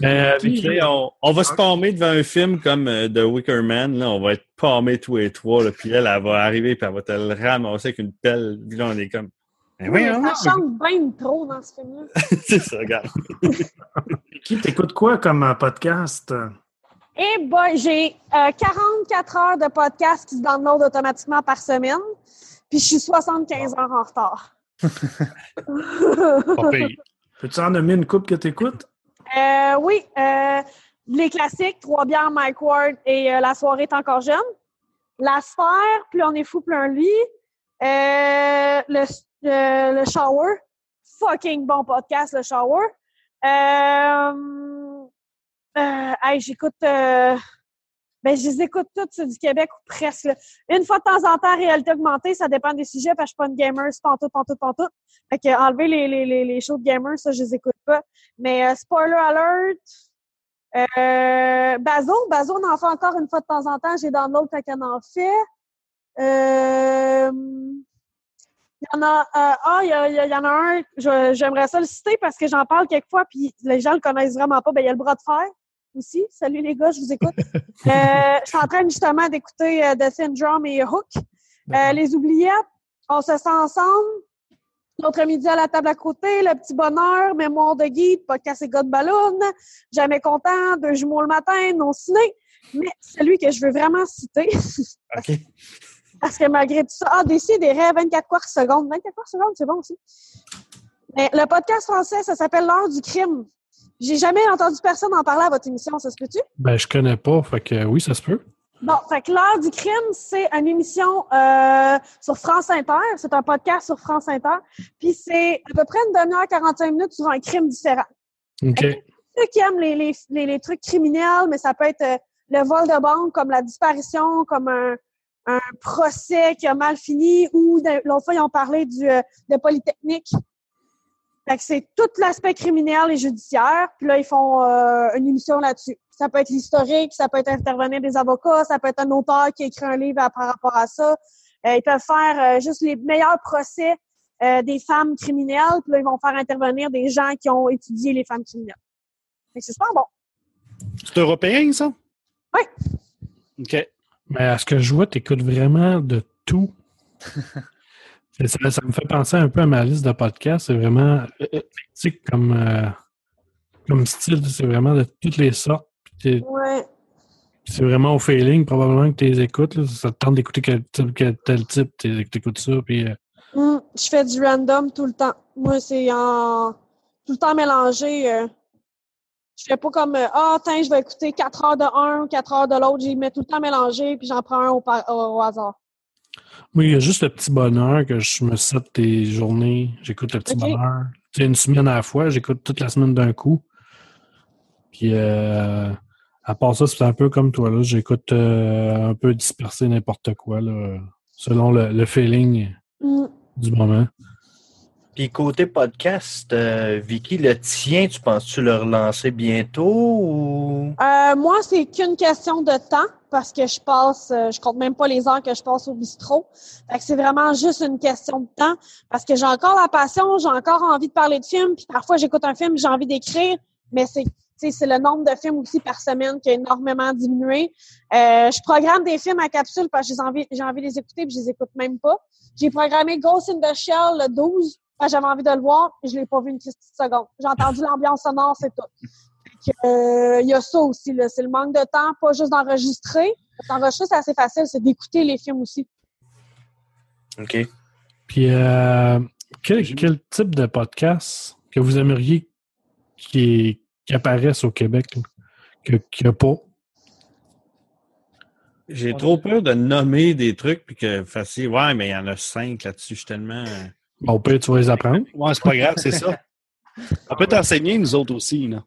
[SPEAKER 6] Sais, on, on va se palmer devant un film comme euh, The Wicker Man. Là, on va être palmés tous les trois. Là, puis elle, elle va arriver puis elle va te le ramasser avec une pelle. Puis là, on est comme... Ben
[SPEAKER 2] Oui, ça chante bien trop dans ce film-là.
[SPEAKER 6] c'est ça, regarde.
[SPEAKER 3] Qui t'écoute quoi comme euh, podcast?
[SPEAKER 2] Eh boy, j'ai euh, 44 heures de podcast qui se download automatiquement par semaine, puis je suis 75 heures en retard.
[SPEAKER 3] Peux-tu en nommer une coupe que t'écoutes?
[SPEAKER 2] Euh, oui, euh, les classiques, Trois bières, Mike Ward et euh, La soirée est encore jeune. La sphère, Plus on est fou, plus on lit. Euh, le, shower, fucking bon podcast, le shower. Euh, euh, hey, j'écoute, euh, ben, je les écoute toutes, du Québec ou presque. là. Une fois de temps en temps, réalité augmentée, ça dépend des sujets, parce que je suis pas une gamer, pantoute, pantoute, pantoute. Fait que enlever les, les, les, les shows de gamers, ça, je les écoute pas. Mais euh, spoiler alert, euh, Bazo, Bazo, on en fait encore une fois de temps en temps. J'ai dans l'autre qu'on en fait. Euh, il y en a, euh, ah, y, y en a un, j'aimerais ça le citer parce que j'en parle quelquefois, puis les gens le connaissent vraiment pas. Ben, il y a le bras de fer aussi. Salut les gars, je vous écoute. Euh, je suis en train justement d'écouter euh, The Syndrome et Hook. Euh, les oubliettes, on se sent ensemble. L'autre midi à la table à côté, le petit bonheur, mémoire de guide, pas casser God Ballon, jamais content, deux jumeaux le matin, non ciné. Mais celui que je veux vraiment citer,
[SPEAKER 6] OK.
[SPEAKER 2] parce que malgré tout ça, ah, des rêves 24 quarts secondes. 24 quarts secondes, c'est bon aussi. Mais le podcast français, ça s'appelle L'heure du crime. J'ai jamais entendu personne en parler à votre émission, ça se peut-tu?
[SPEAKER 5] ben, je connais pas, fait que oui, ça se peut.
[SPEAKER 2] Bon, fait que l'heure du crime, c'est une émission euh, sur France Inter. C'est un podcast sur France Inter. Puis c'est à peu près une demi-heure, 45 minutes sur un crime différent.
[SPEAKER 5] OK.
[SPEAKER 2] Ceux qui aiment les, les, les, les trucs criminels, mais ça peut être euh, le vol de banque, comme la disparition, comme un, un procès qui a mal fini, ou l'autre fois, ils ont parlé du, euh, de Polytechnique. Fait que c'est tout l'aspect criminel et judiciaire. Puis là, ils font euh, une émission là-dessus. Ça peut être l'historique, ça peut être intervenir des avocats, ça peut être un auteur qui a écrit un livre à- par rapport à ça. Euh, ils peuvent faire euh, juste les meilleurs procès euh, des femmes criminelles. Puis là, ils vont faire intervenir des gens qui ont étudié les femmes criminelles. Fait que c'est super bon.
[SPEAKER 10] C'est européen, ça?
[SPEAKER 2] Oui.
[SPEAKER 10] OK.
[SPEAKER 5] Mais à ce que je vois, tu écoutes vraiment de tout. Ça, ça me fait penser un peu à ma liste de podcasts. C'est vraiment euh, éclectique comme, euh, comme style. C'est vraiment de toutes les sortes.
[SPEAKER 2] Ouais.
[SPEAKER 5] C'est vraiment au feeling, probablement, que tu les écoutes. là. Ça te tente d'écouter quel type, quel tel type, tu écoutes ça. Puis, euh,
[SPEAKER 2] Hum, je fais du random tout le temps. Moi, c'est en tout le temps mélangé. euh. Je fais pas comme euh, Ah, tiens, je vais écouter 4 heures de un, 4 heures de l'autre. J'y mets tout le temps mélangé, puis j'en prends un au- au hasard.
[SPEAKER 5] Moi, il y a juste le petit bonheur que je me set des journées. J'écoute le petit bonheur. Sais, une semaine à la fois, j'écoute toute la semaine d'un coup. Puis, euh, à part ça, c'est un peu comme toi, là. J'écoute euh, un peu dispersé n'importe quoi, là, selon le, le feeling
[SPEAKER 2] Hum.
[SPEAKER 5] du moment.
[SPEAKER 9] Puis côté podcast, euh, Vicky, le tien, tu penses-tu le relancer bientôt ou...
[SPEAKER 2] Euh, moi, c'est qu'une question de temps parce que je passe, euh, je compte même pas les heures que je passe au bistrot. Fait que c'est vraiment juste une question de temps parce que j'ai encore la passion, j'ai encore envie de parler de films, puis parfois j'écoute un film, j'ai envie d'écrire, mais c'est c'est le nombre de films aussi par semaine qui a énormément diminué. Euh, je programme des films à capsule parce que j'ai envie, j'ai envie de les écouter puis je les écoute même pas. J'ai programmé Ghost in the Shell le 12 parce que j'avais envie de le voir et je l'ai pas vu une petite seconde. J'ai entendu l'ambiance sonore, c'est tout. Euh, Il y a ça aussi, c'est le manque de temps, pas juste d'enregistrer. D'enregistrer, c'est assez facile, c'est d'écouter les films aussi.
[SPEAKER 9] OK.
[SPEAKER 5] Puis, euh, quel, quel type de podcast que vous aimeriez qui, qui apparaisse au Québec, qu'il n'y a pas?
[SPEAKER 6] J'ai trop peur de nommer des trucs puis que facile. Ouais, mais il y en a cinq là-dessus. Je suis tellement.
[SPEAKER 5] Bon, peut tu vas les apprendre.
[SPEAKER 10] Ouais, c'est pas grave, c'est ça. On peut t'enseigner, nous autres aussi. Là.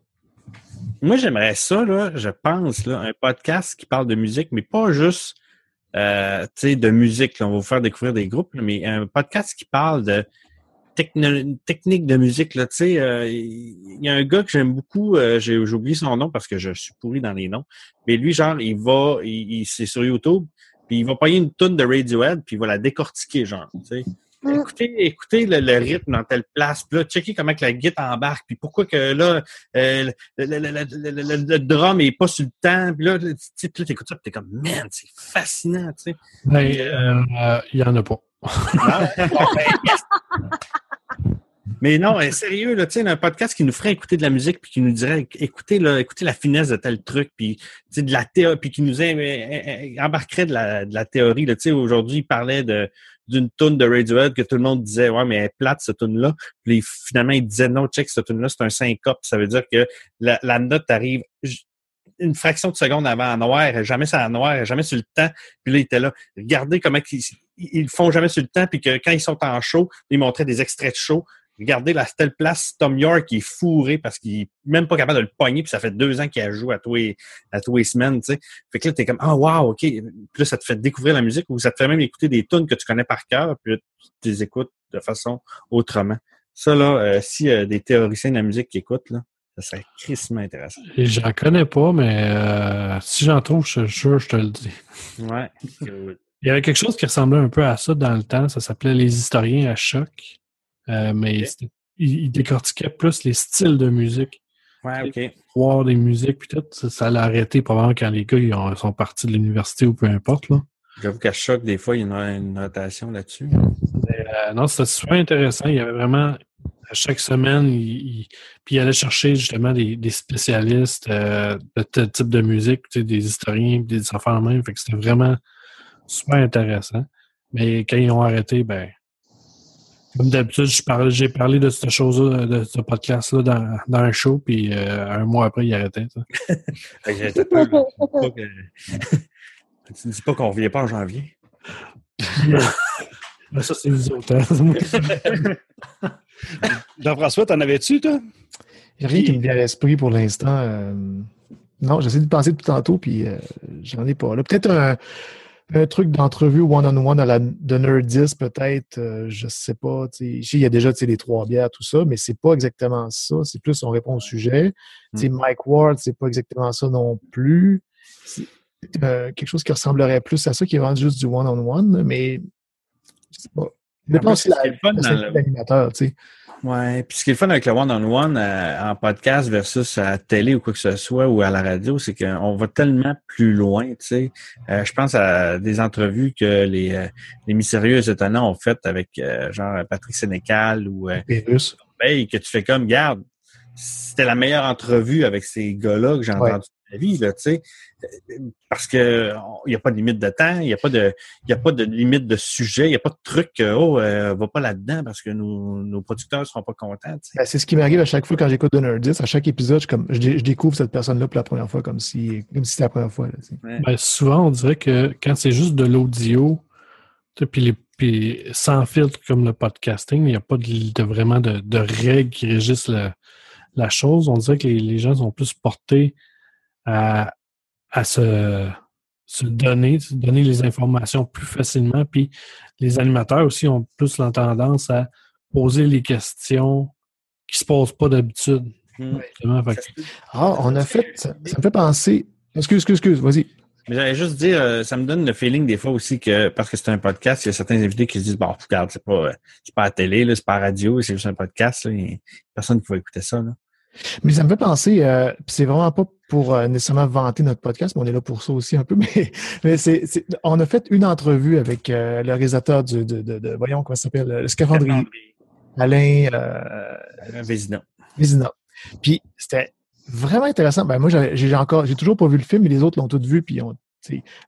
[SPEAKER 6] Moi, j'aimerais ça, là, je pense, là, un podcast qui parle de musique, mais pas juste euh, tu sais, de musique. là. On va vous faire découvrir des groupes, là, mais un podcast qui parle de techno- technique de musique. Là, tu sais, euh, il y a un gars que j'aime beaucoup, euh, j'ai oublié son nom parce que je suis pourri dans les noms. Mais lui, genre, il va, il, il- c'est sur YouTube, puis il va payer une tonne de Radiohead, puis il va la décortiquer, genre, tu sais.
[SPEAKER 2] Mm.
[SPEAKER 6] Écoutez, écoutez le, le rythme dans telle place, puis là, checkez comment que la guitare embarque, puis pourquoi que là, euh, le, le, le, le, le- le- le drum est pas sur le temps, puis là, tu sais, puis là, t'écoutes ça, puis t'es comme, man, c'est fascinant, tu sais.
[SPEAKER 5] Ben, euh, Il n'y en a pas.
[SPEAKER 6] Non? Bon, ben. Mais non, euh, sérieux, là, tu sais, un podcast qui nous ferait écouter de la musique puis qui nous dirait écoutez, là, écoutez la finesse de tel truc, puis de la théorie, puis qui nous euh, euh, embarquerait de la, de la théorie. Là, tu sais, aujourd'hui, il parlait de d'une toune de Radiohead que tout le monde disait ouais mais elle est plate cette tune là puis finalement il disait non check cette tune là c'est un syncope ça veut dire que la, la note arrive une fraction de seconde avant en noir, jamais ça en noir, jamais sur le temps. Puis là, il était là. Regardez comment ils, ils font jamais sur le temps, puis que quand ils sont en show, ils montraient des extraits de show. Regardez la telle place, Tom York est fourré parce qu'il est même pas capable de le pogner, puis ça fait deux ans qu'il a joué à tous les, à tous les semaines, tu sais. Fait que là, t'es comme, ah, wow, OK. Puis là, ça te fait découvrir la musique ou ça te fait même écouter des tunes que tu connais par cœur, puis là, tu les écoutes de façon autrement. Ça, là, euh, si euh, des théoriciens de la musique qui écoutent, là, ça serait crissement intéressant.
[SPEAKER 5] J'en connais pas, mais euh, si j'en trouve, je je te le dis.
[SPEAKER 6] Ouais.
[SPEAKER 5] Il y avait quelque chose qui ressemblait un peu à ça dans le temps. Ça s'appelait Les historiens à choc. Euh, mais ils, ils décortiquaient plus les styles de musique.
[SPEAKER 6] Ouais, OK.
[SPEAKER 5] Voir des musiques, puis tout. Ça, ça l'a arrêté probablement quand les gars ils ont- sont partis de l'université ou peu importe. Là.
[SPEAKER 6] J'avoue qu'à choc, des fois, il y a une, notation là-dessus.
[SPEAKER 5] Euh, non, c'était super intéressant. Il y avait vraiment, à chaque semaine, il, il- puis il allait chercher justement des, des spécialistes euh, de tel type de musique, tu sais, des historiens, des affaires même. Fait que c'était vraiment super intéressant. Mais quand ils ont arrêté, ben, comme d'habitude, j'ai parlé de cette chose-là, de ce podcast-là dans, dans un show, puis euh, un mois après, il arrêtait. ça.
[SPEAKER 6] J'étais peur, Tu ne dis pas qu'on ne revient pas en janvier.
[SPEAKER 5] Ben, ça, c'est les autres. hein.
[SPEAKER 10] Jean-François, t'en avais-tu, toi?
[SPEAKER 7] Rien qui me vient à l'esprit pour l'instant. euh, Non, j'essaie de penser depuis tantôt, puis euh, j'en ai pas. là. Peut-être un, un truc d'entrevue one-on-one à la de Nerdist, peut-être, euh, je sais pas. il y a déjà les trois bières, tout ça, mais c'est pas exactement ça. C'est plus on répond au sujet. Sais, Mike Ward, c'est pas exactement ça non plus. C'est euh, quelque chose qui ressemblerait plus à ça, qui est vraiment juste du one-on-one, mais je sais pas. Ça dépend
[SPEAKER 6] Après,
[SPEAKER 7] aussi
[SPEAKER 6] ce
[SPEAKER 7] de
[SPEAKER 6] qui est le fun
[SPEAKER 7] la-
[SPEAKER 6] dans
[SPEAKER 7] de
[SPEAKER 6] le-
[SPEAKER 7] l'animateur, tu sais.
[SPEAKER 6] Ouais. Puis ce qui est le fun avec le one-on-one euh, en podcast versus à la télé ou quoi que ce soit ou à la radio, c'est qu'on va tellement plus loin, tu sais. Euh, je pense à des entrevues que les, euh, les mystérieux étonnants ont faites avec euh, genre Patrick Sénécal ou euh,
[SPEAKER 7] Pérus.
[SPEAKER 6] Veil, que tu fais comme, garde, c'était la meilleure entrevue avec ces gars-là que j'ai
[SPEAKER 7] Ouais.
[SPEAKER 6] entendu la vie, là, tu sais. Euh, Parce que il n'y a pas de limite de temps, il n'y a pas de il y a pas de limite de sujet, il n'y a pas de truc oh euh, va pas là-dedans parce que nos, nos producteurs ne seront pas contents.
[SPEAKER 7] Ben, c'est ce qui m'arrive à chaque fois quand j'écoute The Nerdist. À chaque épisode, je, comme, je, dé- je découvre cette personne-là pour la première fois, comme si comme si c'était la première fois. là.
[SPEAKER 5] Ben, souvent, on dirait que quand c'est juste de l'audio, puis les- puis sans filtre comme le podcasting, il n'y a pas de, de- vraiment de, de règles qui régissent le- la chose. On dirait que les, les gens sont plus portés à, à se, se donner, se donner les informations plus facilement. Puis les animateurs aussi ont plus la tendance à poser les questions qui se posent pas d'habitude. Que-
[SPEAKER 7] Ah, on a fait. Ça, ça me fait penser. Excuse, excuse, excuse, vas-y.
[SPEAKER 6] Mais j'allais juste dire, euh, ça me donne le feeling des fois aussi que parce que c'est un podcast, il y a certains invités qui se disent bon, regarde, c'est pas, euh, c'est pas à la télé, là, c'est pas à la radio, c'est juste un podcast. Là, il y a personne qui va écouter ça. Là.
[SPEAKER 7] Mais ça me fait penser, euh, puis c'est vraiment pas pour euh, nécessairement vanter notre podcast, mais on est là pour ça aussi un peu. Mais, mais c'est, c'est- on a fait une entrevue avec euh, le réalisateur du, de, de, de- voyons comment ça s'appelle, le scaphandrier, Alain euh,
[SPEAKER 6] Un Vézina.
[SPEAKER 7] Vézina. Puis c'était vraiment intéressant. Ben moi, j'ai encore, j'ai toujours pas vu le film, mais les autres l'ont tous vu, puis ont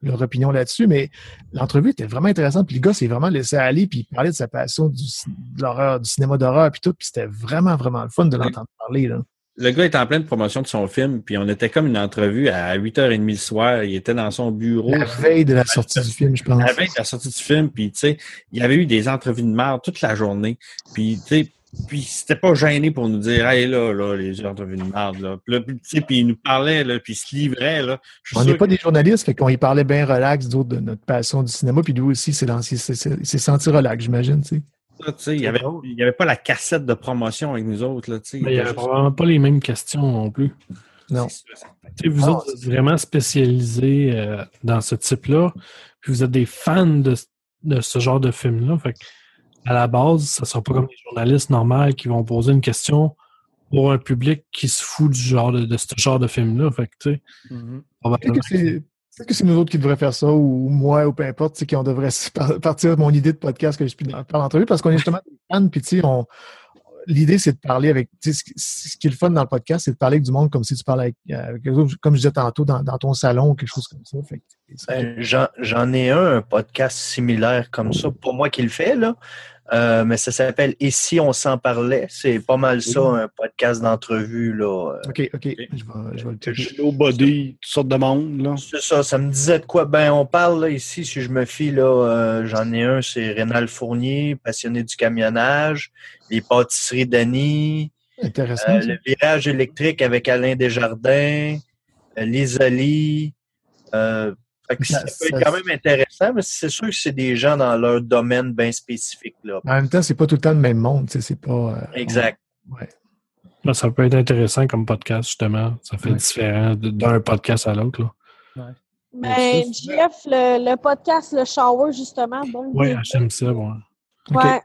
[SPEAKER 7] leur opinion là-dessus. Mais l'entrevue était vraiment intéressante. Puis le gars s'est vraiment laissé aller, puis il parlait de sa passion du, de l'horreur, du cinéma d'horreur, puis tout. Puis c'était vraiment, vraiment le fun de l'entendre parler. Là.
[SPEAKER 6] Le gars était en pleine promotion de son film, puis on était comme une entrevue à 8h30 le soir. Il était dans son bureau.
[SPEAKER 7] La veille de la sortie du film, je pense.
[SPEAKER 6] La veille de la sortie du film, puis tu sais, il y avait eu des entrevues de merde toute la journée. Puis tu sais, puis c'était pas gêné pour nous dire Hey là, là, les entrevues de merde, là. Puis là, puis, tu sais, puis il nous parlait, là, puis il se livrait, là.
[SPEAKER 7] On n'est pas
[SPEAKER 6] que-
[SPEAKER 7] des journalistes, fait qu'on y parlait bien relax, d'autres de notre passion du cinéma, puis lui aussi, c'est lancé- c'est- c'est- il s'est senti relax, j'imagine, tu sais.
[SPEAKER 6] Il y avait, pas la cassette de promotion avec nous autres, là, tu sais.
[SPEAKER 5] Mais il n'y avait probablement pas les mêmes questions non plus.
[SPEAKER 7] Non.
[SPEAKER 5] Vous
[SPEAKER 7] Ah,
[SPEAKER 5] vous êtes vraiment spécialisés euh, dans ce type-là, puis vous êtes des fans de, de ce genre de film-là. À la base, ça ne sera pas comme les journalistes normaux qui vont poser une question pour un public qui se fout du genre de, de ce genre de film-là. Fait que,
[SPEAKER 7] Peut-être c'est peut-être que c'est nous autres qui devraient faire ça, ou moi, ou peu importe, sais, qu'on devrait partir de mon idée de podcast que je puis dans l'entrevue, parce qu'on est justement des fans, puis tu sais. L'idée, c'est de parler avec. Ce qui est le fun dans le podcast, c'est de parler avec du monde comme si tu parlais avec, autres, comme je disais tantôt, dans, ton salon ou quelque chose comme ça. C'est-
[SPEAKER 9] Ben, J'en j'en ai un, un podcast similaire comme ça, pour moi qui le fait, là. Euh, mais ça s'appelle Et si on s'en parlait? C'est pas mal ça, un podcast d'entrevue, là. Euh,
[SPEAKER 7] OK, OK. Je vais, je vais le checker.
[SPEAKER 10] Nobody, toutes sortes de monde, là.
[SPEAKER 9] C'est ça, ça me disait de quoi? Ben, on parle là, ici, si je me fie, là, euh, j'en ai un, c'est Rénal Fournier, passionné du camionnage, les pâtisseries d'Annie,
[SPEAKER 7] Intéressant.
[SPEAKER 9] euh, le virage électrique avec Alain Desjardins, euh, ça,
[SPEAKER 7] Ça-
[SPEAKER 9] peut être quand même intéressant, mais c'est sûr que c'est des gens dans leur domaine bien spécifique. Là.
[SPEAKER 7] En même temps, c'est pas tout le temps le même monde, tu sais, c'est pas. euh,
[SPEAKER 9] Exact.
[SPEAKER 7] ouais.
[SPEAKER 5] là, ça peut être intéressant comme podcast, justement. Ça fait
[SPEAKER 7] Ouais.
[SPEAKER 5] différent d'un podcast à l'autre. là.
[SPEAKER 2] Mais Jeff, le, le podcast, le shower, justement, bon,
[SPEAKER 5] Oui, j'aime ça. Ouais.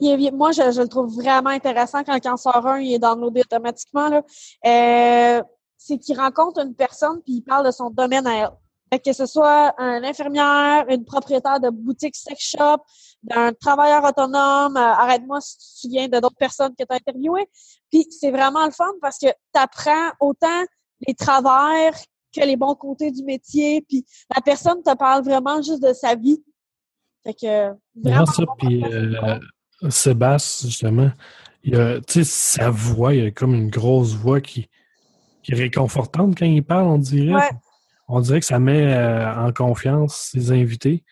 [SPEAKER 2] Il moi, je, je le trouve vraiment intéressant quand il en sort un, il est downloadé automatiquement. Là. Euh, c'est qu'il rencontre une personne puis il parle de son domaine à elle. Que ce soit un infirmière, une propriétaire de boutique sex shop, d'un travailleur autonome, euh, arrête-moi si tu te souviens de d'autres personnes que tu as interviewées. Puis c'est vraiment le fun parce que tu apprends autant les travers que les bons côtés du métier. Puis la personne te parle vraiment juste de sa vie. Fait que
[SPEAKER 5] Non,
[SPEAKER 2] vraiment
[SPEAKER 5] ça, puis euh, Sébastien, justement, il a, tu sais, sa voix, il a comme une grosse voix qui, qui est réconfortante quand il parle, on dirait.
[SPEAKER 2] Ouais.
[SPEAKER 5] On dirait que ça met euh, en confiance ses invités.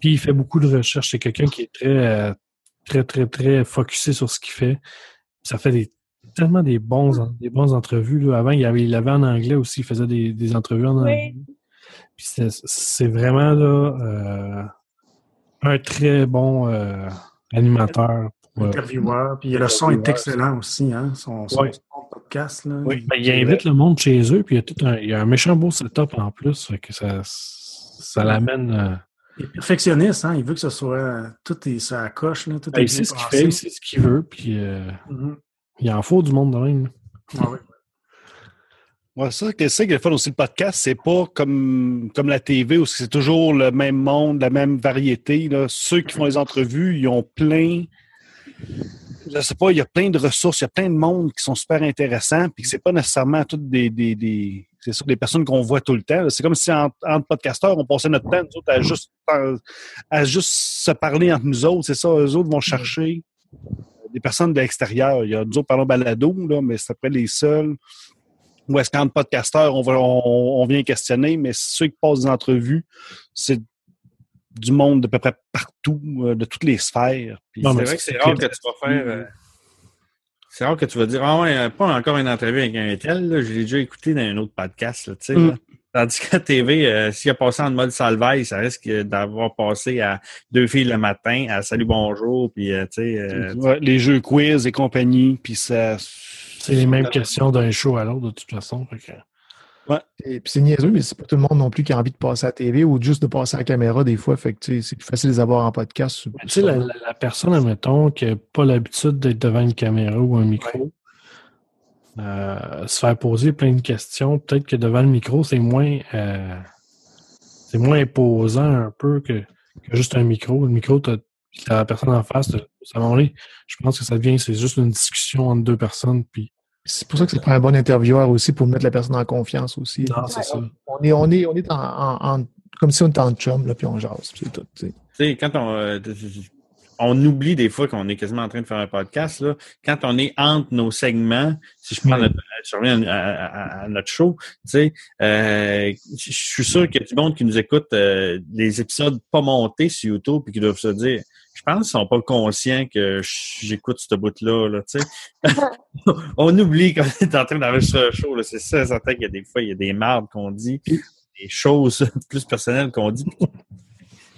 [SPEAKER 5] Puis il fait beaucoup de recherches. C'est quelqu'un qui est très, euh, très, très, très focusé sur ce qu'il fait. Ça fait des, tellement des bons, des bons entrevues. Là. Avant, il avait, il avait en anglais aussi. Il faisait des, des entrevues en
[SPEAKER 2] Oui.
[SPEAKER 5] anglais. Puis c'est, c'est vraiment là, euh, un très bon euh, animateur. Euh,
[SPEAKER 3] Intervieweur. Puis le son est excellent aussi, hein? Son, son,
[SPEAKER 5] Ouais.
[SPEAKER 3] son podcast. Là.
[SPEAKER 5] Ben, il invite le monde chez eux, puis il y a, tout un, il y a un méchant beau setup en plus. Fait que ça, ça l'amène. euh,
[SPEAKER 3] Il est perfectionniste, hein? Il veut que ce soit. Tout est sur la coche, là. Tout
[SPEAKER 5] ben,
[SPEAKER 3] est
[SPEAKER 5] il sait ce qu'il fait, il sait ce qu'il veut, puis euh,
[SPEAKER 3] Mhm.
[SPEAKER 5] il en faut du monde de même.
[SPEAKER 3] Ah oui.
[SPEAKER 10] Ouais, ça, que c'est que le fun aussi, le podcast, c'est pas comme, comme la TV où c'est toujours le même monde, la même variété. Là. Ceux qui font les entrevues, ils ont plein. Je sais pas, il y a plein de ressources, il y a plein de monde qui sont super intéressants, puis que c'est pas nécessairement toutes des. des, C'est sur des personnes qu'on voit tout le temps. C'est comme si en, entre podcasteurs, on passait notre temps, nous autres, à juste, à juste se parler entre nous autres. C'est ça, eux autres vont chercher des personnes de l'extérieur. Il y a nous autres, parlons balado, là, mais c'est après les seuls. Ou est-ce qu'en podcasteur, on, va, on, on vient questionner, mais ceux qui passent des entrevues, c'est du monde de peu près partout, euh, de toutes les sphères.
[SPEAKER 6] C'est vrai que
[SPEAKER 5] c'est
[SPEAKER 6] rare
[SPEAKER 5] que-
[SPEAKER 6] tu vas faire. euh, c'est rare que tu vas dire Ah ouais, euh, pas encore une entrevue avec un tel, là, je l'ai déjà écouté dans un autre podcast. Là,
[SPEAKER 10] Mm.
[SPEAKER 6] là. Tandis qu'à TV, euh, s'il a passé en mode salvaille, ça risque d'avoir passé à deux filles le matin, à salut bonjour, puis euh, tu sais. euh,
[SPEAKER 10] Ouais, les jeux quiz et compagnie, puis ça...
[SPEAKER 5] C'est les mêmes questions d'un show à l'autre, de toute façon. fait que-
[SPEAKER 7] Et puis c'est niaiseux, mais c'est pas tout le monde non plus qui a envie de passer à la TV ou juste de passer à la caméra des fois. Fait que tu c'est plus facile de les avoir en podcast.
[SPEAKER 5] Tu sais, la, la- la personne, admettons, qui n'a pas l'habitude d'être devant une caméra ou un micro, euh, se faire poser plein de questions, peut-être que devant le micro, c'est moins euh, c'est moins imposant un peu que, que juste un micro. Le micro, t'as t'as la personne en face, à un moment donné, je pense que ça devient, c'est juste une discussion entre deux personnes, puis
[SPEAKER 7] C'est pour ça que ça prend un bon intervieweur aussi pour mettre la personne en confiance aussi.
[SPEAKER 5] non, c'est ça.
[SPEAKER 7] On est, on est, on est en, en- en- comme si on était en chum, là, puis on jase. puis C'est tout. tu sais.
[SPEAKER 6] Quand on, euh, on oublie des fois qu'on est quasiment en train de faire un podcast, là, quand on est entre nos segments, si je prends notre, je reviens à, à- à notre show, tu sais, euh, je je suis sûr qu'il y a du monde qui nous écoute euh, des épisodes pas montés sur YouTube et qui doivent se dire, je pense qu'ils sont pas conscients que j'écoute ce bout-là, là, tu sais. on oublie qu'on est en train d'enregistrer un show, là. C'est ça, certain qu'il y a des fois, il y a des mardes qu'on dit, des choses plus personnelles qu'on dit,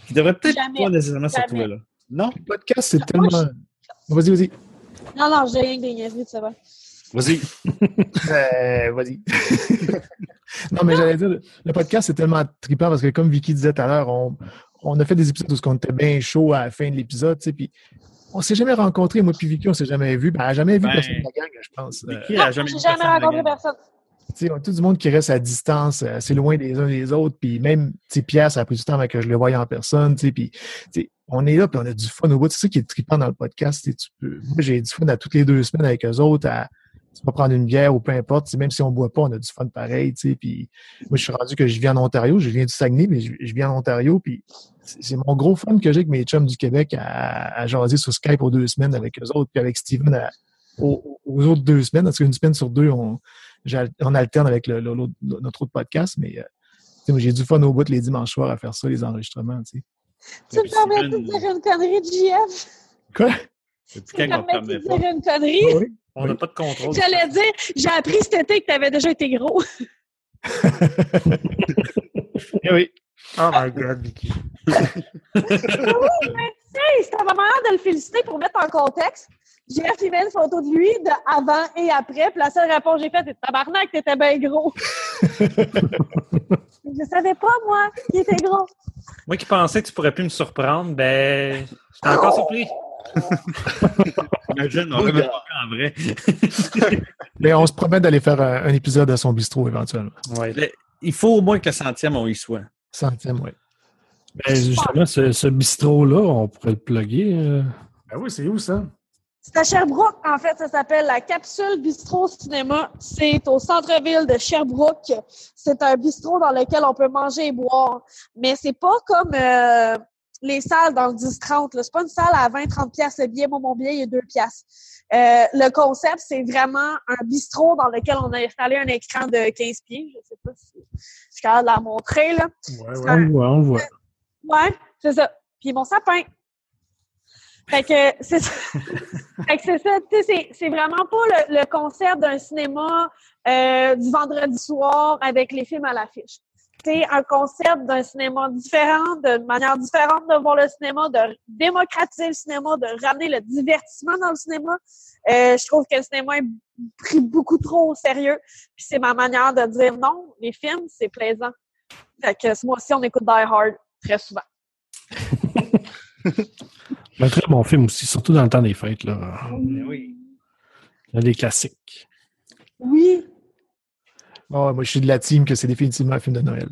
[SPEAKER 6] qui devraient peut-être
[SPEAKER 2] Jamais.
[SPEAKER 6] pas nécessairement se retrouver là. Non?
[SPEAKER 7] Le podcast, c'est
[SPEAKER 2] Moi,
[SPEAKER 7] tellement. Vas-y, vas-y.
[SPEAKER 2] Non, non, j'ai rien que des niaiseries, ça va.
[SPEAKER 10] Vas-y.
[SPEAKER 7] Euh, vas-y. non, mais j'allais dire, le podcast, c'est tellement trippant parce que, comme Vicky disait tout à l'heure, on, on a fait des épisodes où on était bien chaud à la fin de l'épisode, tu sais, puis on s'est jamais rencontrés, moi puis Vicky, on s'est jamais vu. Ben, elle a jamais vu
[SPEAKER 6] Ben,
[SPEAKER 7] personne de la gang, je pense. Euh,
[SPEAKER 6] Qui
[SPEAKER 2] Non,
[SPEAKER 6] a jamais
[SPEAKER 2] jamais rencontré personne.
[SPEAKER 7] tu sais, on a tout du monde qui reste à distance, euh, assez loin des uns des autres, puis même, tu sais, Pierre, ça a pris du temps avant que je le voie en personne, tu sais, puis, tu sais, on est là, puis on a du fun au bout. C'est ça qui est trippant dans le podcast. tu peux- moi, j'ai du fun à toutes les deux semaines avec eux autres, à, tu vas prendre une bière ou peu importe, même si on boit pas, on a du fun pareil, puis moi, je suis rendu que je viens en Ontario, je viens du Saguenay, mais je, je viens en Ontario, puis c'est mon gros fun que j'ai avec mes chums du Québec à, à jaser sur Skype aux deux semaines avec eux autres, puis avec Steven à- aux, aux autres deux semaines, parce qu'une semaine sur deux, on, on alterne avec le- le- l'autre- notre autre podcast, mais euh, j'ai du fun au bout les dimanches soirs à faire ça, les enregistrements. tu
[SPEAKER 2] me permets de dire une connerie, JF?
[SPEAKER 7] Quoi?
[SPEAKER 6] C'est
[SPEAKER 2] Tu me permets
[SPEAKER 6] permet
[SPEAKER 2] de dire une connerie?
[SPEAKER 8] On n'a pas de contrôle.
[SPEAKER 2] J'allais dire, j'ai appris cet été que tu avais déjà été gros.
[SPEAKER 10] Eh oui.
[SPEAKER 8] Oh my god, Vicky.
[SPEAKER 2] Hey, c'était ma manière de le féliciter pour mettre en contexte. J'ai filmé une photo de lui de avant et après, puis la seule réponse que j'ai faite, c'est tabarnak, t'étais bien gros. je savais pas, moi, qu'il était gros.
[SPEAKER 8] Moi qui pensais que tu pourrais plus me surprendre, ben, j'étais encore surpris.
[SPEAKER 6] Imagine, on remet pas en vrai.
[SPEAKER 7] Mais on se promet d'aller faire un, un épisode à son bistrot éventuellement.
[SPEAKER 8] Ouais.
[SPEAKER 6] Le- Il faut au moins que le centième, on y soit.
[SPEAKER 7] Centième, oui.
[SPEAKER 5] Ben, justement, ce, ce bistrot-là, on pourrait le plugger. euh.
[SPEAKER 7] Ben oui, c'est où ça?
[SPEAKER 2] C'est à Sherbrooke, en fait, ça s'appelle la Capsule Bistrot Cinéma. C'est au centre-ville de Sherbrooke. C'est un bistrot dans lequel on peut manger et boire. Mais c'est pas comme euh, les salles dans le 10-30. là. C'est pas une salle à 20-30 piastres le billet. Moi, mon billet, il est 2 piastres. Euh, le concept, c'est vraiment un bistrot dans lequel on a installé un écran de 15 pieds. Je sais pas si je suis capable de la montrer, là.
[SPEAKER 5] Ouais, ouais, on voit, on voit.
[SPEAKER 2] Ouais, c'est ça. Puis mon sapin. Fait que c'est ça. fait que c'est ça. Tu sais, c'est- c'est vraiment pas le, le concept d'un cinéma euh, du vendredi soir avec les films à l'affiche. C'est un concept d'un cinéma différent, d'une manière différente de voir le cinéma, de démocratiser le cinéma, de ramener le divertissement dans le cinéma. Euh, je trouve que le cinéma est pris beaucoup trop au sérieux. Puis c'est ma manière de dire non, les films, c'est plaisant. Fait que moi aussi, on écoute Die Hard très souvent.
[SPEAKER 5] Un très bon film aussi, surtout dans le temps des fêtes. Là.
[SPEAKER 6] Oui.
[SPEAKER 5] Il y a des classiques.
[SPEAKER 2] Oui.
[SPEAKER 7] Ah, moi, je suis de la team que c'est définitivement un film de Noël.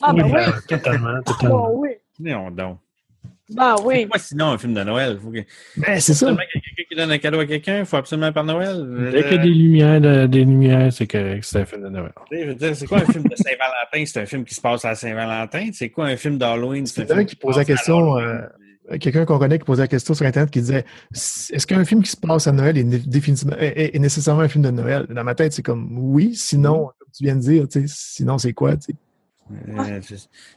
[SPEAKER 2] Ah, ben oui.
[SPEAKER 5] ben, totalement, totalement.
[SPEAKER 2] Oh, oui.
[SPEAKER 6] Non, donc.
[SPEAKER 2] Ben oui.
[SPEAKER 6] Moi, sinon, un film de Noël? Faut que...
[SPEAKER 7] Ben, c'est ça.
[SPEAKER 6] Quelqu'un qui donne un cadeau à quelqu'un, il faut absolument Père Noël.
[SPEAKER 5] Dès qu'il y a
[SPEAKER 6] Euh,
[SPEAKER 5] des lumières, de- des lumières, c'est correct, c'est un film de Noël.
[SPEAKER 6] je veux dire, c'est quoi un film de Saint-Valentin? C'est un film qui se passe à Saint-Valentin? C'est quoi un film d'Halloween?
[SPEAKER 7] C'est
[SPEAKER 6] un
[SPEAKER 7] quelqu'un
[SPEAKER 6] film
[SPEAKER 7] qui posait la question, euh, quelqu'un qu'on connaît qui posait la question sur Internet qui disait Est-ce qu'un film qui se passe à Noël est, définitivement, est, est- est nécessairement un film de Noël? Dans ma tête, c'est comme oui, sinon, tu viens de dire, tu sais, sinon c'est quoi? tu sais?
[SPEAKER 6] Euh,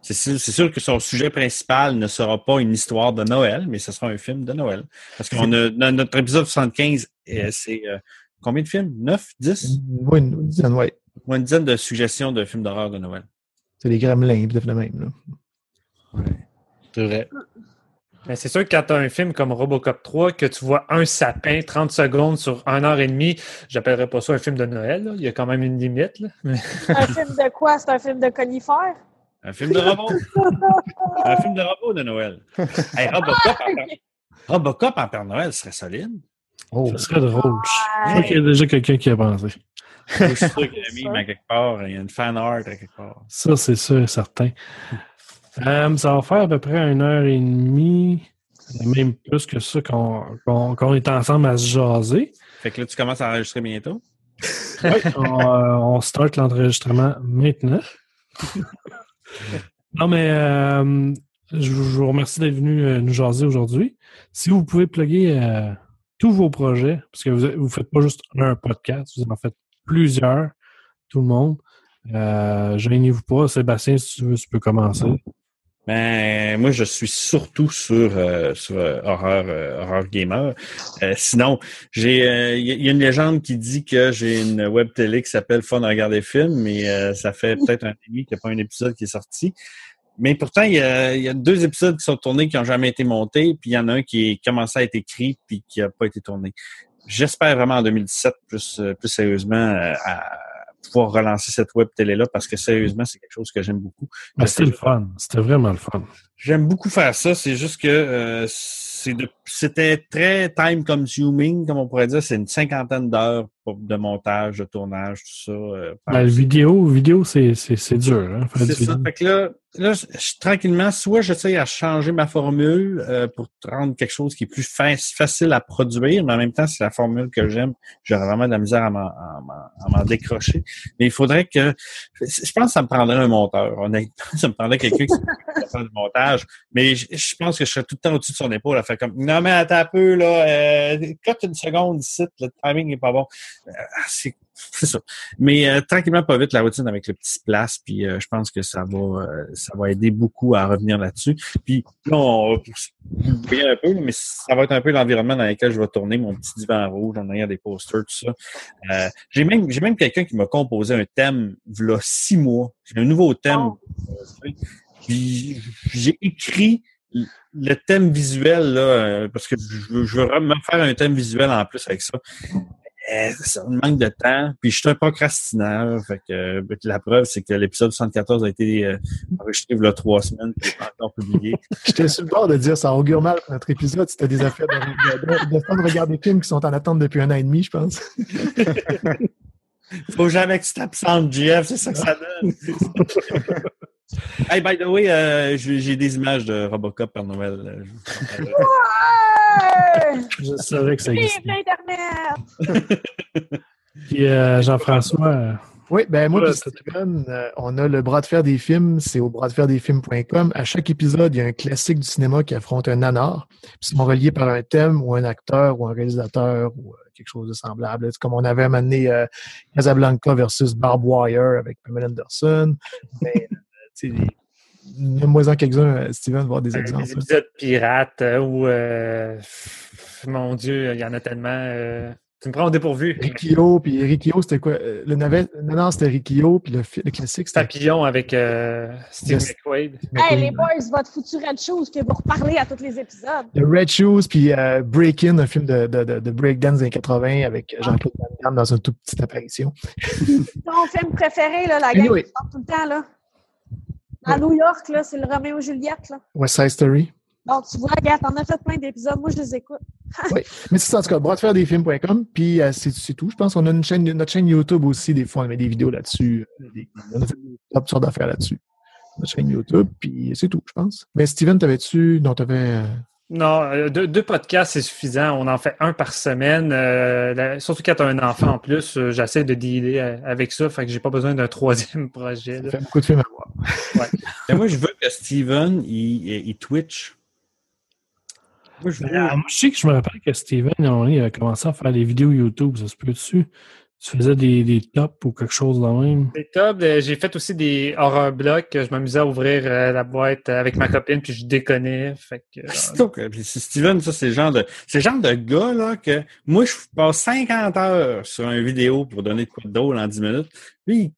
[SPEAKER 6] c'est- sûr, que son sujet principal ne sera pas une histoire de Noël, mais ce sera un film de Noël. Parce qu'on a dans notre épisode 75, euh, c'est euh, combien de films? 9, 10?
[SPEAKER 7] Oui, une, dizaine, ouais.
[SPEAKER 6] Ou une dizaine de suggestions de films d'horreur de Noël.
[SPEAKER 7] C'est les gremlins, puis de même. Là.
[SPEAKER 6] C'est vrai.
[SPEAKER 8] Mais c'est sûr que quand tu as un film comme Robocop 3, que tu vois un sapin 30 secondes sur 1 heure et demie, j'appellerais pas ça un film de Noël. là. Il y a quand même une limite. là.
[SPEAKER 2] Un film de quoi? C'est un film de conifère?
[SPEAKER 6] Un film de robot. un film de robot de Noël. Hey, Robocop, en Père... Robocop en Père Noël serait solide.
[SPEAKER 5] Ça serait drôle. Je crois qu'il y a déjà quelqu'un qui a pensé.
[SPEAKER 6] Je suis sûr qu'il y a mis mais à quelque part. Il y a une fan art à quelque part.
[SPEAKER 5] Ça, c'est sûr et certain. Euh, ça va faire à peu près une heure et demie, même plus que ça, qu'on est ensemble à se jaser.
[SPEAKER 6] Fait que là, tu commences à enregistrer bientôt.
[SPEAKER 5] Oui, on, euh, on start l'enregistrement maintenant. non, mais euh, je, vous remercie d'être venu nous jaser aujourd'hui. Si vous pouvez plugger tous vos projets, parce que vous ne faites pas juste un podcast, vous en faites plusieurs, tout le monde. Euh, Gênez-vous pas. Sébastien, si tu veux, tu peux commencer.
[SPEAKER 6] Ben, moi, je suis surtout sur, euh, sur euh, horreur, euh, horreur gamer. Euh, sinon, j'ai, euh, il y, a- il y a une légende qui dit que j'ai une web télé qui s'appelle Fun à regarder film, mais euh, ça fait peut-être un an et demi qu'il n'y a pas un épisode qui est sorti. Mais pourtant, il y, a, il y a deux épisodes qui sont tournés qui n'ont jamais été montés, puis il y en a un qui est commencé à être écrit puis qui n'a pas été tourné. J'espère vraiment en 2017, plus, euh, plus sérieusement, euh, à pouvoir relancer cette web télé-là parce que sérieusement, c'est quelque chose que j'aime beaucoup.
[SPEAKER 5] Ben, C'était le fun. C'était vraiment le fun.
[SPEAKER 6] J'aime beaucoup faire ça. C'est juste que euh, c'était très time consuming, comme on pourrait dire. C'est une cinquantaine d'heures de montage, de tournage, tout ça. euh,
[SPEAKER 5] Ben, le vidéo, vidéo c'est c'est- c'est dur. Hein,
[SPEAKER 6] c'est ça. Fait que là, là je- tranquillement, soit j'essaie à changer ma formule euh, pour rendre quelque chose qui est plus fa- facile à produire, mais en même temps, c'est la formule que j'aime. J'aurais vraiment de la misère à m'en- décrocher. Mais il faudrait que... Je pense que ça me prendrait un monteur. Honnêtement, ça me prendrait quelqu'un qui faire du montage. Mais je, je pense que je serais tout le temps au-dessus de son épaule à faire comme « Non, mais attends un peu, là. Euh, cote une seconde ici. Le timing n'est pas bon. Euh, c'est c'est ça. Mais euh, tranquillement, pas vite, la routine avec le petit place, puis euh, je pense que ça va euh, ça va aider beaucoup à revenir là-dessus. Puis là, on va un peu, mais ça va être un peu l'environnement dans lequel je vais tourner mon petit divan rouge en arrière des posters, tout ça. Euh, j'ai même j'ai même quelqu'un qui m'a composé un thème v'là six mois. J'ai un nouveau thème. Euh, Puis j'ai écrit le thème visuel, là, parce que je veux, je veux vraiment faire un thème visuel en plus avec ça. Euh, ça me manque de temps. Puis je suis un procrastinateur. Fait que euh, la preuve, c'est que l'épisode 74 a été euh, enregistré il y a trois semaines et pas encore publié.
[SPEAKER 7] J'étais sur le bord de dire ça augure mal pour notre épisode. C'était des affaires de, de, de, de temps de regarder des films qui sont en attente depuis un an et demi, je pense.
[SPEAKER 6] Faut jamais que tu t'absentes, JF, c'est ça que ça donne. hey, by the way, euh, j'ai des images de Robocop Père Noël. euh, je.
[SPEAKER 2] Ouais!
[SPEAKER 5] Savais que ça
[SPEAKER 2] Vive
[SPEAKER 5] existait.
[SPEAKER 2] l'Internet!
[SPEAKER 5] Puis euh, Jean-François,
[SPEAKER 7] Oui, ben moi
[SPEAKER 5] Ouais,
[SPEAKER 7] Steven, euh, on a le bras de fer des films, c'est au bras de fer des films.com. À chaque épisode, il y a un classique du cinéma qui affronte un nanar. Puis ils sont reliés par un thème ou un acteur ou un réalisateur ou euh, quelque chose de semblable. C'est comme on avait amené euh, Casablanca versus Barb Wire avec Pamela Anderson. Mais, euh, tu sais, Donne-moi-en quelques-uns, euh, Steven, voir des exemples.
[SPEAKER 8] Des épisodes pirates euh, où, euh, mon Dieu, il y en a tellement. euh, tu me prends au dépourvu.
[SPEAKER 7] Rikio, puis Rikio, c'était quoi? Euh, Le navet, non, non, c'était Rikio, puis le, le classique, c'était...
[SPEAKER 8] Papillon avec euh, Steve. McQuaid.
[SPEAKER 2] Hey, les boys, votre foutu Red Shoes que vous reparlez à tous les épisodes.
[SPEAKER 7] The Red Shoes, puis euh, Break-In, un film de, de, de, de breakdance des années 80 avec Jean-Claude Van Damme dans une toute petite apparition.
[SPEAKER 2] Ton film préféré, là, la gang
[SPEAKER 7] Anyway.
[SPEAKER 2] qui sort tout le temps, là. À New York, là, c'est le Roméo et Juliette, là.
[SPEAKER 7] West Side Story.
[SPEAKER 2] Donc, tu vois, regarde, t'en as fait plein d'épisodes. Moi, je les écoute.
[SPEAKER 7] Oui, mais c'est ça, en tout cas, bras de fer des films.com, puis euh, c'est tout. Je pense qu'on a une chaîne, notre chaîne YouTube aussi, des fois, on met des vidéos là-dessus. euh, des- On a fait toutes sortes d'affaires là-dessus. Notre chaîne YouTube, puis c'est tout, je pense. Mais Steven, t'avais-tu... Non, t'avais...
[SPEAKER 8] Non, euh, deux, deux podcasts, c'est suffisant. On en fait un par semaine. Euh, surtout quand tu as un enfant en plus, euh, j'essaie de dealer avec ça. Fait que j'ai pas besoin d'un troisième projet.
[SPEAKER 7] Ça fait beaucoup de films à voir.
[SPEAKER 6] Mais moi, je veux que Steven, il, il Twitch. Moi, je veux...
[SPEAKER 5] Euh, moi, je sais que je me rappelle que Steven, à un moment donné, il a commencé à faire des vidéos YouTube. Ça se peut dessus? Tu faisais des, des tops ou quelque chose de même?
[SPEAKER 8] C'est top. Euh, J'ai fait aussi des horror blocs. Je m'amusais à ouvrir euh, la boîte avec ma copine, puis je déconnais. Fait que, euh,
[SPEAKER 6] C'est donc, euh, puis Steven, ça, c'est le genre de, c'est le genre de gars, là, que moi, je passe 50 heures sur une vidéo pour donner de quoi de drôle en 10 minutes. Lui, il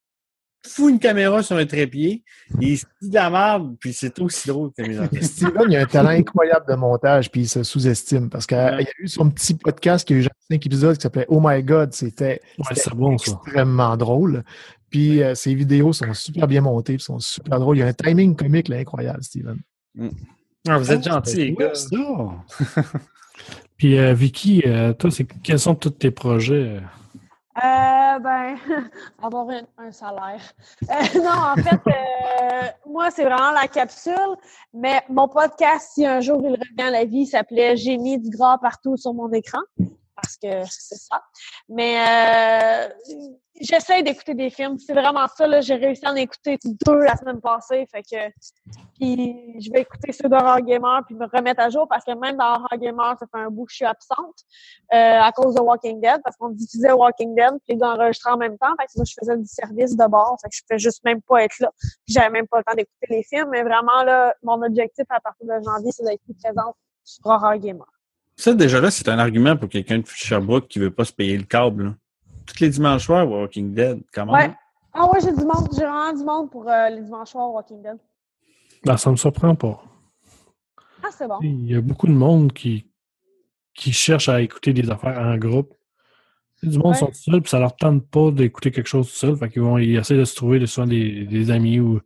[SPEAKER 6] fout une caméra sur un trépied, il se dit de la merde, puis c'est aussi drôle que mes.
[SPEAKER 7] Steven, il a un talent incroyable de montage, puis il se sous-estime. Parce qu'il y a eu son petit podcast qui a eu genre cinq épisodes qui s'appelait Oh My God. C'était
[SPEAKER 5] Ouais, bon, ça.
[SPEAKER 7] extrêmement drôle. Puis euh, ses vidéos sont super bien montées, puis sont super drôles. Il y a un timing comique là, incroyable, Steven.
[SPEAKER 8] ah, vous êtes gentils, les gars.
[SPEAKER 5] Puis euh, Vicky, euh, toi, c'est quels sont tous tes projets?
[SPEAKER 2] Euh, ben, avoir un, salaire. Euh, non, en fait, euh, moi, c'est vraiment la capsule, mais mon podcast, si un jour il revient à la vie, s'appelait J'ai mis du gras partout sur mon écran, parce que c'est ça. Mais euh, j'essaie d'écouter des films. C'est vraiment ça, là. J'ai réussi à en écouter deux la semaine passée, fait que puis je vais écouter ceux d'Horror Gamer puis me remettre à jour parce que même dans Horror Gamer, ça fait un bout que je suis absente euh, à cause de Walking Dead parce qu'on diffusait Walking Dead puis enregistraient en même temps. Fait que moi, je faisais du service de bord. Fait que je pouvais juste même pas être là. J'avais même pas le temps d'écouter les films. Mais vraiment, là, mon objectif à partir de janvier, c'est d'être présente sur Horror Gamer.
[SPEAKER 6] Ça, déjà là, c'est un argument pour quelqu'un de Sherbrooke qui veut pas se payer le câble, là. Tous les dimanches soirs, Walking Dead, comment?
[SPEAKER 2] Ouais. Ah ouais, j'ai du monde. J'ai vraiment du monde pour euh, les dimanches soirs Walking Dead.
[SPEAKER 5] Ben, ça me surprend pas.
[SPEAKER 2] Ah, c'est bon.
[SPEAKER 5] Il y a beaucoup de monde qui, qui cherche à écouter des affaires en groupe. Du monde
[SPEAKER 2] Ouais.
[SPEAKER 5] sont seuls, puis ça leur tente pas d'écouter quelque chose tout seul. Fait qu'ils vont ils essaient de se trouver souvent des, des amis ou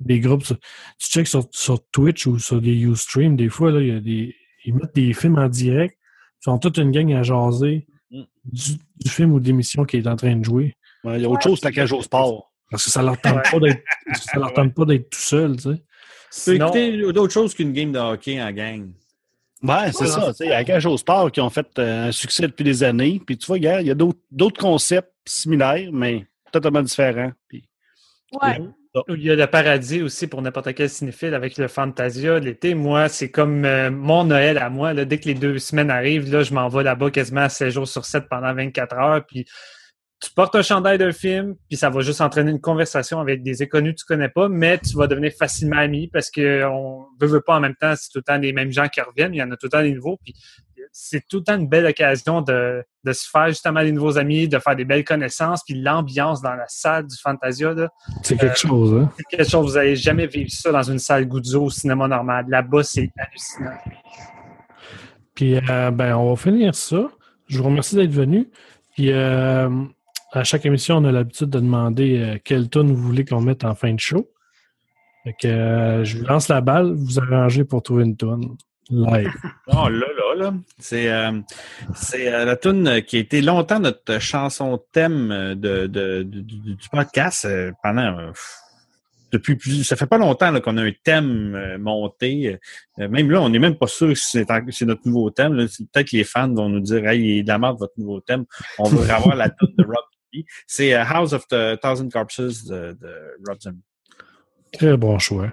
[SPEAKER 5] des groupes. Tu checkes sur, sur Twitch ou sur des Ustream, des fois, là, il y a des. Ils mettent des films en direct. Ils sont toute une gang à jaser
[SPEAKER 6] Mm.
[SPEAKER 5] du, du film ou d'émission qui est en train de jouer.
[SPEAKER 10] Ouais, Il y a autre chose que la cage au sport.
[SPEAKER 5] Parce que ça leur tente pas d'être. Ça leur tente pas d'être tout seul, tu sais.
[SPEAKER 8] Sinon-
[SPEAKER 6] écouter d'autres choses qu'une game de hockey en gang.
[SPEAKER 10] Ouais, c'est ça. tu sais, La cage au sport qui ont fait euh, un succès depuis des années. Puis tu vois, il y a d'autres d'autres concepts similaires, mais totalement différents. Puis,
[SPEAKER 2] Ouais.
[SPEAKER 8] Il y a le paradis aussi pour n'importe quel cinéphile avec le Fantasia l'été. Moi, c'est comme euh, mon Noël à moi. Dès que les deux semaines arrivent, là, je m'en vais là-bas quasiment 7 jours sur 7 pendant 24 heures. Puis tu portes un chandail d'un film, puis ça va juste entraîner une conversation avec des inconnus que tu connais pas, mais tu vas devenir facilement ami parce que on veut, veut pas en même temps, c'est tout le temps les mêmes gens qui reviennent, il y en a tout le temps des nouveaux, puis c'est tout le temps une belle occasion de, de se faire justement des nouveaux amis, de faire des belles connaissances, puis l'ambiance dans la salle du Fantasia, là,
[SPEAKER 5] C'est quelque chose, hein.
[SPEAKER 8] c'est quelque chose, vous n'allez jamais vivre ça dans une salle Guzzo au cinéma normal. Là-bas, c'est hallucinant.
[SPEAKER 5] Puis, euh, ben, on va finir ça. Je vous remercie d'être venu. Puis, euh, à chaque émission, on a l'habitude de demander euh, quelle tune vous voulez qu'on mette en fin de show. Fait que euh, je vous lance la balle, vous arrangez pour trouver une tune live.
[SPEAKER 6] Oh là là là. C'est euh, c'est euh, la tune qui a été longtemps notre chanson thème euh, de, de, de- du du podcast euh, pendant depuis plus ça fait pas longtemps qu'on a un thème monté. Même là, on n'est même pas sûr si c'est notre nouveau thème. Peut-être que les fans vont nous dire Hey, il est de la merde votre nouveau thème. On veut avoir la tune de Rob Zombie. C'est House of the Thousand Corpses de, de Rob Zombie.
[SPEAKER 5] Très bon choix.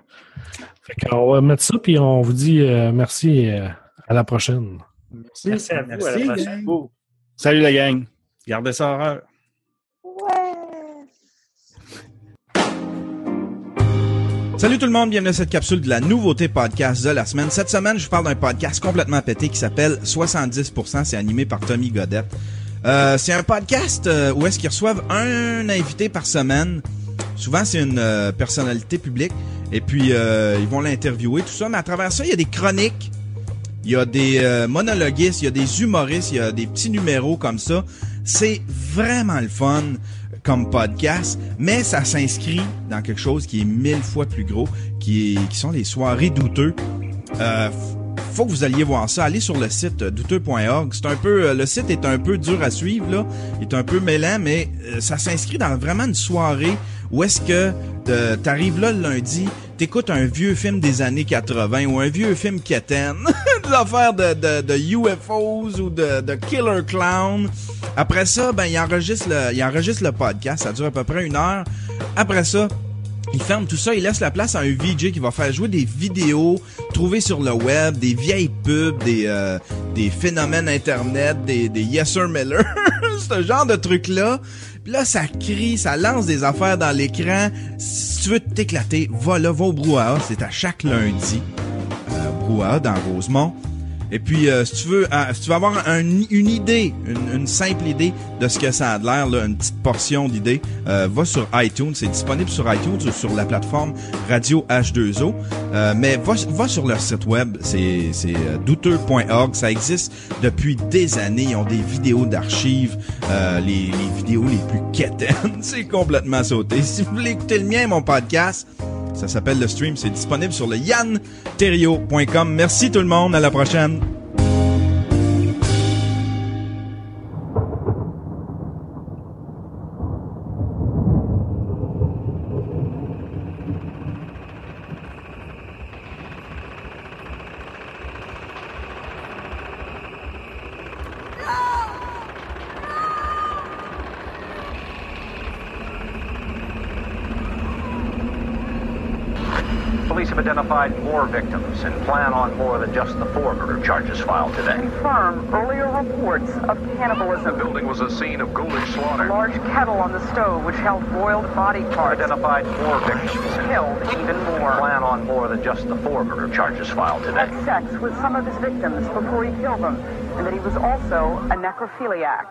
[SPEAKER 5] Fait qu'on va mettre ça, puis on vous dit euh, merci et euh, à la prochaine.
[SPEAKER 8] Merci à vous. à la
[SPEAKER 6] Merci,
[SPEAKER 8] prochaine.
[SPEAKER 6] gang.
[SPEAKER 10] salut la gang.
[SPEAKER 6] Gardez ça horreur.
[SPEAKER 2] Ouais.
[SPEAKER 11] Salut tout le monde, bienvenue à cette capsule de la nouveauté podcast de la semaine. Cette semaine, je vous parle d'un podcast complètement pété qui s'appelle 70%. C'est animé par Tommy Godette. Euh, c'est un podcast où est-ce qu'ils reçoivent un invité par semaine. Souvent, c'est une euh, personnalité publique. Et puis, euh, ils vont l'interviewer, tout ça. Mais à travers ça, il y a des chroniques. Il y a des euh, monologuistes, il y a des humoristes, il y a des petits numéros comme ça. C'est vraiment le fun comme podcast, mais ça s'inscrit dans quelque chose qui est mille fois plus gros, qui, est, qui sont les soirées douteux. Euh, faut que vous alliez voir ça. Allez sur le site euh, douteux.org. C'est un peu, euh, le site est un peu dur à suivre là, il est un peu mêlant, mais euh, ça s'inscrit dans vraiment une soirée où est-ce que t'arrives là le lundi, t'écoutes un vieux film des années 80 ou un vieux film quétaine. des affaires de, de, de UFOs ou de, de Killer Clown. Après ça, ben, il enregistre le, il enregistre le podcast. Ça dure à peu près une heure. Après ça, il ferme tout ça, il laisse la place à un VJ qui va faire jouer des vidéos trouvées sur le web, des vieilles pubs, des, euh, des phénomènes internet, des, des Yes Sir Miller, ce genre de trucs-là. Puis là, ça crie, ça lance des affaires dans l'écran. Si tu veux t'éclater, va là, va au Brouhaha, c'est à chaque lundi. Euh, dans Rosemont. Et puis, euh, si tu veux, euh, si tu veux avoir un- une idée, une, simple idée de ce que ça a de l'air, une petite portion d'idée, euh, va sur iTunes. C'est disponible sur iTunes ou sur la plateforme Radio H2O. Euh, mais va, va sur leur site web, c'est euh, douteux.org. Ça existe depuis des années. Ils ont des vidéos d'archives, les, les vidéos les plus quétaines. c'est complètement sauté. Si vous voulez écouter le mien, mon podcast, ça s'appelle le stream. C'est disponible sur le yanterio.com. Merci tout le monde. À la prochaine.
[SPEAKER 12] More victims and plan on more than just the four murder charges filed today.
[SPEAKER 13] confirm earlier reports of cannibalism.
[SPEAKER 12] The building was a scene of ghoulish slaughter.
[SPEAKER 13] A large kettle on the stove which held boiled body parts.
[SPEAKER 12] Identified four victims
[SPEAKER 13] Killed even more.
[SPEAKER 12] plan on more than just the four murder charges filed today.
[SPEAKER 13] Had sex with some of his victims before he killed them, and that he was also a necrophiliac.